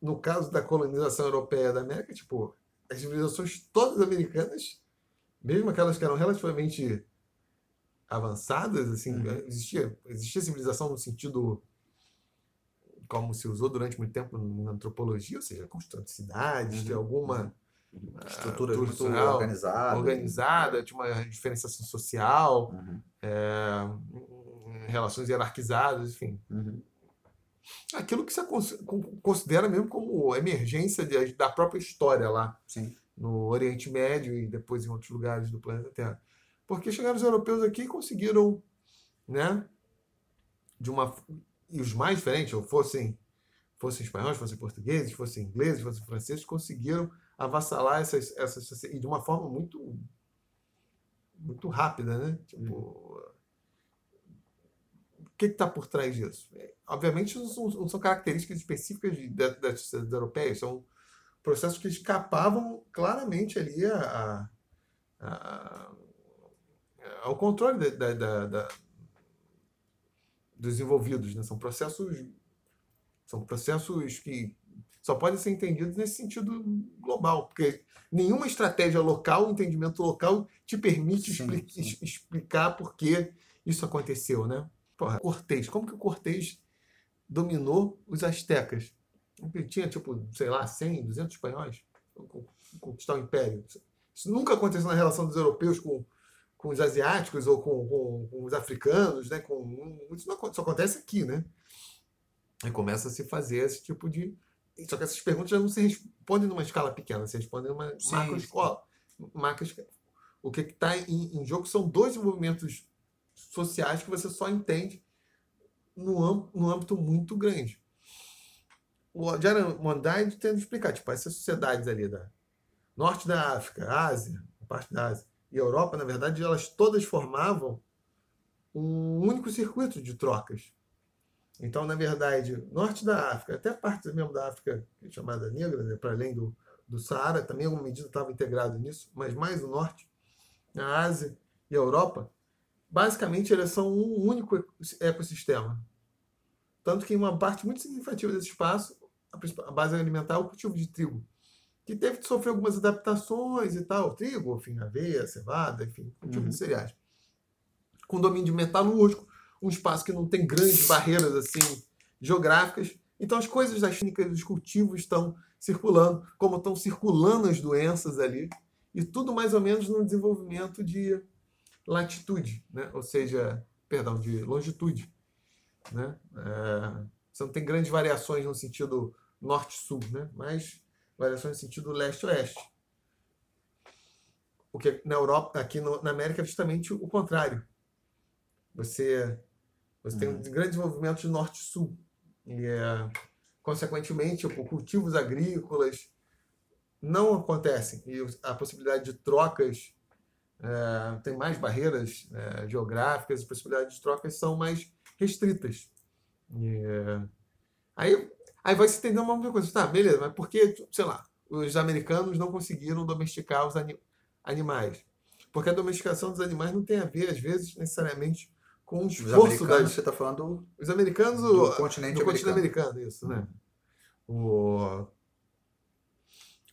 no caso da colonização europeia da América, tipo, as civilizações todas americanas, mesmo aquelas que eram relativamente avançadas, assim, uhum. existia, existia civilização no sentido como se usou durante muito tempo na antropologia, ou seja, construção de cidades, uhum. de alguma uhum. Estrutura muito organizada, organizada, tinha uma diferenciação social, uhum. é, relações hierarquizadas, enfim. Uhum. Aquilo que você considera mesmo como emergência da própria história lá, Sim. no Oriente Médio e depois em outros lugares do planeta Terra. Porque chegaram os europeus aqui e conseguiram, né? De uma e os mais diferentes, ou fossem fossem espanhóis, fossem portugueses, fossem ingleses, fossem franceses, conseguiram avassalar essas essas e de uma forma muito muito rápida, né? Tipo, o que está por trás disso? É, obviamente não são, características específicas das sociedades europeias, são processos que escapavam claramente ali a, a, a ao controle da, da, da, dos envolvidos. Né? São processos são processos que só podem ser entendidos nesse sentido global, porque nenhuma estratégia local, entendimento local, te permite sim, expli sim. explicar por que isso aconteceu, né? Porra, Cortês, como que o Cortês dominou os astecas? Ele tinha, tipo, sei lá, 100, 200 espanhóis conquistar o império. Isso nunca aconteceu na relação dos europeus com, com os asiáticos ou com, com, com os africanos, né? Com, isso não isso acontece aqui, né? E começa a se fazer esse tipo de. Só que essas perguntas não se respondem numa escala pequena, se respondem numa sim, macro escola. Macro, o que está em, em, jogo são dois movimentos sociais que você só entende no, no âmbito muito grande. O Jaran Mondai tenta explicar, tipo, essas sociedades ali da norte da África, Ásia, parte da Ásia, e Europa, na verdade, elas todas formavam um único circuito de trocas. Então, na verdade, norte da África, até parte mesmo da África é chamada negra, né, para além do, do Saara, também alguma medida estava integrado nisso, mas mais o norte, a Ásia e a Europa, basicamente elas são um único ecossistema. Tanto que uma parte muito significativa desse espaço, a base alimentar é o cultivo de trigo, que teve que sofrer algumas adaptações e tal, trigo, enfim, aveia, cevada, enfim, cultivo uhum. de cereais. Com domínio metalúrgico, um espaço que não tem grandes barreiras assim geográficas. Então as coisas das técnicas dos cultivos estão circulando, como estão circulando as doenças ali, e tudo mais ou menos no desenvolvimento de latitude, né? ou seja, perdão, de longitude. Né? É, você não tem grandes variações no sentido norte-sul, né? mas variações no sentido leste-oeste. O que na Europa, aqui no, na América é justamente o contrário. Você você tem um uhum. grande desenvolvimento de norte-sul. E, é, consequentemente, tipo, cultivos agrícolas não acontecem. E a possibilidade de trocas é, tem mais barreiras é, geográficas, as possibilidades de trocas são mais restritas. É, aí, aí vai se entender uma outra coisa. Tá, beleza, mas por que, sei lá, os americanos não conseguiram domesticar os animais? Porque a domesticação dos animais não tem a ver, às vezes, necessariamente com o esforço da... Você está falando os americanos do continente, do americano. continente americano, isso, né? O,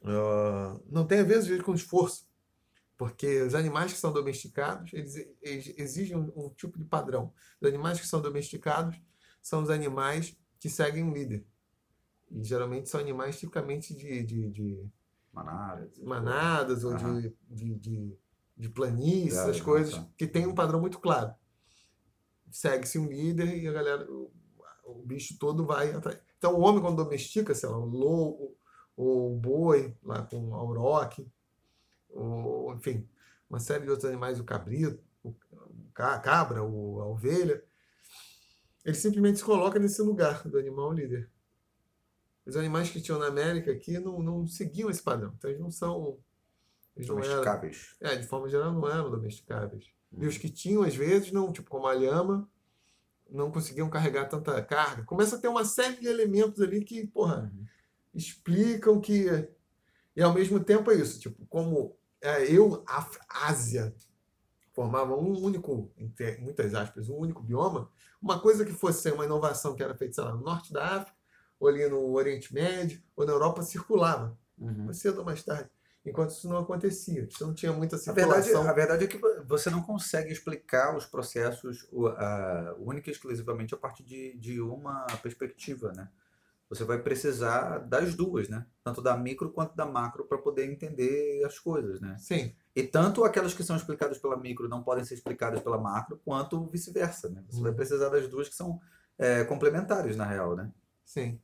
uh, não tem a ver com esforço, porque os animais que são domesticados eles, eles exigem um, um, tipo de padrão. Os animais que são domesticados são os animais que seguem um líder. E geralmente são animais tipicamente de, de, de manadas, manadas ou de, de, de, de planícies, essas coisas, tá. que têm um padrão muito claro segue-se um líder e a galera, o, o, bicho todo vai atrás. Então, o homem, quando domestica, sei lá, o lobo, o boi, lá com o auroque, o, enfim, uma série de outros animais, o cabrito, o, a cabra, o, a ovelha, ele simplesmente se coloca nesse lugar do animal líder. Os animais que tinham na América aqui não, não seguiam esse padrão. Então, eles não são. Eles domesticáveis. Não eram, é, de forma geral, não eram domesticáveis. E os que tinham, às vezes, não, tipo como a lhama, não conseguiam carregar tanta carga. Começa a ter uma série de elementos ali que, porra, uhum. explicam que. E ao mesmo tempo é isso, tipo, como é, eu, a Ásia, formavam um único, entre muitas aspas, um único bioma, uma coisa que fosse uma inovação que era feita, sei lá, no norte da África, ou ali no Oriente Médio, ou na Europa, circulava, uhum. mais cedo ou mais tarde enquanto isso não acontecia. Isso não tinha muita circulação. A verdade, a verdade é que você não consegue explicar os processos uh, única e exclusivamente a partir de, de uma perspectiva, né? Você vai precisar das duas, né? Tanto da micro quanto da macro para poder entender as coisas, né? Sim. E tanto aquelas que são explicadas pela micro não podem ser explicadas pela macro, quanto vice-versa, né? Você vai uhum. precisar das duas que são é, complementares, na real, né? Sim.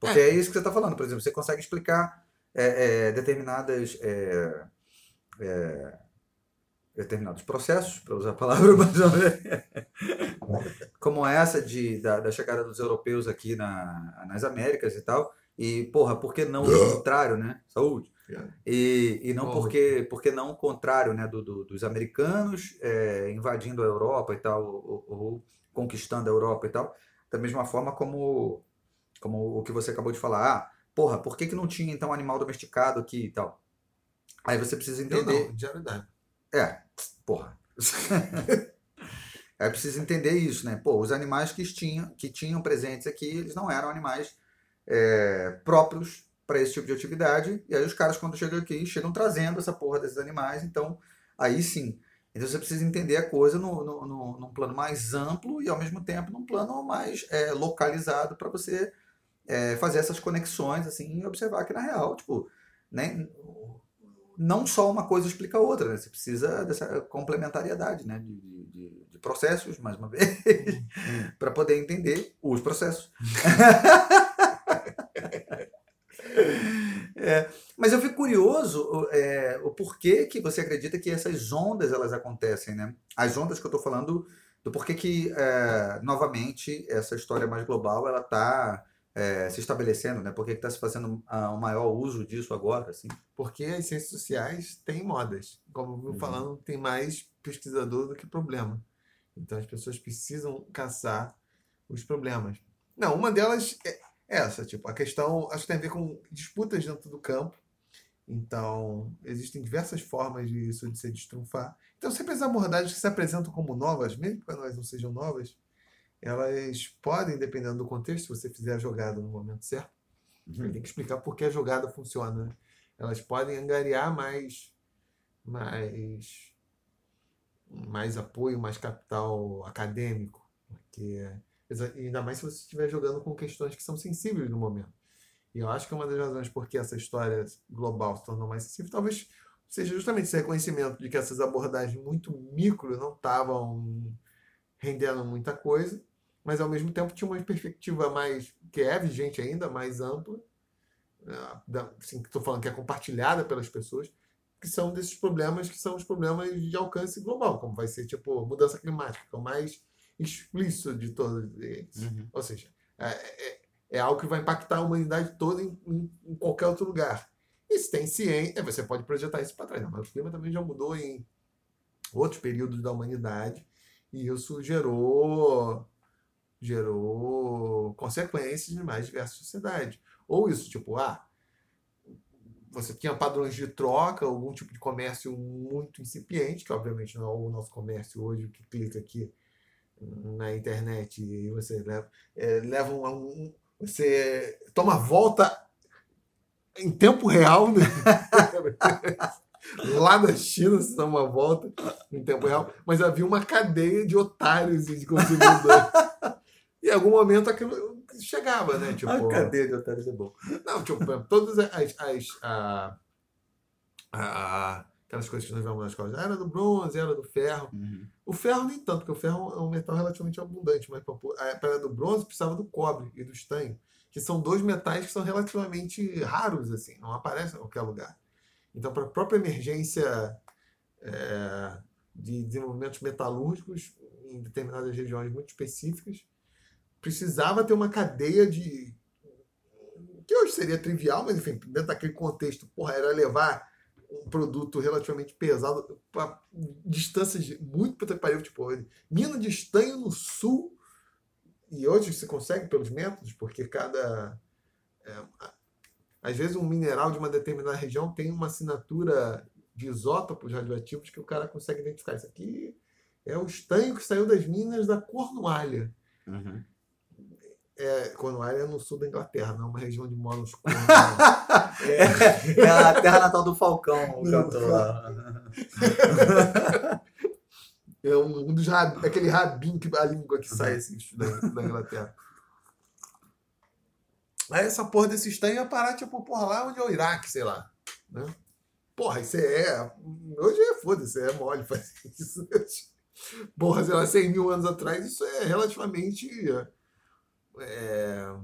Porque é, é isso que você está falando. Por exemplo, você consegue explicar é, é, determinadas é, é, determinados processos, para usar a palavra [LAUGHS] mais ou menos, como essa de, da, da, chegada dos europeus aqui na, nas Américas e tal. E, porra, por que não o contrário, né? Saúde. E, e não porque, porque não o contrário né, do, do dos americanos é, invadindo a Europa e tal, ou, ou, conquistando a Europa e tal, da mesma forma como, como o que você acabou de falar. Ah, porra, por que, que não tinha então animal domesticado aqui e tal? Aí você precisa entender. Não, de É, porra. [LAUGHS] Aí precisa entender isso, né? Pô, os animais que tinham, que tinham presentes aqui, eles não eram animais é, próprios para esse tipo de atividade. E aí os caras, quando chegam aqui, chegam trazendo essa porra desses animais. Então, aí sim. Então você precisa entender a coisa no, no, no, num plano mais amplo e, ao mesmo tempo, num plano mais é, localizado para você é, fazer essas conexões assim e observar que na real, tipo, né, não só uma coisa explica a outra, né? Você precisa dessa complementariedade, né? De, de, de processos, mais uma [LAUGHS] vez, uhum. para poder entender os processos. [LAUGHS] é, mas eu fico curioso é, o porquê que você acredita que essas ondas elas acontecem, né? As ondas que eu estou falando do porquê que, é, novamente, essa história mais global ela está é, se estabelecendo, né? Por que está se fazendo um maior uso disso agora, assim? Porque as ciências sociais têm modas. Como eu uhum. falando, tem mais pesquisador do que problema. Então as pessoas precisam caçar os problemas. Não, uma delas é essa, tipo, a questão acho que tem a ver com disputas dentro do campo. Então, existem diversas formas disso de se destrunfar. Então, sempre as abordagens que se apresentam como novas, mesmo que elas não sejam novas, elas podem, dependendo do contexto, se você fizer a jogada no momento certo, uhum. tem que explicar por que a jogada funciona. Né? Elas podem angariar mais, mais, mais apoio, mais capital acadêmico, porque ainda mais se você estiver jogando com questões que são sensíveis no momento. E eu acho que uma das razões por que essa história global se tornou mais sensível, talvez seja justamente esse reconhecimento de que essas abordagens muito micro não estavam rendendo muita coisa, mas ao mesmo tempo tinha uma perspectiva mais, que é vigente ainda, mais ampla, né, assim, que estou falando que é compartilhada pelas pessoas, que são desses problemas que são os problemas de alcance global, como vai ser tipo mudança climática, que é o mais explícito de todos eles. Uhum. Ou seja, é, é, é, algo que vai impactar a humanidade toda em, em, em qualquer outro lugar. E se tem ciência, você pode projetar isso para trás. Não, mas o clima também já mudou em outros períodos da humanidade e isso gerou gerou consequências em mais diversas sociedades. Ou isso, tipo, ah, você tinha padrões de troca, algum tipo de comércio muito incipiente, que obviamente não é o nosso comércio hoje, que clica aqui na internet e você leva, é, leva um, um, você toma volta em tempo real, né? [LAUGHS] Lá da China você dá uma volta em tempo real, mas havia uma cadeia de otários e de consumidores. E em algum momento aquilo chegava, né? Tipo, a cadeia de otários é bom. Não, tipo, todas as, as a, a, aquelas coisas que nós vemos na escola, era do bronze, era do ferro. Uhum. O ferro nem tanto, porque o ferro é um metal relativamente abundante, mas para a do bronze precisava do cobre e do estanho, que são dois metais que são relativamente raros, assim, não aparecem em qualquer lugar. Então, para a própria emergência é, de desenvolvimentos metalúrgicos em determinadas regiões muito específicas, precisava ter uma cadeia de. que hoje seria trivial, mas enfim, dentro daquele contexto, porra, era levar um produto relativamente pesado para distâncias muito para tipo mina de estanho no sul e hoje você consegue pelos métodos porque cada é, às vezes um mineral de uma determinada região tem uma assinatura de isótopos radioativos que o cara consegue identificar isso aqui é o estanho que saiu das minas da Cornualha uhum. É, Cornualha é no sul da Inglaterra, não é uma região de moram os [LAUGHS] é, é a terra natal do Falcão, o cantor lá. [LAUGHS] É um, um dos rab, aquele rabinho que a língua que sai assim da, da Inglaterra. Aí essa porra desse estanho ia parar, tipo, porra, lá onde é o Iraque, sei lá. Né? Porra, isso é. Hoje é foda-se, é mole fazer isso. [LAUGHS] Porra, sei lá, 100 mil anos atrás, isso é relativamente é,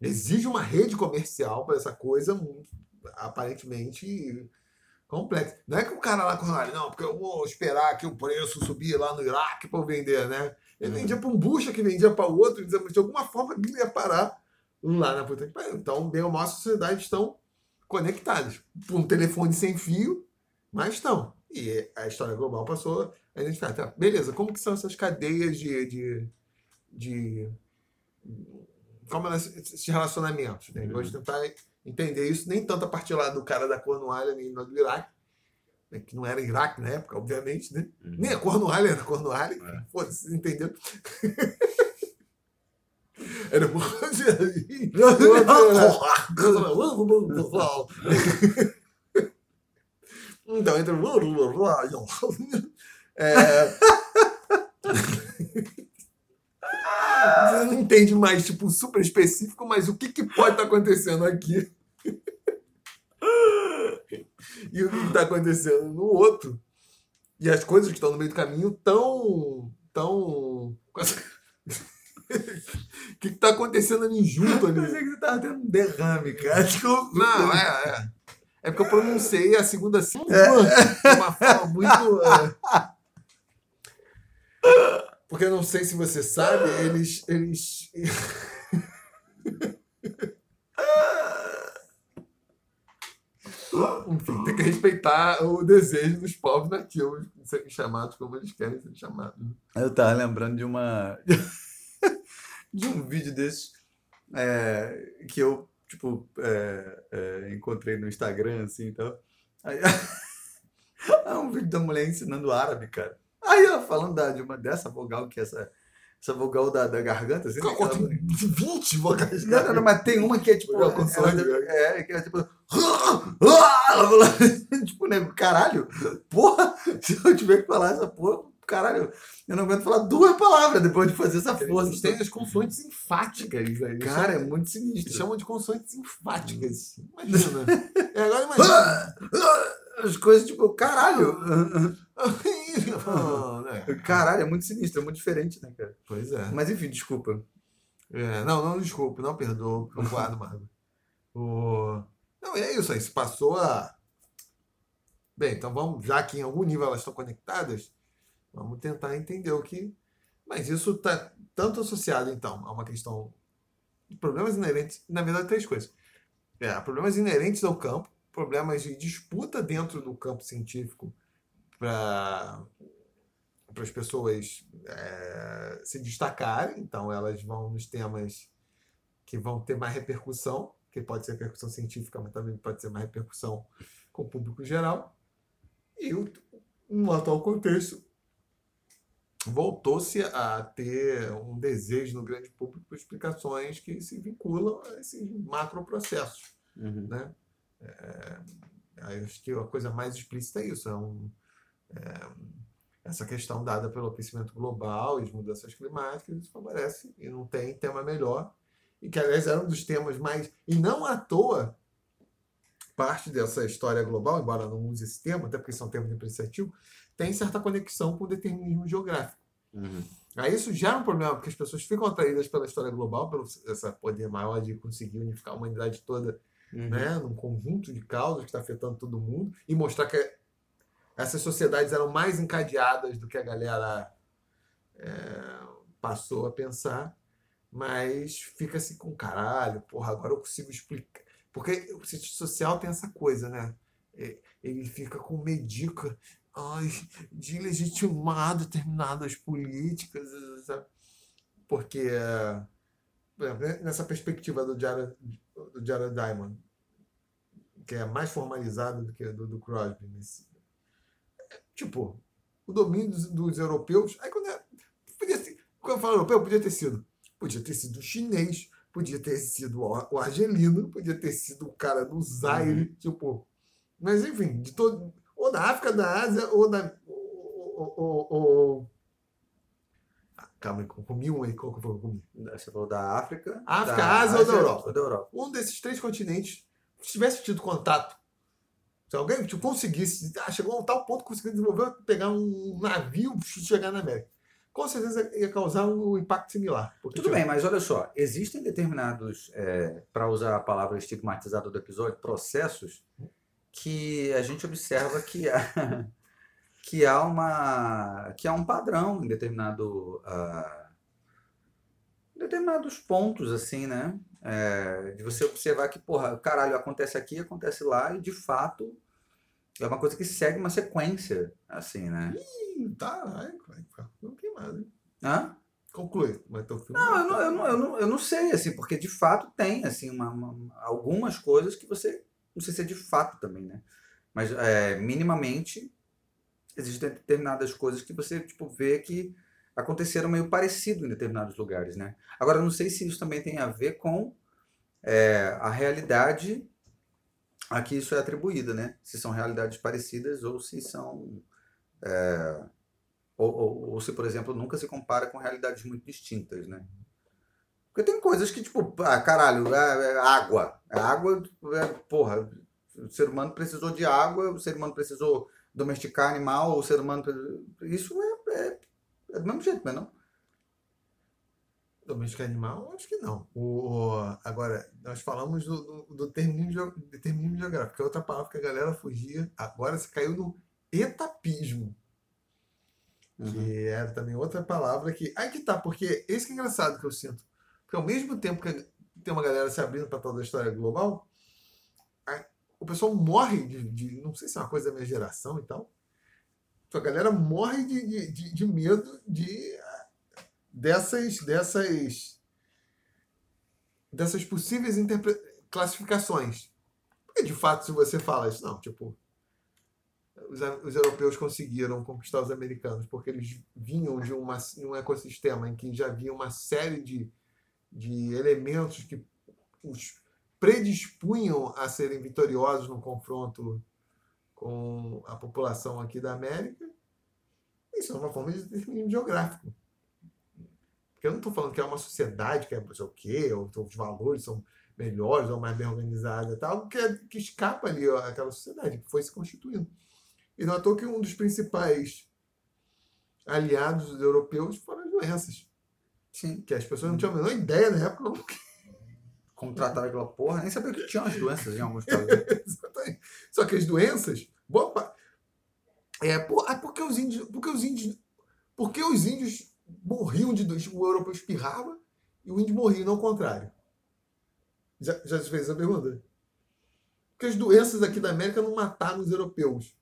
exige uma rede comercial para essa coisa aparentemente complexa. Não é que o cara lá com não, porque eu vou esperar que o preço subir lá no Iraque para eu vender, né? Ele vendia para um bucha que vendia para o outro, de alguma forma ele ia parar lá na puta que pariu. Então, bem ou mal, a sociedade estão conectadas. Por um telefone sem fio, mas estão. E a história global passou a identificar. Tá, beleza, como que são essas cadeias de, de, de como é esse relacionamento. Né? Uhum. Gosto de tentar entender isso, nem tanto a partir lá do cara da Cornualha, nem do Iraque, né? que não era Iraque na época, obviamente, né? Uhum. Nem a Cornualha era Cornualha, é. foda-se, entendeu? era então entra é você não entende mais, tipo, super específico, mas o que, que pode estar tá acontecendo aqui? [LAUGHS] e o que está acontecendo no outro? E as coisas que estão no meio do caminho tão. tão. [LAUGHS] O que, está acontecendo ali junto ali? Eu pensei que você estava tendo um derrame, cara. Não, é, é. É porque eu pronunciei a segunda sílaba é. de uma forma muito. É. [LAUGHS] Porque eu não sei se você sabe, eles. eles... [LAUGHS] Enfim, tem que respeitar o desejo dos povos nativos de serem chamados como eles querem ser chamados. Eu tava lembrando de uma. [LAUGHS] de um vídeo desses é, que eu, tipo, é, é, encontrei no Instagram, assim, então. Aí, [LAUGHS] é um vídeo da mulher ensinando árabe, cara. Aí ela falando da, de uma, dessa vogal, que é essa, essa vogal da, da garganta, assim. Aquela- qual- Tem 20 vogais. Não, não, não, mas tem uma que é tipo. Vogal consoante, ela- né? é, que é tipo. Ela fala, [LAUGHS] tipo, nego, caralho, porra, [LAUGHS] se eu tiver que falar essa porra, caralho, eu não aguento falar duas palavras depois de fazer essa força. Eles têm as consoantes enfáticas. Cara, é Eles muito sinistro. chamam de consoantes enfáticas. Imagina. [LAUGHS] É, agora imagina. As coisas, tipo, caralho. Não, [LAUGHS] né? Caralho, é muito sinistro, é muito diferente, né, cara? Pois é. Mas enfim, desculpa. É, não, não, desculpe, não perdoa, não guardo mais. O... Não, é isso aí, se passou a. Bem, então vamos, já que em algum nível elas estão conectadas, vamos tentar entender o que. Mas isso está tanto associado, então, a uma questão de problemas inerentes, na verdade, três coisas. É, problemas inerentes ao campo, problemas de disputa dentro do campo científico para para as pessoas é, se destacarem, então elas vão nos temas que vão ter mais repercussão, que pode ser repercussão científica, mas também pode ser mais repercussão com o público geral. E o- no atual contexto, voltou-se a ter um desejo no grande público por explicações que se vinculam a esses macroprocessos né? É, acho que a coisa mais explícita é isso, é um, essa questão dada pelo aquecimento global e as mudanças climáticas, isso favorece e não tem tema melhor, e que aliás era um dos temas mais, e não à toa, parte dessa história global, embora não use esse termo, até porque são termos depreciativos, tem certa conexão com o determinismo geográfico. Aí isso gera um problema, porque as pessoas ficam atraídas pela história global, pelo esse poder maior de conseguir unificar a humanidade toda né, num conjunto de causas que está afetando todo mundo e mostrar que essas sociedades eram mais encadeadas do que a galera é, passou a pensar, mas fica-se com caralho, porra, agora eu consigo explicar. Porque o cientista social tem essa coisa, né? Ele fica com medica de legitimar determinadas políticas, sabe? Porque né, nessa perspectiva do Jared, do Jared Diamond, que é mais formalizado do que do, do Crosby. Mas, tipo, o domínio dos, dos europeus. Aí quando, é, podia ser, quando eu falo europeu, podia ter sido. Podia ter sido o chinês, podia ter sido o, argelino, podia ter sido o cara do Zaire, tipo. Mas enfim, de todo. Ou da África, da Ásia, ou da. Ou, ou, ou- Ah, calma aí, comi um aí, qual que foi comi? Você falou da África. África, da Ásia ou da Europa? da Europa. um desses três continentes tivesse tido contato, se alguém tipo, conseguisse, ah, chegou a um tal ponto que conseguiu desenvolver, pegar um navio e chegar na América, com certeza ia causar um impacto similar. Tudo tipo, bem, mas olha só, existem determinados, para usar a palavra estigmatizada do episódio, processos que a gente observa que há, [LAUGHS] que há uma que há um padrão em determinado em determinados pontos assim, né? É, de você observar que, porra, caralho, acontece aqui, acontece lá e de fato é uma coisa que segue uma sequência, assim, né? Ih, tá. Não tem mais. hein? Hã? Conclui, mas teu filme. Não, eu não, eu não, eu não, eu não sei, assim, porque de fato tem, assim, uma, uma- algumas coisas que você, não sei se é de fato também, né? Mas é, minimamente existem determinadas coisas que você, tipo, vê que aconteceram meio parecido em determinados lugares, né? Agora, não sei se isso também tem a ver com é, a realidade a que isso é atribuída, né? Se são realidades parecidas ou se são... é, ou, ou- ou se, por exemplo, nunca se compara com realidades muito distintas, né? Porque tem coisas que, tipo, ah, caralho, é, é água. É água, é, porra, o ser humano precisou de água, o ser humano precisou domesticar animal, o ser humano. Isso é, do mesmo jeito, não é não? Doméstica animal, acho que não. O, agora, nós falamos do, do, do geo- determinismo geográfico, que é outra palavra que a galera fugia. Agora você caiu no etapismo. Que era também outra palavra que. Aí que tá, porque esse que é engraçado que eu sinto. Porque ao mesmo tempo que tem uma galera se abrindo para tal da história global, o pessoal morre de, de- Não sei se é uma coisa da minha geração e tal. A galera morre de, de, de, de medo de dessas, dessas dessas possíveis classificações. Porque, de fato, se você fala isso, não, tipo, os, os europeus conseguiram conquistar os americanos porque eles vinham de uma, um ecossistema em que já havia uma série de, de elementos que os predispunham a serem vitoriosos no confronto com a população aqui da América. Isso é uma forma de determinismo geográfico. Porque eu não estou falando que é uma sociedade que é não sei o quê, ou os valores são melhores ou mais bem organizadas, é algo que, é- que escapa ali ó, àquela sociedade que foi se constituindo. E não é que um dos principais aliados dos europeus foram as doenças. Sim. Que as pessoas não tinham a menor ideia na época como Como tratar aquela porra, nem sabia que tinha umas doenças em alguns casos. [LAUGHS] Exatamente. Só que as doenças, boa pa- é por, ah, porque os índios, porque os índios, porque os índios morriam de doença, o europeu espirrava e o índio morria, não o contrário. Já, já se fez essa pergunta? Porque as doenças aqui da América não mataram os europeus.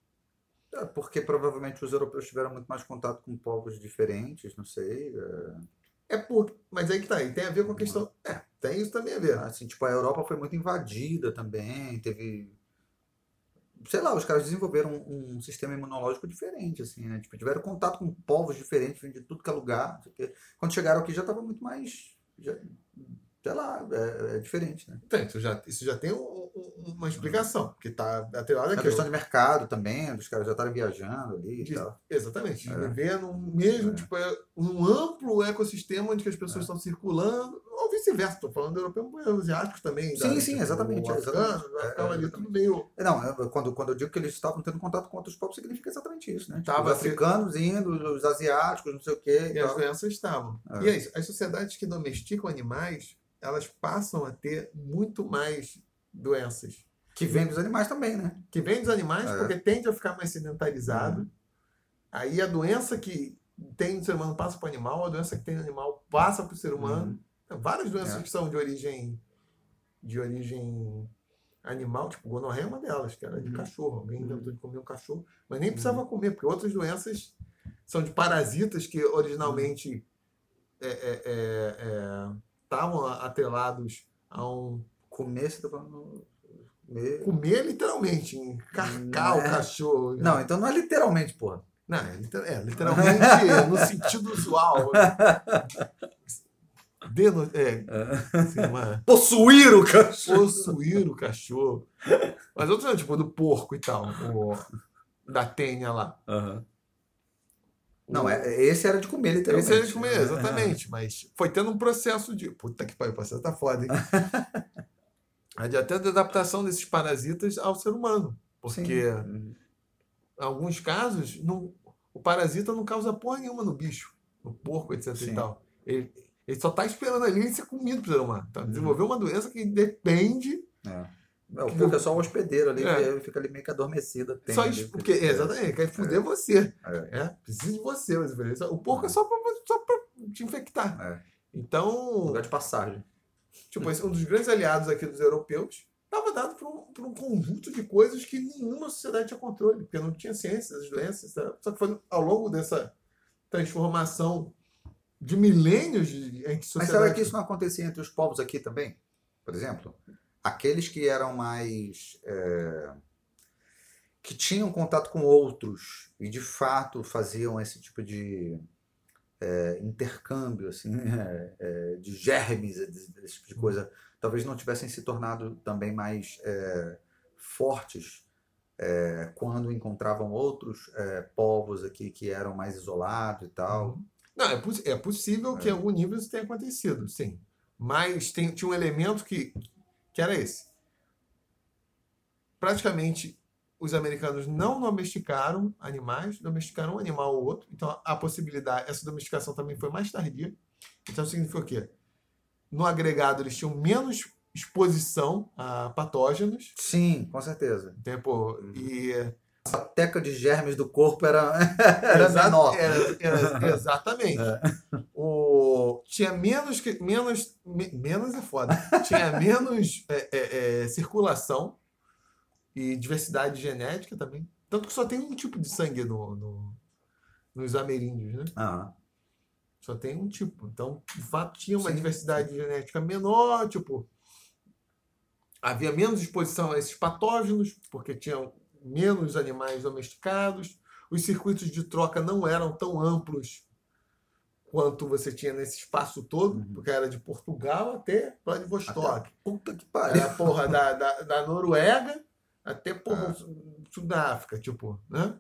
É, porque provavelmente os europeus tiveram muito mais contato com povos diferentes, não sei. é, É por, mas aí que tá, aí tem a ver com a questão. É, tem isso também a ver. Assim, tipo, a Europa foi muito invadida também, teve. Sei lá, os caras desenvolveram um, um sistema imunológico diferente, assim, né? Tipo, tiveram contato com povos diferentes, de tudo que é lugar. Quando chegaram aqui já estava muito mais. Já, sei lá, é, é diferente, né? Tem, isso, já, isso já tem um- um- uma explicação, que está atrelada A aqui. questão de mercado também, dos caras já estarem viajando ali e De- tal. Exatamente. É. Viver num mesmo, É. tipo, é, um amplo ecossistema onde as pessoas É. estão circulando, ou vice-versa. Estou falando do europeu, mas os asiáticos também. Sim, da- sim, tipo, exatamente, africano É, ali, tudo meio. Não, quando, quando eu digo que eles estavam tendo contato com outros povos, significa exatamente isso, né? Tipo, Tava os africanos indo, os asiáticos, não sei o quê. E E as doenças estavam. E é isso. As sociedades que domesticam animais, elas passam a ter muito mais doenças. Que vem dos animais também, né? Que vem dos animais É. porque tende a ficar mais sedentarizado. Aí a doença que tem no ser humano passa para o animal, a doença que tem no animal passa para o ser humano. Várias doenças É. que são de origem de origem animal, tipo gonorreia é uma delas, que era de Uhum. cachorro. Alguém Uhum. inventou de comer um cachorro, mas nem precisava comer, porque outras doenças são de parasitas que originalmente é, é, é, é, estavam atrelados a um Comer, você tá falando. Comer. comer literalmente, encarcar o é. cachorro. Não, então não é literalmente, porra. Não, é, é, literalmente [LAUGHS] no sentido usual. Deno, é, assim, uma- Possuir o cachorro. possuir o cachorro. Mas outros, tipo, do porco e tal. O, da tenha lá. Não, é, esse era de comer, literalmente. Esse é de comer, exatamente. Mas foi tendo um processo de. Puta que pariu, o processo tá foda, hein? [LAUGHS] de até de adaptação desses parasitas ao ser humano. Porque, Sim. em alguns casos, não, o parasita não causa porra nenhuma no bicho, no porco, etc. Sim. E tal. Ele, ele só tá esperando ali ele ser comido pelo ser humano. Então, Uhum. desenvolveu uma doença que depende É. É, o porco é só um hospedeiro ali, É. que fica ali meio que adormecido. Só ali, porque, é. exatamente, quer fuder você. É. É, precisa de você. mas. O porco é só pra, só pra te infectar. É. Então, Lugar de passagem. tipo, esse, um dos grandes aliados aqui dos europeus estava dado por um, por um conjunto de coisas que nenhuma sociedade tinha controle, porque não tinha ciência das doenças. tá? Só que foi ao longo dessa transformação de milênios de, em que Mas sociedade... será que isso não acontecia entre os povos aqui também? Por exemplo, aqueles que eram mais. é, que tinham contato com outros e de fato faziam esse tipo de é, intercâmbio assim, [LAUGHS] é, é, de germes, esse tipo de coisa, talvez não tivessem se tornado também mais é, fortes é, quando encontravam outros é, povos aqui que eram mais isolados e tal. Não, é, é possível que em algum nível isso tenha acontecido, sim. Mas tem, tinha um elemento que, que era esse. Praticamente, os americanos não domesticaram animais, domesticaram um animal ou outro. Então, a possibilidade, essa domesticação também foi mais tardia. Então, significa o quê? No agregado, eles tinham menos exposição a patógenos. Sim, com certeza. Tempo, e A teca de germes do corpo era, [LAUGHS] era Exa- menor. era- era- exatamente. O, tinha menos menos me- menos é foda. Tinha menos é, é, é, circulação e diversidade genética também. Tanto que só tem um tipo de sangue no, no- nos ameríndios, né? Ah, Só tem um tipo. Então, de fato, tinha uma Sim, diversidade genética menor, tipo. Havia menos exposição a esses patógenos, porque tinham menos animais domesticados. Os circuitos de troca não eram tão amplos quanto você tinha nesse espaço todo, Uhum. porque era de Portugal até Vladivostok. Puta que pariu. Era, porra, da, [LAUGHS] da, da Noruega até, porra, Ah. o sul da África, tipo, né?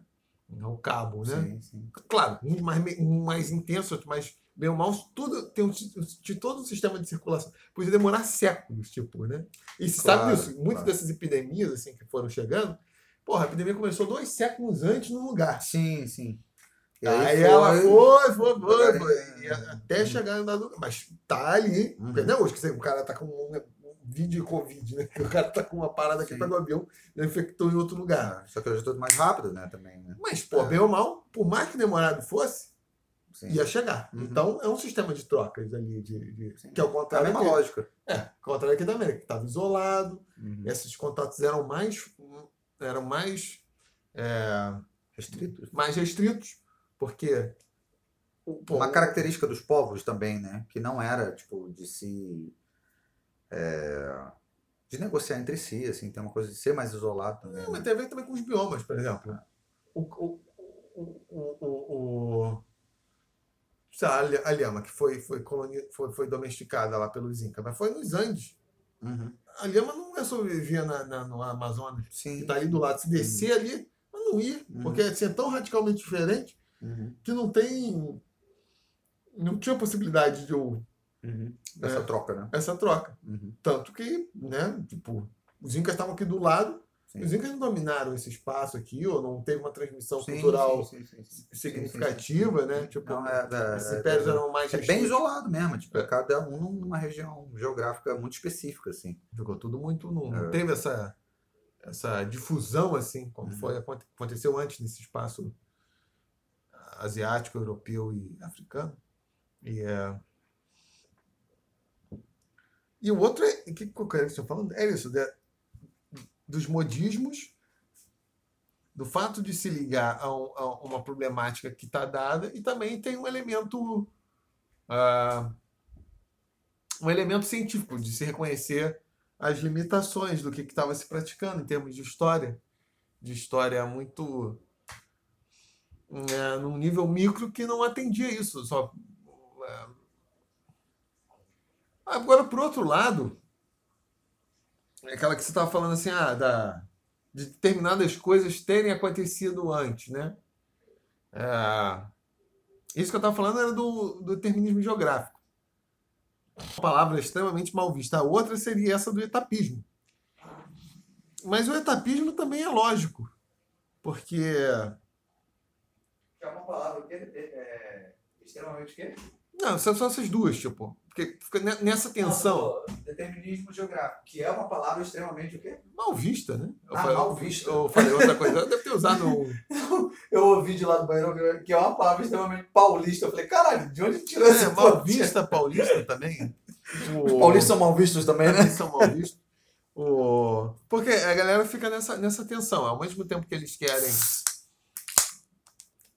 O cabo, né? Sim, sim. Claro, uns mais, um mais intenso, outro mais bem ou mal, tudo tem um, de todo o sistema de circulação. Podia demorar séculos, tipo, né? E se Claro, sabe disso, muitas claro. dessas epidemias, assim, que foram chegando, porra, a epidemia começou dois séculos antes no lugar. Sim, sim. E Aí, ela foi, foi, foi, Aí- foi. E até chegar dado lugar. Mas tá ali. Uhum. Porque não é hoje que o cara tá com um, um vídeo de Covid, né? [LAUGHS] O cara tá com uma parada aqui, pega o avião e infectou em outro lugar. Ah, Só que hoje é tudo mais rápido, né, também, né? Mas, pô, É. bem ou mal, por mais que demorado fosse, Sim. ia chegar. Uhum. Então é um sistema de trocas ali, de, de- que é o É a contrário mesma lógica. É, o contrário aqui da América, que estava isolado, Uhum. esses contatos eram mais, eram mais, é, Restritos. mais restritos, porque o- pô, Uma característica dos povos também, né? Que não era, tipo, de se. é, de negociar entre si, assim, tem uma coisa de ser mais isolado também. Não, mas né? tem a ver também com os biomas, por exemplo. O, o, o, o, o, o- a lha- a lhama que foi, foi, foi, foi domesticada lá pelos Incas, mas foi nos Andes. Uhum. A lhama não é sobrevivia na, na, no Amazonas, Sim. que tá ali do lado. Se descer ali, mas não ia, Uhum. porque assim, é tão radicalmente diferente Uhum. que não tem. Não tinha possibilidade de eu- Uhum. Essa É. troca, né? essa troca. Uhum. Tanto que, né, tipo, os Incas estavam aqui do lado, Sim. os Incas não dominaram esse espaço aqui, ou não teve uma transmissão Sim, cultural sim, significativa, né? Tipo, Não, é, é, esses é- impérios é- eram mais é bem isolado mesmo, tipo, É. cada um numa região geográfica muito específica, assim. Ficou tudo muito. Não, não É. teve essa, essa difusão assim, como Uhum. foi, aconte- aconteceu antes nesse espaço asiático, europeu e africano. E, é... e o outro é. O que, que eu você falando? É isso, de- dos modismos, do fato de se ligar a, um- a uma problemática que está dada, e também tem um elemento. ah, um elemento científico, de se reconhecer as limitações do que estava se praticando em termos de história, de história muito é, num nível micro que não atendia isso. Só, é. Agora, por outro lado, aquela que você estava falando assim, ah, da, de determinadas coisas terem acontecido antes, né? É, isso que eu estava falando era do, do determinismo geográfico. Uma palavra extremamente mal vista. A outra seria essa do etapismo. Mas o etapismo também é lógico, porque É uma palavra que é, extremamente que não, são só essas duas, tipo, porque fica ne- nessa tensão determinismo geográfico, que é uma palavra extremamente o quê? mal vista, né? Eu Ah, falei, mal vista. Eu falei outra coisa, eu devo ter usado um, [LAUGHS] Eu ouvi de lá do banheiro que é uma palavra extremamente paulista. Eu falei, caralho, de onde tirou é, esse mal vista paulista também. [LAUGHS] Os paulistas são mal vistos também, né? São mal vistos. O... Porque a galera fica nessa, nessa tensão. Ao mesmo tempo que eles querem.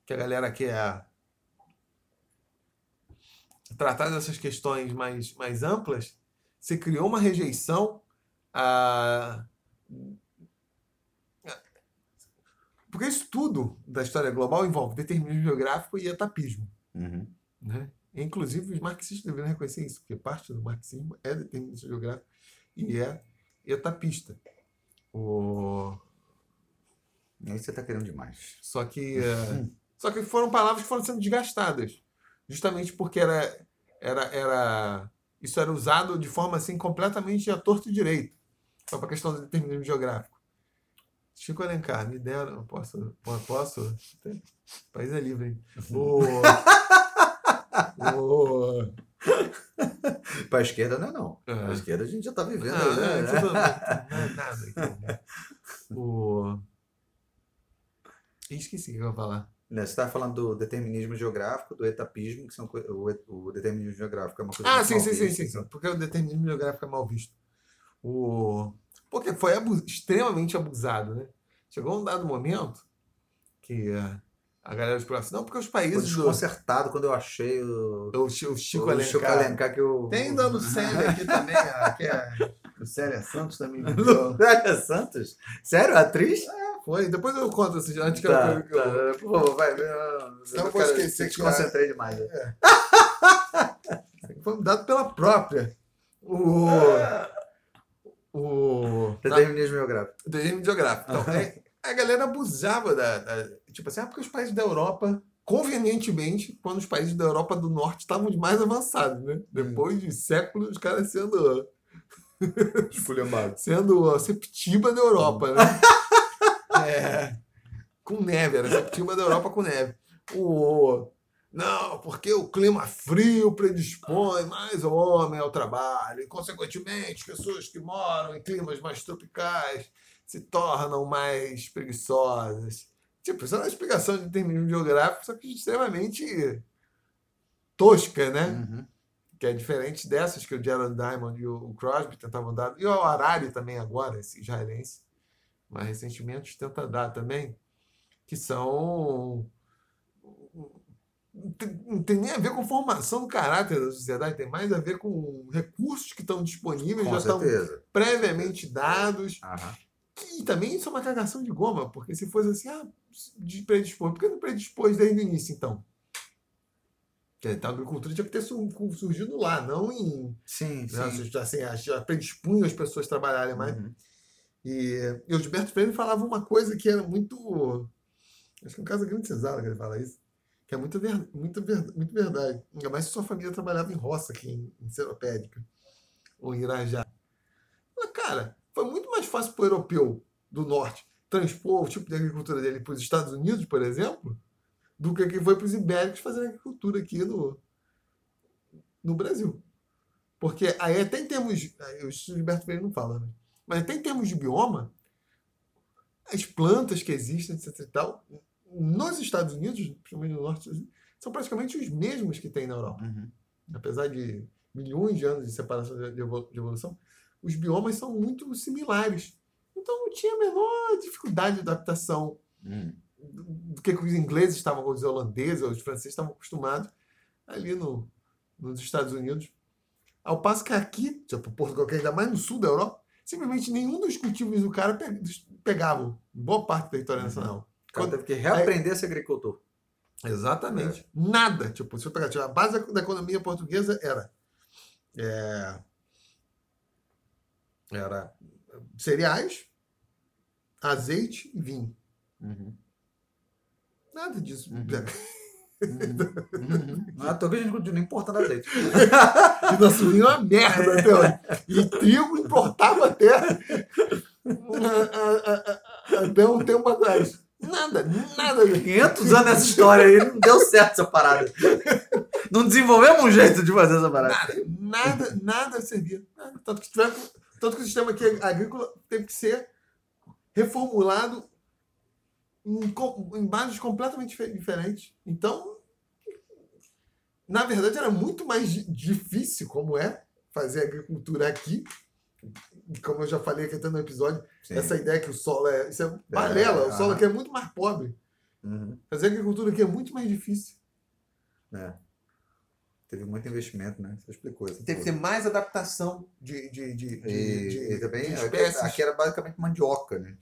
Que a galera quer tratar dessas questões mais, mais amplas, se criou uma rejeição a. Porque isso tudo da história global envolve determinismo geográfico e etapismo. Uhum. Né? Inclusive, os marxistas deveriam reconhecer isso, porque parte do marxismo é determinismo geográfico e é etapista. O... Aí você tá querendo demais. Só que é, [LAUGHS] só que foram palavras que foram sendo desgastadas, justamente porque era era era isso era usado de forma assim completamente a torto e direito, só para a questão do determinismo geográfico. Chico Alencar, me deram, posso, posso, o país é livre, hein? O, o, [LAUGHS] Pra esquerda não é não. É. Pra esquerda a gente já tá vivendo. Ah, né? tudo- não é nada né? [LAUGHS] O... Esqueci o que eu ia falar. Né, Você estava falando do determinismo geográfico, do etapismo, que são o, o determinismo geográfico é uma coisa Ah, sim, sim, sim, sim, então. Porque o determinismo geográfico é mal visto. O... Porque foi abu- extremamente abusado, né? Chegou um dado momento que, eh, A galera explica assim, não, porque os países do... desconcertado quando eu achei o, O, o Chico o Chico Alencar. Alencar que o... Tem da Lucélia aqui também, a- que é... [LAUGHS] Lucélia Santos também. [LAUGHS] Lucélia Santos? Sério? Atriz? Foi, depois eu conto, assim, antes que Tá, eu... que eu- tá. Por favor, vai. Eu, Não eu vou quero- esquecer te que concentrei demais. né? [LAUGHS] Foi dado pela própria. O... O... Determinismo geográfico. Desenho geográfico. Então, é, a galera abusava da, da- Tipo assim, ah, porque os países da Europa, convenientemente, quando os países da Europa do Norte estavam mais avançados, né? Depois de séculos, os caras sendo, Esculhambado. [LAUGHS] sendo a Septiba da Europa, né? [LAUGHS] É, com neve, era a Septiba da Europa com neve. O, não, porque o clima frio predispõe mais o homem ao trabalho, e, consequentemente, pessoas que moram em climas mais tropicais se tornam mais preguiçosas. Tipo, isso é uma explicação de determinismo geográfico, só que extremamente tosca, né? Uhum. Que é diferente dessas que o Gerald Diamond e o Crosby tentavam dar. E o Harari também agora, esse israelense, mais recentemente, tenta dar também, que são... Não tem- Não tem nem a ver com formação do caráter da sociedade, tem mais a ver com recursos que estão disponíveis, Com já estão certeza. previamente dados, Aham. e também isso é uma cagação de goma, porque se fosse assim, ah, de predispor, por que não predispôs desde o início, então? Porque a agricultura tinha que ter sur- surgido lá, não em. Sim, né, sim. assim, já predispunham as pessoas a trabalharem mais. Uhum. E, e o Gilberto Freire falava uma coisa que era muito. Acho que no caso da Grande que ele fala isso, que é muito, ver, muito, ver, muito verdade. Ainda mais se sua família trabalhava em roça aqui em, em Seropédica ou em Irajá. Mas, cara, foi muito mais fácil para o europeu do norte transpor o tipo de agricultura dele para os Estados Unidos, por exemplo, do que foi para os ibéricos fazerem agricultura aqui no, no Brasil. Porque aí até em termos. O Gilberto Freire não fala, né? Mas até em termos de bioma, as plantas que existem, etc e tal, nos Estados Unidos, principalmente no norte, são praticamente os mesmos que tem na Europa. Uhum. Apesar de milhões de anos de separação de de evolu- de evolução, os biomas são muito similares. Então não tinha a menor dificuldade de adaptação Uhum. do que, os ingleses estavam, os holandeses, os franceses estavam acostumados ali no, nos Estados Unidos. Ao passo que aqui, tipo Portugal, que ainda mais no sul da Europa, simplesmente nenhum dos cultivos do cara pe- dos- pegavam boa parte do território Uhum. nacional. O cara teve que reaprender a ser agricultor. Exatamente. Nada. Tipo, se eu pegar tipo, a base da, da economia portuguesa era, é, era cereais, azeite e vinho. Uhum. Nada disso. Uhum. [LAUGHS] Uhum. Não é à toa que a gente continua importando azeite. [LAUGHS] E nosso vinho é uma merda até hoje. E trigo importava até, até um tempo atrás. Nada, nada. 500 anos nessa história aí, não deu certo essa parada. Não desenvolvemos um jeito de fazer essa parada. Nada, nada servia. Nada. Tanto que, tiveram, tanto que o sistema aqui agrícola teve que ser reformulado em, em bases completamente dife- diferentes. Então, na verdade, era muito mais di- difícil, como é, fazer agricultura aqui. Como eu já falei aqui até no episódio, Sim. essa ideia que o solo é. Isso é balela. o solo aqui é muito mais pobre. Uhum. Fazer agricultura aqui é muito mais difícil. É. Teve muito investimento, né? Você explicou isso. Teve que ter mais adaptação de, de, de, de, E, de- e também, de aqui, espécies. aqui era basicamente mandioca, né?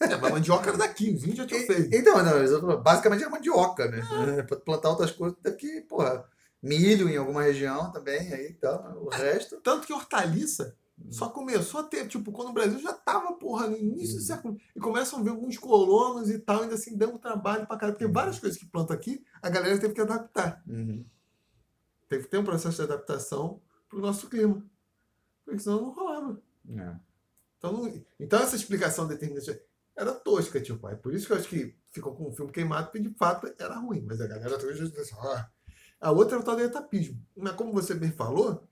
[LAUGHS] É, mas mandioca era daqui, os índios já tinham E- feito. Então, não, basicamente era mandioca, né? Pra plantar outras coisas, teve que, porra, milho em alguma região também, aí e tal. O resto. Tanto que hortaliça só começou a ter, tipo, quando o Brasil já tava, porra, no início do Uhum. século. E começam a ver alguns colonos e tal, ainda assim dando trabalho pra caralho. Porque Uhum. várias coisas que planta aqui, a galera teve que adaptar. Uhum. Teve que ter um processo de adaptação pro nosso clima. Porque senão não rolava. É. Então, não- então essa explicação determinante era tosca, tipo, é por isso que eu acho que ficou com o filme queimado, porque de fato era ruim, mas a galera diz assim, ah. A outra é o tal do etapismo. Mas como você bem falou,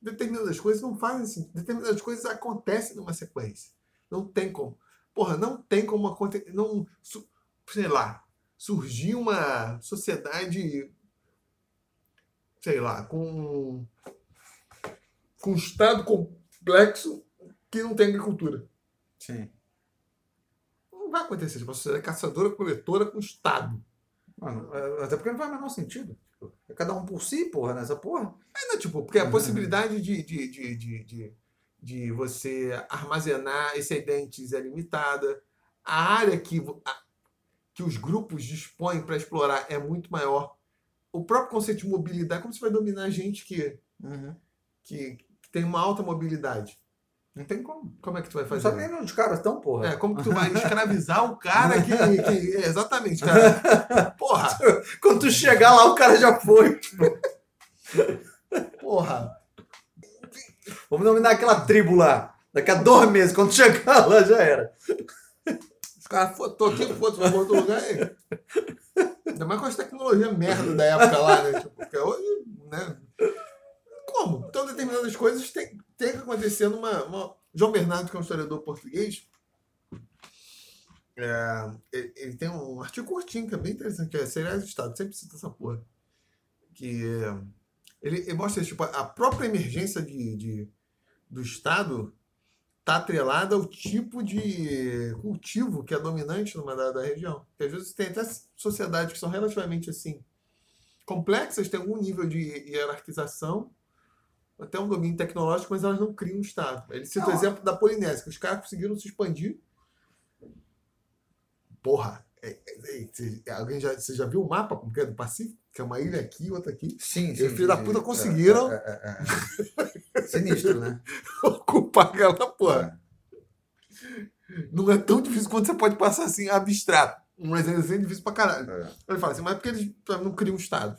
determinadas coisas não fazem assim, determinadas coisas acontecem numa sequência. Não tem como. Porra, não tem como acontecer, não, sei lá, surgir uma sociedade, sei lá, com com um estado complexo que não tem agricultura. Sim. Não vai acontecer. Tipo, uma sociedade caçadora, coletora com Estado. Mano, é- até porque não faz o menor sentido. Tipo, É cada um por si, porra, nessa porra. É, não, tipo, porque a Uhum. possibilidade de, de, de, de, de, de você armazenar excedentes é limitada. A área que, a- que os grupos dispõem para explorar é muito maior. O próprio conceito de mobilidade, como você vai dominar gente que, que, que tem uma alta mobilidade? Não tem como. Como é que tu vai Não fazer? sabe nem onde os caras estão, porra. É, como que tu vai escravizar o cara que. [LAUGHS] que- exatamente, cara. [LAUGHS] Porra! Quando tu chegar lá, o cara já foi. [LAUGHS] Porra! Vamos nominar aquela tribo lá. Daqui a dois meses, quando chegar lá, já era. Os caras, "Pô, tô aqui, foda-se, vou outro lugar aí. Ainda mais com as tecnologias merda da época lá, né? Tipo, porque hoje, né? Como? Então, determinadas coisas tem, tem que acontecer numa. uma- João Bernardo, que é um historiador português, é, ele, ele tem um artigo curtinho que é bem interessante, que é Cereais do Estado, sempre cita essa porra. Que é, ele, ele mostra tipo, a própria emergência de, de- do Estado está atrelada ao tipo de cultivo que é dominante numa dada região. Porque às vezes tem até sociedades que são relativamente assim complexas, têm algum nível de hierarquização, até um domínio tecnológico, mas elas não criam um Estado. Ele cita o Não. exemplo da Polinésia, que os caras conseguiram se expandir. Porra! é- é- é- cê- alguém já, você já viu o mapa como que é do Pacífico? Que é uma ilha aqui e outra aqui. Sim, E os filhos da puta conseguiram. É, é, é, é. [LAUGHS] Sinistro, né? ocupar aquela porra. Não é tão difícil quanto você pode passar assim, abstrato. Mas é assim, difícil pra caralho. É. Ele fala assim, mas por que eles não criam um Estado?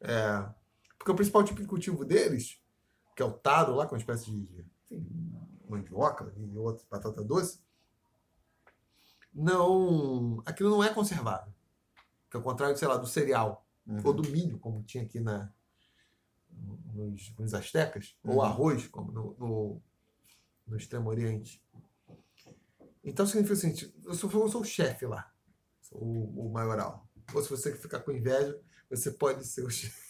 É, porque o principal tipo de cultivo deles, que é o taro lá, com uma espécie de enfim, mandioca e outra batata doce, não. Aquilo não é conservável. Que ao contrário, sei lá, do cereal Uhum. ou do milho, como tinha aqui na, nos, nos astecas, ou Uhum. arroz, como no, no, no Extremo Oriente. Então significa o seguinte: eu sou, eu sou o chefe lá, sou o, o maioral. Ou se você ficar com inveja, você pode ser o chefe.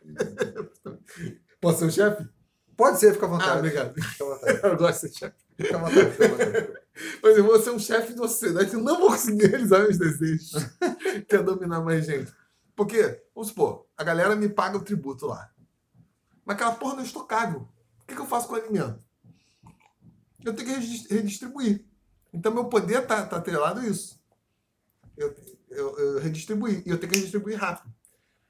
[LAUGHS] Posso ser o chefe? Pode ser, fica à Ah, vontade. obrigado. Fica à vontade. [LAUGHS] Eu gosto de ser chefe. Fica à vontade, fica à vontade. Mas eu vou ser um chefe de uma sociedade que eu não vou conseguir realizar meus desejos. [LAUGHS] que é dominar mais gente. Porque, vamos supor, a galera me paga o tributo lá. Mas aquela porra não é estocável. O que, que eu faço com o alimento? Eu tenho que redis- redistribuir. Então, meu poder está tá atrelado a isso. Eu, eu, eu redistribuir. E eu tenho que redistribuir rápido.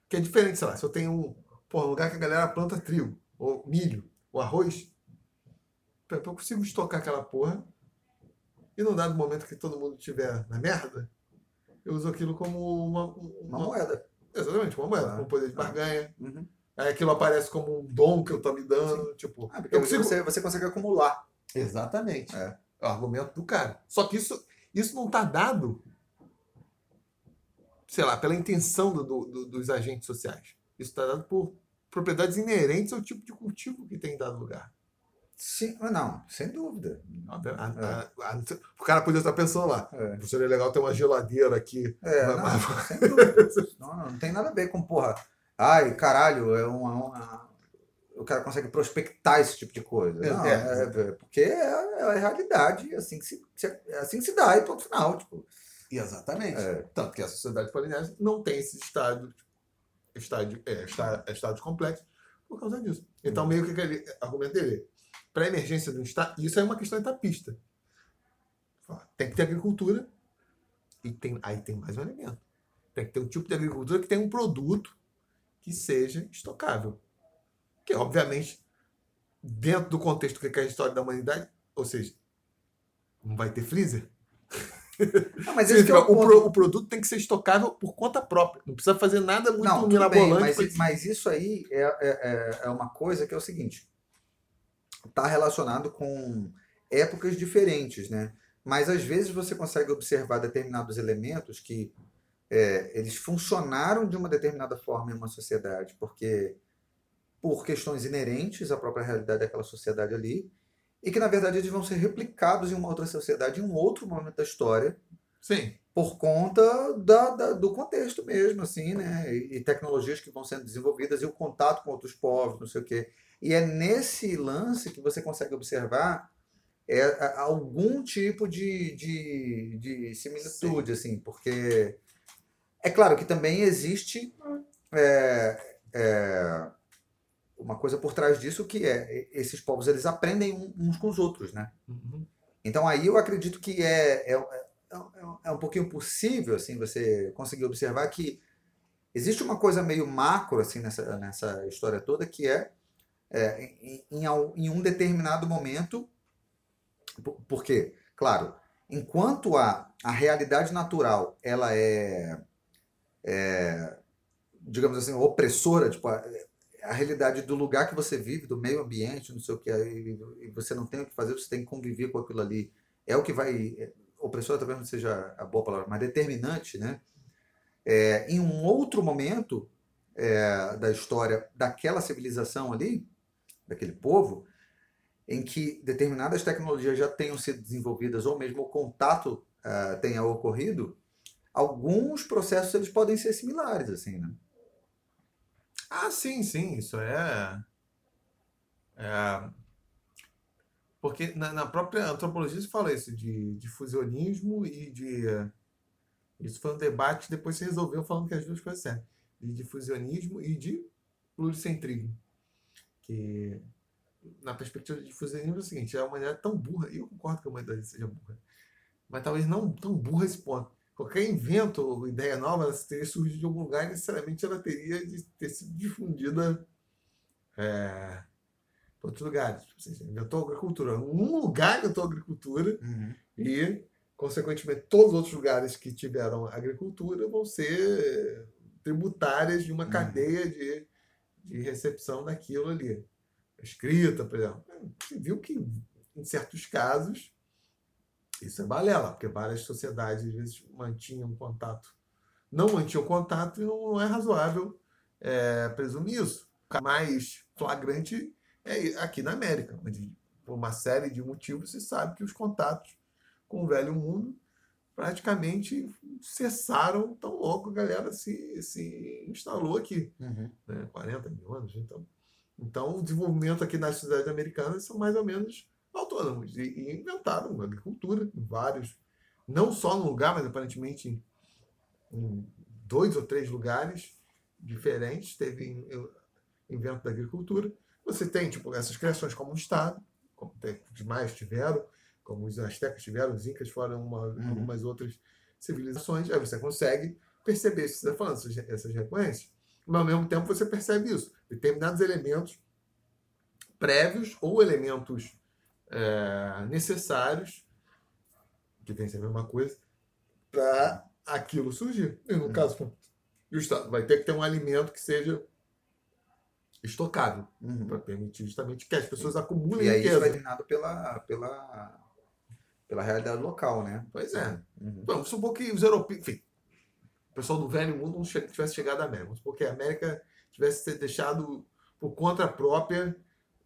Que é diferente, sei lá, se eu tenho um, um lugar que a galera planta trigo, ou milho, ou arroz, eu consigo estocar aquela porra e num dado momento que todo mundo estiver na merda, eu uso aquilo como uma, Uma moeda. Exatamente, uma moeda, Ah, com poder de ah. barganha. Uhum. Aí aquilo aparece como um dom que eu tô me dando. Tipo, Ah, eu consigo. você, você consegue acumular. Exatamente. É. É o argumento do cara. Só que isso, isso não tá dado, sei lá, pela intenção do- do- do- dos agentes sociais. Isso está dado por propriedades inerentes ao tipo de cultivo que tem em dado lugar. Sim, mas não, sem dúvida. A- a- a- o cara podia estar pensando lá. É, Seria legal ter uma geladeira aqui. é Mas- não, sem dúvida. Não, [LAUGHS] não, não tem nada a ver com, porra. Ai, caralho, é uma. uma- O cara consegue prospectar esse tipo de coisa. Não, É, é, é, porque é, é a realidade, é assim que se, é assim que se dá, e ponto final. Tipo, Exatamente. É. Tanto que a sociedade polinésia não tem esses estados, estádio, é, está- estados complexos por causa disso. Então, meio que aquele argumento dele, para a emergência de um estado, isso é uma questão etapista. Tem que ter agricultura e tem, aí tem mais um elemento. Tem que ter um tipo de agricultura que tenha um produto que seja estocável. Que, obviamente, dentro do contexto que é a história da humanidade, ou seja, não vai ter freezer, [LAUGHS] não, mas esse é o o, pro- o produto tem que ser estocável por conta própria. Não precisa fazer nada muito Não, tudo bem, mirabolante. mas, mas isso aí é, é, é- é uma coisa que é o seguinte: está relacionado com épocas diferentes, né? Mas às vezes você consegue observar determinados elementos que é, eles funcionaram de uma determinada forma em uma sociedade, porque por questões inerentes à própria realidade daquela sociedade ali, e que na verdade eles vão ser replicados em uma outra sociedade em um outro momento da história, Sim. por conta da, da- do contexto mesmo, assim, né? E, e tecnologias que vão sendo desenvolvidas e o contato com outros povos, não sei o quê. E é nesse lance que você consegue observar é, a- algum tipo de, de, de similitude, assim, porque É claro que também existe é, é, uma coisa por trás disso que é esses povos eles aprendem uns com os outros, né? Uhum. Então aí eu acredito que é, é, é, é um pouquinho possível assim você conseguir observar que existe uma coisa meio macro assim nessa, nessa história toda que é, é em, em, em, um determinado momento porque claro enquanto a, a realidade natural ela é, é digamos assim opressora tipo a, a realidade do lugar que você vive, do meio ambiente, não sei o que, e você não tem o que fazer, você tem que conviver com aquilo ali. É o que vai. É, opressor talvez não seja a boa palavra, mas determinante, né? É, em um outro momento é, da história daquela civilização ali, daquele povo, em que determinadas tecnologias já tenham sido desenvolvidas ou mesmo o contato uh, tenha ocorrido, alguns processos eles podem ser similares, assim, né? Ah, sim, sim, isso é. é porque na, na, própria antropologia se fala isso de, de fusionismo e de. Isso foi um debate, depois se resolveu falando que as duas coisas certas. De difusionismo e de pluricentrismo. Que, na perspectiva de difusionismo, é o seguinte: a humanidade é tão burra, e eu concordo que a humanidade seja burra, mas talvez não tão burra esse ponto qualquer invento ou ideia nova, ela teria surgido de algum lugar e necessariamente ela teria de ter sido difundida é, para outros lugares. Tipo, você inventou agricultura. Um lugar inventou agricultura uhum. e, consequentemente, todos os outros lugares que tiveram agricultura vão ser tributárias de uma uhum. cadeia de, de recepção daquilo ali. Escrita, por exemplo. Você viu que, em certos casos, isso é balela, porque várias sociedades às vezes mantinham contato. Não mantinham contato e não é razoável é, presumir isso. O mais flagrante é aqui na América, onde por uma série de motivos se sabe que os contatos com o velho mundo praticamente cessaram tão logo a galera se, se instalou aqui. Uhum. Né? 40 mil anos, então. Então, o desenvolvimento aqui nas cidades americanas são mais ou menos autônomos e, e inventaram agricultura em vários, não só num lugar, mas aparentemente em, dois ou três lugares diferentes teve invento da agricultura. Você tem tipo essas criações como o Estado, como tem, demais tiveram, como os astecas tiveram, os incas foram uma, uhum. algumas outras civilizações. Aí você consegue perceber isso que você está falando, essas, essas recorrências. Mas ao mesmo tempo você percebe isso. Determinados elementos prévios ou elementos é, necessários, que tem que ser a mesma coisa, para aquilo surgir. E no uhum. caso, o Estado vai ter que ter um alimento que seja estocável, uhum. para permitir justamente que as pessoas acumulem e aí riqueza. isso vai treinado pela, pela, pela realidade local, né? Pois é. Uhum. Vamos supor que os europeus, enfim, o pessoal do velho mundo não tivesse chegado à América, porque a América tivesse sido deixado por conta própria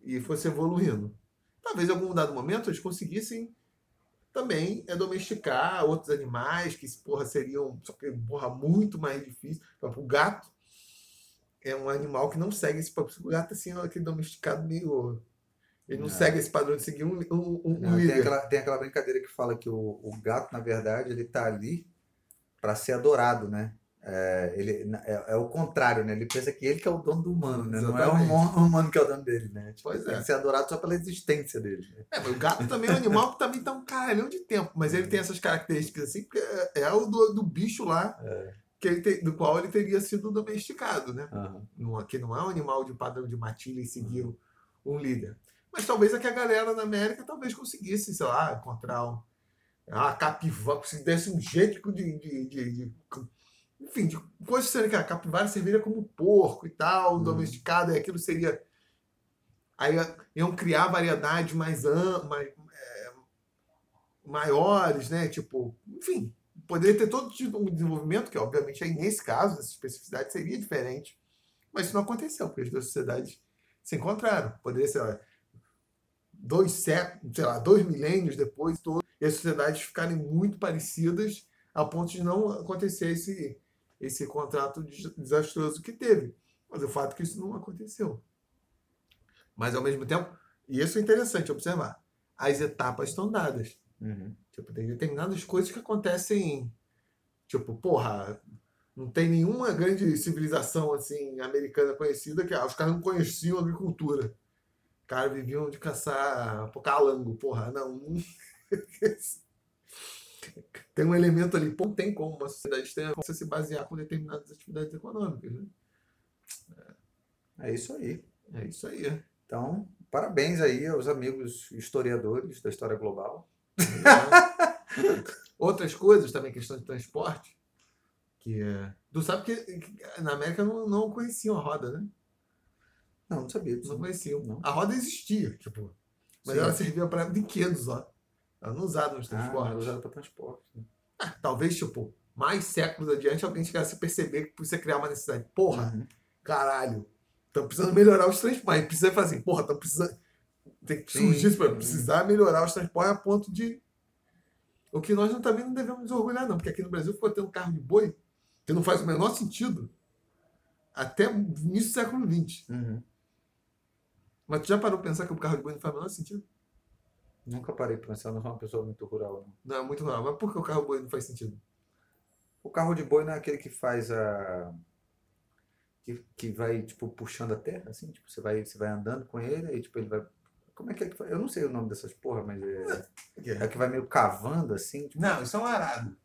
e fosse evoluindo talvez em algum dado momento eles conseguissem também é domesticar outros animais que porra, seriam só que, porra, muito mais difícil. O gato é um animal que não segue esse padrão. O gato assim, é aquele domesticado meio. Ele não, não, segue esse padrão de seguir um, um, um não, líder. Tem aquela, tem aquela brincadeira que fala que o, o gato, na verdade, ele tá ali para ser adorado, né? É, ele, é, é, o contrário, né? Ele pensa que ele que é o dono do humano, né? Não é o humano que é o dono dele, né? Tipo, pois tem é. que ser adorado só pela existência dele. Né? É, mas o gato também é um animal que também tá um caralhão de tempo, mas ele tem essas características assim, porque é, é o do, do bicho lá, é. que ele te, do qual ele teria sido domesticado, né? Uhum. Não, que não é um animal de padrão de matilha e seguir uhum. um líder. Mas talvez aqui a galera na América talvez conseguisse, sei lá, encontrar um, uma capivara, se desse um jeito de, de, de, de enfim, de coisas que a capivara serviria como porco e tal, hum. domesticado, e aquilo seria. Aí iam criar variedades mais, mais é, maiores, né? Tipo, enfim, poderia ter todo tipo de desenvolvimento, que obviamente aí nesse caso, essa especificidade seria diferente. Mas isso não aconteceu, porque as duas sociedades se encontraram. Poderia ser dois séculos, sei lá, dois milênios depois, todo, e as sociedades ficarem muito parecidas a ponto de não acontecer esse, esse contrato desastroso que teve. Mas o fato é que isso não aconteceu. Mas ao mesmo tempo, e isso é interessante observar, as etapas estão dadas. Uhum. Tipo, tem determinadas coisas que acontecem, tipo, porra, Não tem nenhuma grande civilização assim americana conhecida que ah, os caras não conheciam agricultura. Os caras viviam de caçar calango, porra, não. [LAUGHS] tem um elemento ali, não tem como uma sociedade como você se basear com determinadas atividades econômicas. Né? É isso aí. É isso aí. Então, parabéns aí aos amigos historiadores da história global. [LAUGHS] Outras coisas também, questão de transporte, que é. Tu sabe que, que na América não, não conheciam a roda, né? Não, não sabia. Não conheciam. Não. A roda existia, tipo. Mas Sim. ela servia para brinquedos, ó. Ela não usada nos transportes. Ah, ela usada para transporte. Né? Ah, talvez, tipo, mais séculos adiante alguém chegasse a perceber que precisa criar uma necessidade. Porra, uhum. caralho. Estão precisando melhorar os transportes. Precisa fazer assim, porra, estão precisando. Tem que surgir isso para precisar melhorar os transportes a ponto de. O que nós não, também não devemos nos orgulhar, não, porque aqui no Brasil ficou tendo carro de boi que não faz o menor sentido até início do século XX. Uhum. Mas tu já parou para pensar que o carro de boi não faz o menor sentido? Nunca parei para pensar, não sou uma pessoa muito rural. Não, não é muito rural. Mas por que o carro boi não faz sentido? O carro de boi não é aquele que faz a. Que, que vai, tipo, puxando a terra, assim? Tipo, você vai, você vai andando com ele, aí, tipo, ele vai. Como é que é que faz? Eu não sei o nome dessas porra, mas é. É, é que vai meio cavando, assim? Tipo... Não, isso é um arado.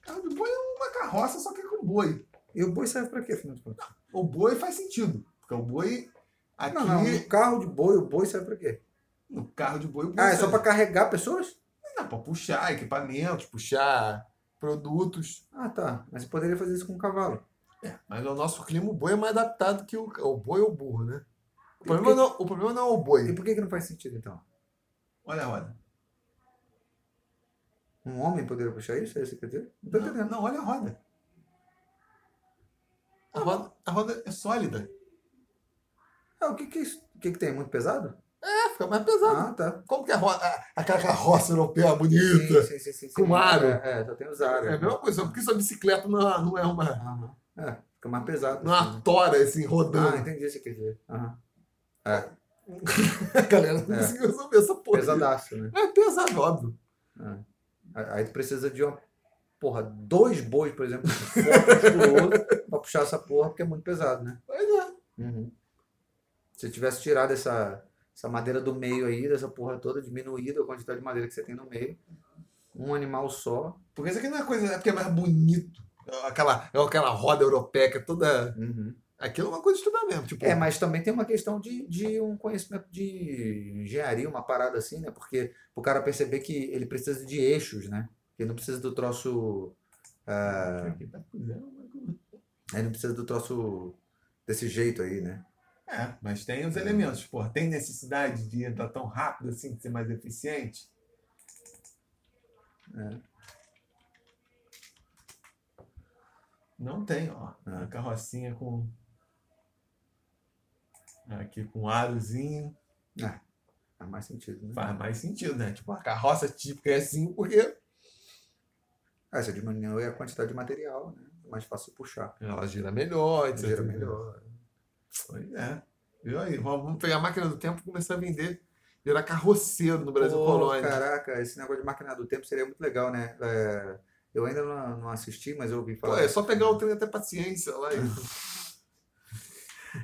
Carro de boi é uma carroça, só que é com boi. E o boi serve para quê, afinal de contas? O boi faz sentido. Porque o boi. Aqui... Não, não, no carro de boi, o boi serve para quê? No carro de boi. Ah, é só para carregar pessoas? Não, para puxar equipamentos, puxar produtos. Ah, tá. Mas você poderia fazer isso com um cavalo. É, mas o nosso clima, o boi é mais adaptado que o, o boi ou o burro, né? O problema, não, o problema não é o boi. E por que, que não faz sentido, então? Olha a roda. Um homem poderia puxar isso? É isso que quer dizer? Não, não, não, olha a roda. A roda, a roda é sólida. Ah, o que que é isso? O que que tem? Muito pesado? É, fica mais pesado. Ah, tá. Como que a roda, aquela carroça europeia bonita, sim, sim, sim, sim, com aro. É, é, só tem os aros. É a mesma coisa, porque sua bicicleta não, é, não é uma... É, fica mais pesado. Não é uma tora, assim, rodando. Ah, entendi o que você quer dizer. Uhum. É. [LAUGHS] a galera não é. conseguiu resolver essa porra. Pesadaço, né? É pesado, óbvio. É. Aí tu precisa de uma, porra, dois bois, por exemplo, [LAUGHS] forte, pra puxar essa porra, porque é muito pesado, né? Pois é. Uhum. Se tivesse tirado essa, essa madeira do meio aí, dessa porra toda, diminuído a quantidade de madeira que você tem no meio, um animal só. Porque isso aqui não é coisa, é porque é mais bonito. Aquela, é aquela roda europeia é toda. Uhum. Aquilo é uma coisa de estudar mesmo. Tipo... É, mas também tem uma questão de, de um conhecimento de engenharia, uma parada assim, né? Porque o cara perceber que ele precisa de eixos, né? Ele não precisa do troço. Ah, ele não precisa do troço desse jeito aí, né? É, mas tem os elementos. Porra, tem necessidade de entrar tão rápido assim, de ser mais eficiente? É. Não tem, ó. É. A carrocinha com Aqui com arozinho. É, faz mais sentido, né? Faz mais sentido, né? Tipo, a carroça típica é assim porque. É, você diminui a quantidade de material, né? É mais fácil puxar. Ela gira melhor, etc. Gira melhor. Pois é. Viu aí? Vamos pegar a máquina do tempo e começar a vender. Virar carroceiro no Brasil Pô, Colônia. Caraca, esse negócio de máquina do tempo seria muito legal, né? É, eu ainda não, não, assisti, mas eu ouvi falar. Pô, é só pegar o trem até paciência lá e.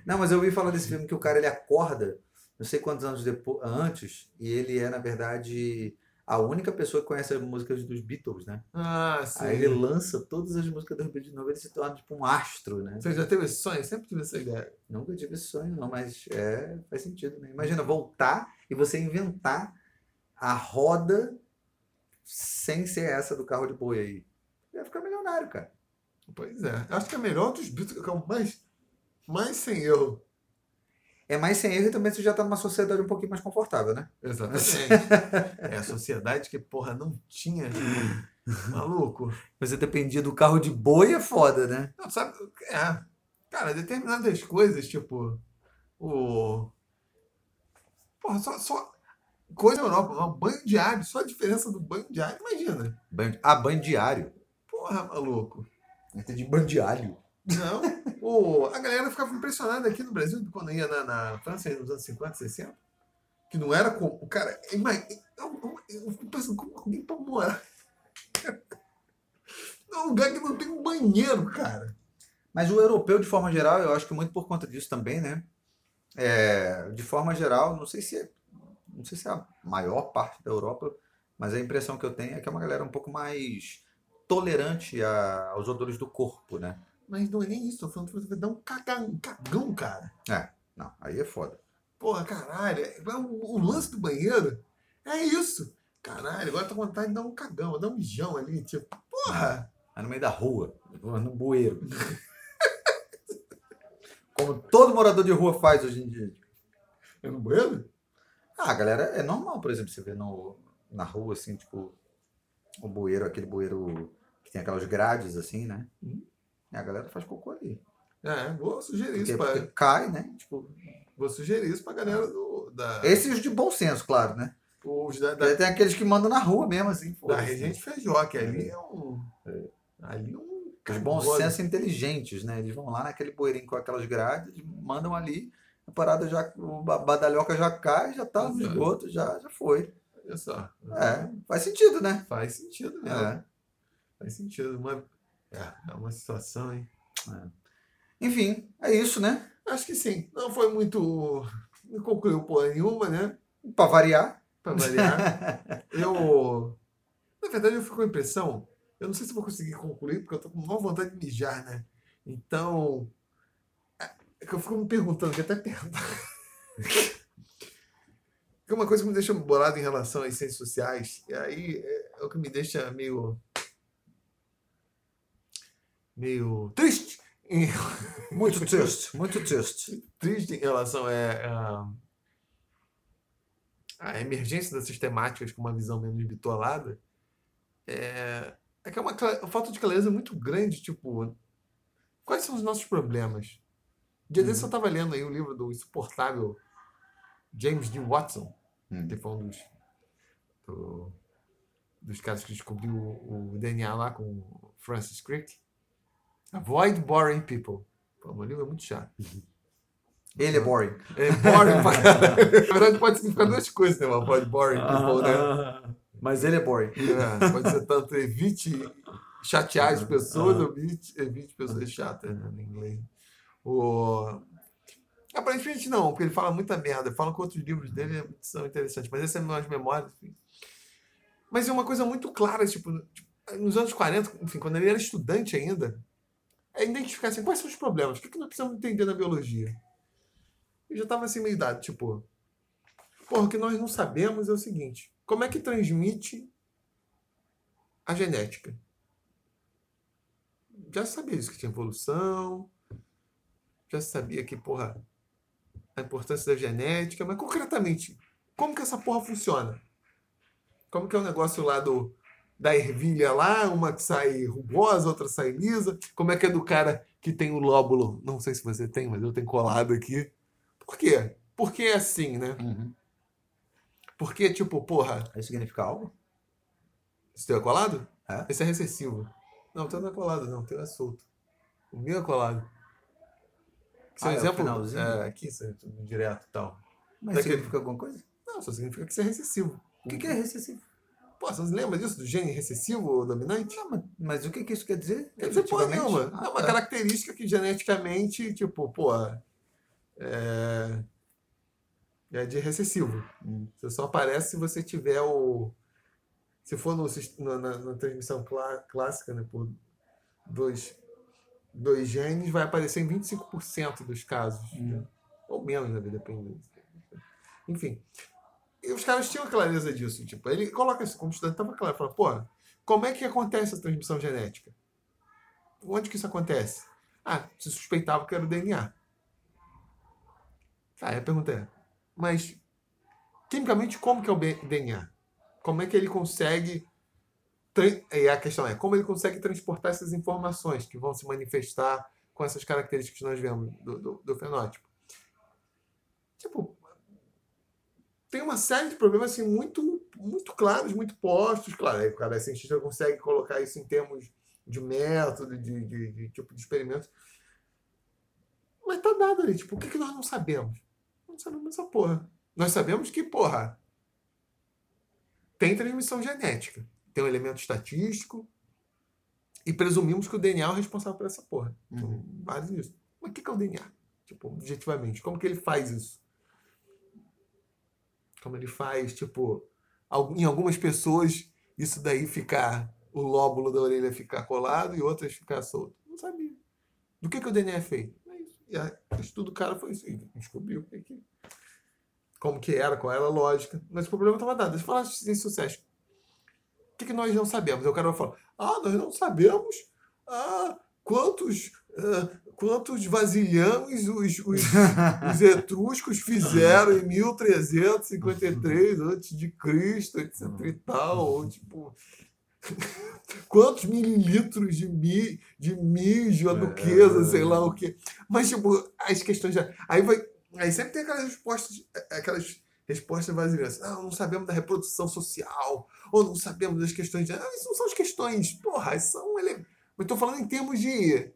Não, mas eu ouvi falar desse filme que o cara ele acorda, não sei quantos anos depois, antes, e ele é, na verdade, a única pessoa que conhece as músicas dos Beatles, né? Ah, sim. Aí ele lança todas as músicas dos Beatles de novo, ele se torna tipo um astro, né? Você já teve esse sonho? Sempre tive essa ideia. Nunca tive esse sonho, não, mas é, faz sentido, né? Imagina voltar e você inventar a roda sem ser essa do carro de boi aí. Ia ficar milionário, cara. Pois é. Acho que é melhor dos Beatles, que é o mais mais sem erro. É mais sem erro e também você já está numa sociedade um pouquinho mais confortável, né? Exatamente. [LAUGHS] é a sociedade que, porra, não tinha. Maluco. Você dependia do carro de boi é foda, né? Não, sabe? É. Cara, determinadas coisas, tipo. O. Porra, só. só coisa na Europa, um banho diário, só a diferença do banho diário, imagina. Banho, ah, banho diário. Porra, maluco. Entendi banho diário. Não. [LAUGHS] o, a galera ficava impressionada aqui no Brasil, quando ia na, na França, nos anos 50, 60, que não era como. O cara, eu, eu, eu fico pensando, como alguém pra morar. [LAUGHS] É um lugar que não tem um banheiro, cara. Mas o europeu, de forma geral, eu acho que muito por conta disso também, né? É, de forma geral, não sei se é, não sei se é a maior parte da Europa, mas a impressão que eu tenho é que é uma galera um pouco mais tolerante a- aos odores do corpo, né? Mas não é nem isso, tô falando que você vai dar um cagão, um cagão, cara. Não, aí é foda. Porra, caralho, é- o, o lance do banheiro é isso. Caralho, agora tô com vontade de dar um cagão, dar um mijão ali, tipo, porra. É no meio da rua, no bueiro. [LAUGHS] Como todo morador de rua faz hoje em dia. É no banheiro? Ah, galera, é normal, por exemplo, você vê no, na rua, assim, tipo, o bueiro, aquele bueiro que tem aquelas grades, assim, né? Hum. E a galera faz cocô ali. É, vou sugerir Porque, isso pra, porque cai, né? Tipo, vou sugerir isso pra galera do, da, esses de bom senso, claro, né? os da, da, Tem aqueles que mandam na rua mesmo, assim. da foda-se. Regente Feijó, que ali é um. Ali é um. Os bom cagode. senso inteligentes, né? Eles vão lá naquele bueirinho com aquelas grades, mandam ali, a parada já, o ba- badalhoca já cai, já tá no esgoto, já, já foi. Olha só. É, faz sentido, né? Faz sentido mesmo. É. Faz sentido. Uma, é, é uma situação, hein? Enfim, é isso, né? Acho que sim. Não foi muito. Não concluiu porra nenhuma, né? Pra variar. Pra variar. [LAUGHS] eu. Na verdade, eu fico com a impressão. Eu não sei se vou conseguir concluir, porque eu tô com maior vontade de mijar, né? Então. É que eu fico me perguntando, que até perguntar. Porque [LAUGHS] uma coisa que me deixa bolado em relação às ciências sociais, e aí é, é o que me deixa meio. Meio triste. em- [LAUGHS] Muito triste, muito triste. triste em relação é, a, a emergência das sistemáticas com uma visão menos bitolada é, é que é uma, falta de clareza muito grande, tipo, quais são os nossos problemas? Dia desse eu estava lendo aí o livro do insuportável James D. Watson, Hum. que foi um dos, do- dos caras que descobriu o, o DNA lá com Francis Crick. Avoid boring people. Pô, meu livro é muito chato. Ele é boring. [LAUGHS] É boring pra caralho. Na verdade, pode significar duas coisas, né? Uma pode boring people, né? Mas ele é boring. É, pode ser tanto evite chatear as pessoas Ah. ou evite, evite pessoas chatas, né? No inglês. O... Aparentemente não, porque ele fala muita merda. Falam que outros livros dele são interessantes, mas esse é mais memórias. enfim. Mas é uma coisa muito clara, tipo, tipo, nos anos 40, enfim, quando ele era estudante ainda, é identificar assim, quais são os problemas, o que, que nós precisamos entender na biologia. Eu já estava assim meio dado, tipo, porra, o que nós não sabemos é o seguinte, como é que transmite a genética? Já sabia isso, que tinha evolução, já sabia que, porra, a importância da genética, mas concretamente, como que essa porra funciona? Como que é o negócio lá do da ervilha lá, uma que sai rugosa, outra sai lisa? Como é que é do cara que tem o lóbulo? Não sei se você tem, mas eu tenho colado aqui. Por quê? Porque é assim, né? Uhum. Porque, tipo, porra, Isso significa algo? esse teu é colado? É. Esse é recessivo. Não, o teu não é colado, não. O teu é solto. O meu é colado. Seu Ah, é o exemplo. É, aqui, isso é direto e tal. Mas Daquele- significa alguma coisa? Não, só significa que você é recessivo. O que, que é recessivo? Pô, você não se lembra disso? Do gene recessivo ou dominante? Não, mas, mas o que, que isso quer dizer? Quer dizer porra nenhuma. Ah, é uma tá. característica que geneticamente, tipo, pô, é, é de recessivo. Hum. Você só aparece se você tiver o. Se for no, na- na transmissão clá- clássica, né, por dois, dois genes, vai aparecer em 25% dos casos. Hum. né? Ou menos, né, depende. Enfim. E os caras tinham clareza disso. Tipo, ele coloca isso como estudante, estava claro. Fala, pô, como é que acontece a transmissão genética? Onde que isso acontece? Ah, se suspeitava que era o DNA. Tá, aí a pergunta é, mas quimicamente como que é o DNA? Como é que ele consegue e a questão é como ele consegue transportar essas informações que vão se manifestar com essas características que nós vemos do, do, do fenótipo. Tipo, tem uma série de problemas assim, muito, muito claros, muito postos. Claro, aí o cara é cientista consegue colocar isso em termos de método, de, de, de tipo de experimento. Mas tá dado ali, tipo, o que, que nós não sabemos? Não sabemos essa porra. Nós sabemos que, porra, tem transmissão genética. Tem um elemento estatístico. E presumimos que o DNA é o responsável por essa porra. Então, Uhum. base nisso. Mas o que que é o DNA? Tipo, objetivamente. Como que ele faz isso? Como ele faz, tipo, em algumas pessoas, isso daí ficar, o lóbulo da orelha ficar colado e outras ficar solto. Não sabia. Do que, que o DNA é feito? É isso. E a- o estudo do cara foi. E descobriu como que era, qual era a lógica. Mas o problema estava dado. Deixa eu falar de sucesso. O que, que nós não sabemos? Aí O cara vai falar, ah, nós não sabemos ah, quantos, ah, quantos vasilhames os, os, [LAUGHS] os etruscos fizeram em 1353 antes de Cristo, etc e tal, ou tipo [LAUGHS] quantos mililitros de, mi, de mijo, a duquesa, sei lá o quê. Mas tipo, as questões já aí vai, aí sempre tem aquelas respostas, aquelas respostas vazias. Não, não sabemos da reprodução social, ou não sabemos das questões de, ah, isso não são as questões, porra, isso são ele... Mas estou falando em termos de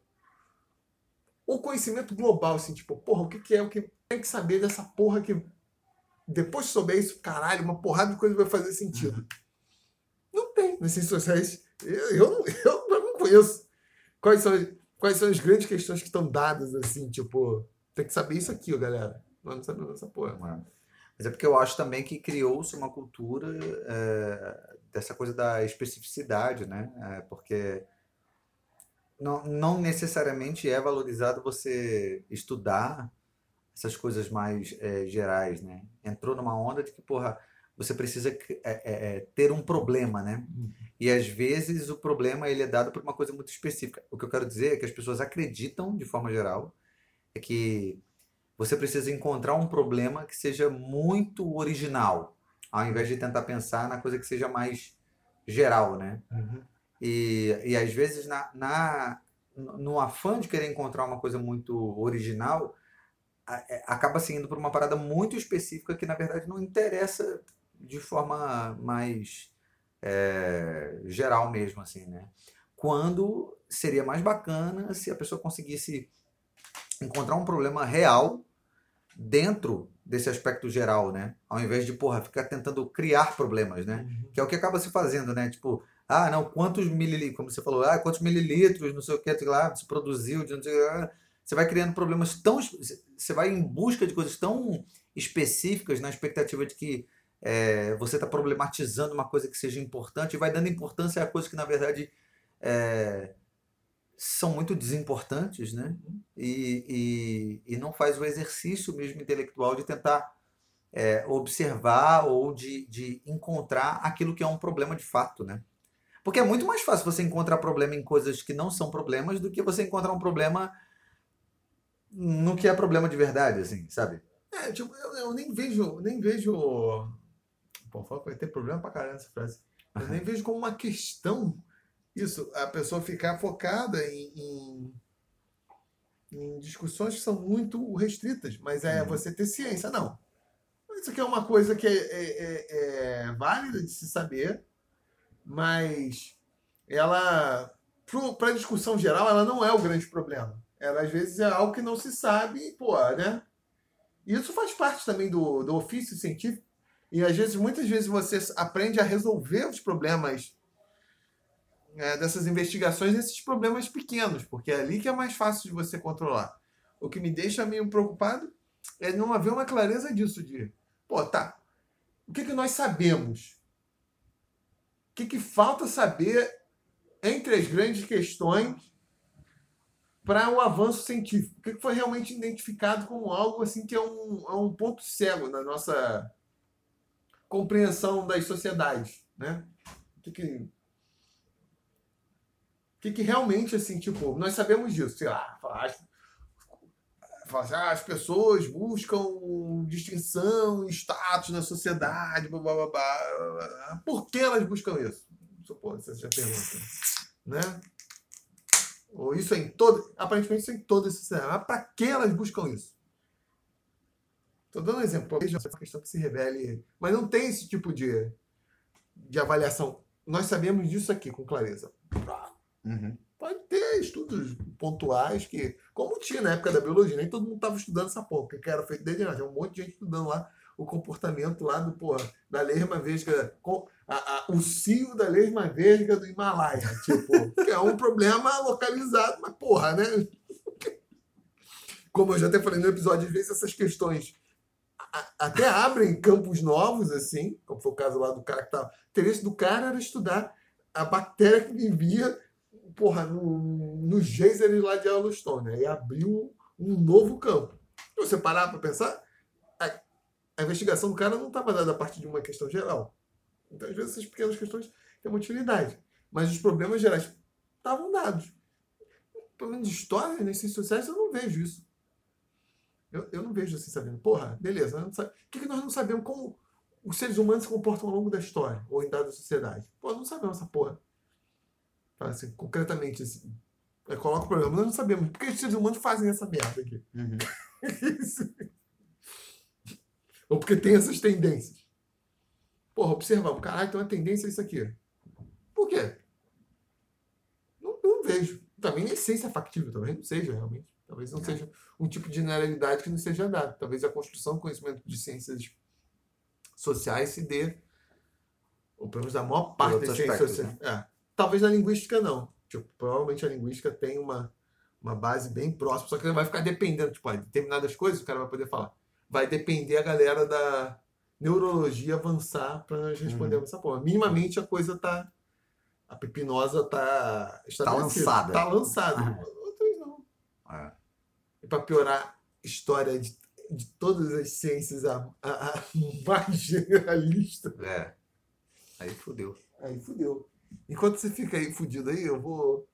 o conhecimento global, assim, tipo, porra, o que, que é o que tem que saber dessa porra que depois que souber isso, caralho, uma porrada de coisa vai fazer sentido. Não tem nas ciências sociais. Eu, eu, não- eu, não conheço. Quais são, as- quais são as grandes questões que estão dadas, assim, tipo, tem que saber isso aqui, ó, galera. Nós não sabemos essa porra. Mas é porque eu acho também que criou-se uma cultura é, dessa coisa da especificidade, né? É, porque não, não necessariamente é valorizado você estudar essas coisas mais é, gerais, né? Entrou numa onda de que, porra, você precisa é, é, é, ter um problema, né? E às vezes o problema ele é dado por uma coisa muito específica. O que eu quero dizer é que as pessoas acreditam, de forma geral, é que você precisa encontrar um problema que seja muito original, ao invés de tentar pensar na coisa que seja mais geral, né? E, e às vezes na, na, no afã de querer encontrar uma coisa muito original, a- é, acaba se indo por uma parada muito específica que na verdade não interessa de forma mais é, geral mesmo, assim, né? Quando seria mais bacana se a pessoa conseguisse encontrar um problema real dentro desse aspecto geral, né? Ao invés de, porra, ficar tentando criar problemas, né? Que é o que acaba se fazendo, né? Tipo, ah, não, quantos mililitros, como você falou, ah, quantos mililitros, não sei o que, lá, se produziu, de ah, você vai criando problemas tão, você vai em busca de coisas tão específicas na expectativa de que é, você está problematizando uma coisa que seja importante e vai dando importância a coisas que, na verdade, é, são muito desimportantes, né? E, e, e não faz o exercício mesmo intelectual de tentar é, observar ou de, de encontrar aquilo que é um problema de fato, né? Porque é muito mais fácil você encontrar problema em coisas que não são problemas do que você encontrar um problema no que é problema de verdade, assim, sabe? É, tipo, eu, eu nem vejo, nem vejo. Pô, fala que vai ter problema pra caramba essa frase. Eu nem vejo como uma questão isso, a pessoa ficar focada em, em, em discussões que são muito restritas, mas é Uhum. você ter ciência, não. Isso aqui é uma coisa que é, é- é- é válida de se saber, mas ela, para a discussão geral, ela não é o grande problema. Ela, às vezes, é algo que não se sabe, pô, né? E isso faz parte também do, do ofício científico. E às vezes, muitas vezes, você aprende a resolver os problemas é, dessas investigações, esses problemas pequenos, porque é ali que é mais fácil de você controlar. O que me deixa meio preocupado é não haver uma clareza disso, de, pô, tá, o que, que nós sabemos? Que, que falta saber entre as grandes questões para o avanço científico? O que que foi realmente identificado como algo assim que é um, é um ponto cego na nossa compreensão das sociedades, né? O que, que, que, que realmente, assim, tipo, nós sabemos disso, sei lá, falar, assim, ah, as pessoas buscam distinção status na sociedade, blá, blá, blá, blá. por que elas buscam isso? Supor, você já pergunta, né? Ou isso é em todo. Aparentemente isso é em toda esse cenário. Mas para que elas buscam isso? Estou dando um exemplo. Veja essa questão que se revele. Mas não tem esse tipo de, de avaliação. Nós sabemos disso aqui com clareza. Uhum. Ter estudos pontuais que, como tinha na época da biologia, nem todo mundo estava estudando essa porra, porque era feito desde. Tinha um monte de gente estudando lá o comportamento lá do, porra, da lesma vesga, a- a- o cio da lesma vesga do Himalaia, tipo, [LAUGHS] que é um problema localizado, mas porra, né? Como eu já até falei no episódio, às vezes essas questões até abrem campos novos, assim, como foi o caso lá do cara que tava. O interesse do cara era estudar a bactéria que vivia, porra, no, nos geysers lá de Yellowstone. Aí abriu um novo campo. Se você parar para pensar, a, a investigação do cara não estava dada a partir de uma questão geral. Então, às vezes, essas pequenas questões têm uma utilidade. Mas os problemas gerais estavam dados. Pelo menos de história, nas ciências sociais, eu não vejo isso. Eu, eu não vejo assim, sabendo. Porra, beleza. O que, que nós não sabemos como os seres humanos se comportam ao longo da história ou em dada sociedade? Pô, não sabemos essa porra. Assim, concretamente, assim. Aí coloca o problema. Nós não sabemos. Por que os seres humanos fazem essa merda aqui? Uhum. Isso. [LAUGHS] Ou porque tem essas tendências. Porra, observamos. Caralho, tem uma tendência a isso aqui. Por quê? Não, não vejo. Também nem sei se é factível. Talvez não seja, realmente. Talvez não seja um tipo de generalidade que não seja dado. Talvez a construção do conhecimento de ciências sociais se dê, ou pelo menos da maior parte das ciências sociais. É. Talvez na linguística não. Tipo, provavelmente a linguística tem uma, uma base bem próxima, só que vai ficar dependendo, tipo, determinadas coisas o cara vai poder falar. Vai depender a galera da neurologia avançar para nós respondermos essa porra. Minimamente a coisa tá. A pepinosa tá estabelecida. lançada. Tá lançada. Ah. Outras não. É. E para piorar a história de, de todas as ciências, a, a, a [LAUGHS] mais generalista. É. Aí fodeu. Aí fudeu. Enquanto você fica aí fudido aí, eu vou.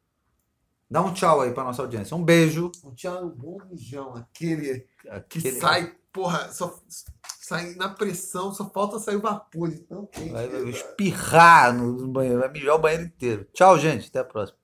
Dá um tchau aí pra nossa audiência. Um beijo. Um tchau, um bom mijão. Aquele que Aquele- sai, porra, só sai na pressão, só falta sair o vapor de tão quente. Vai, que vai tá. espirrar no banheiro, vai mijar o banheiro inteiro. Tchau, gente. Até a próxima.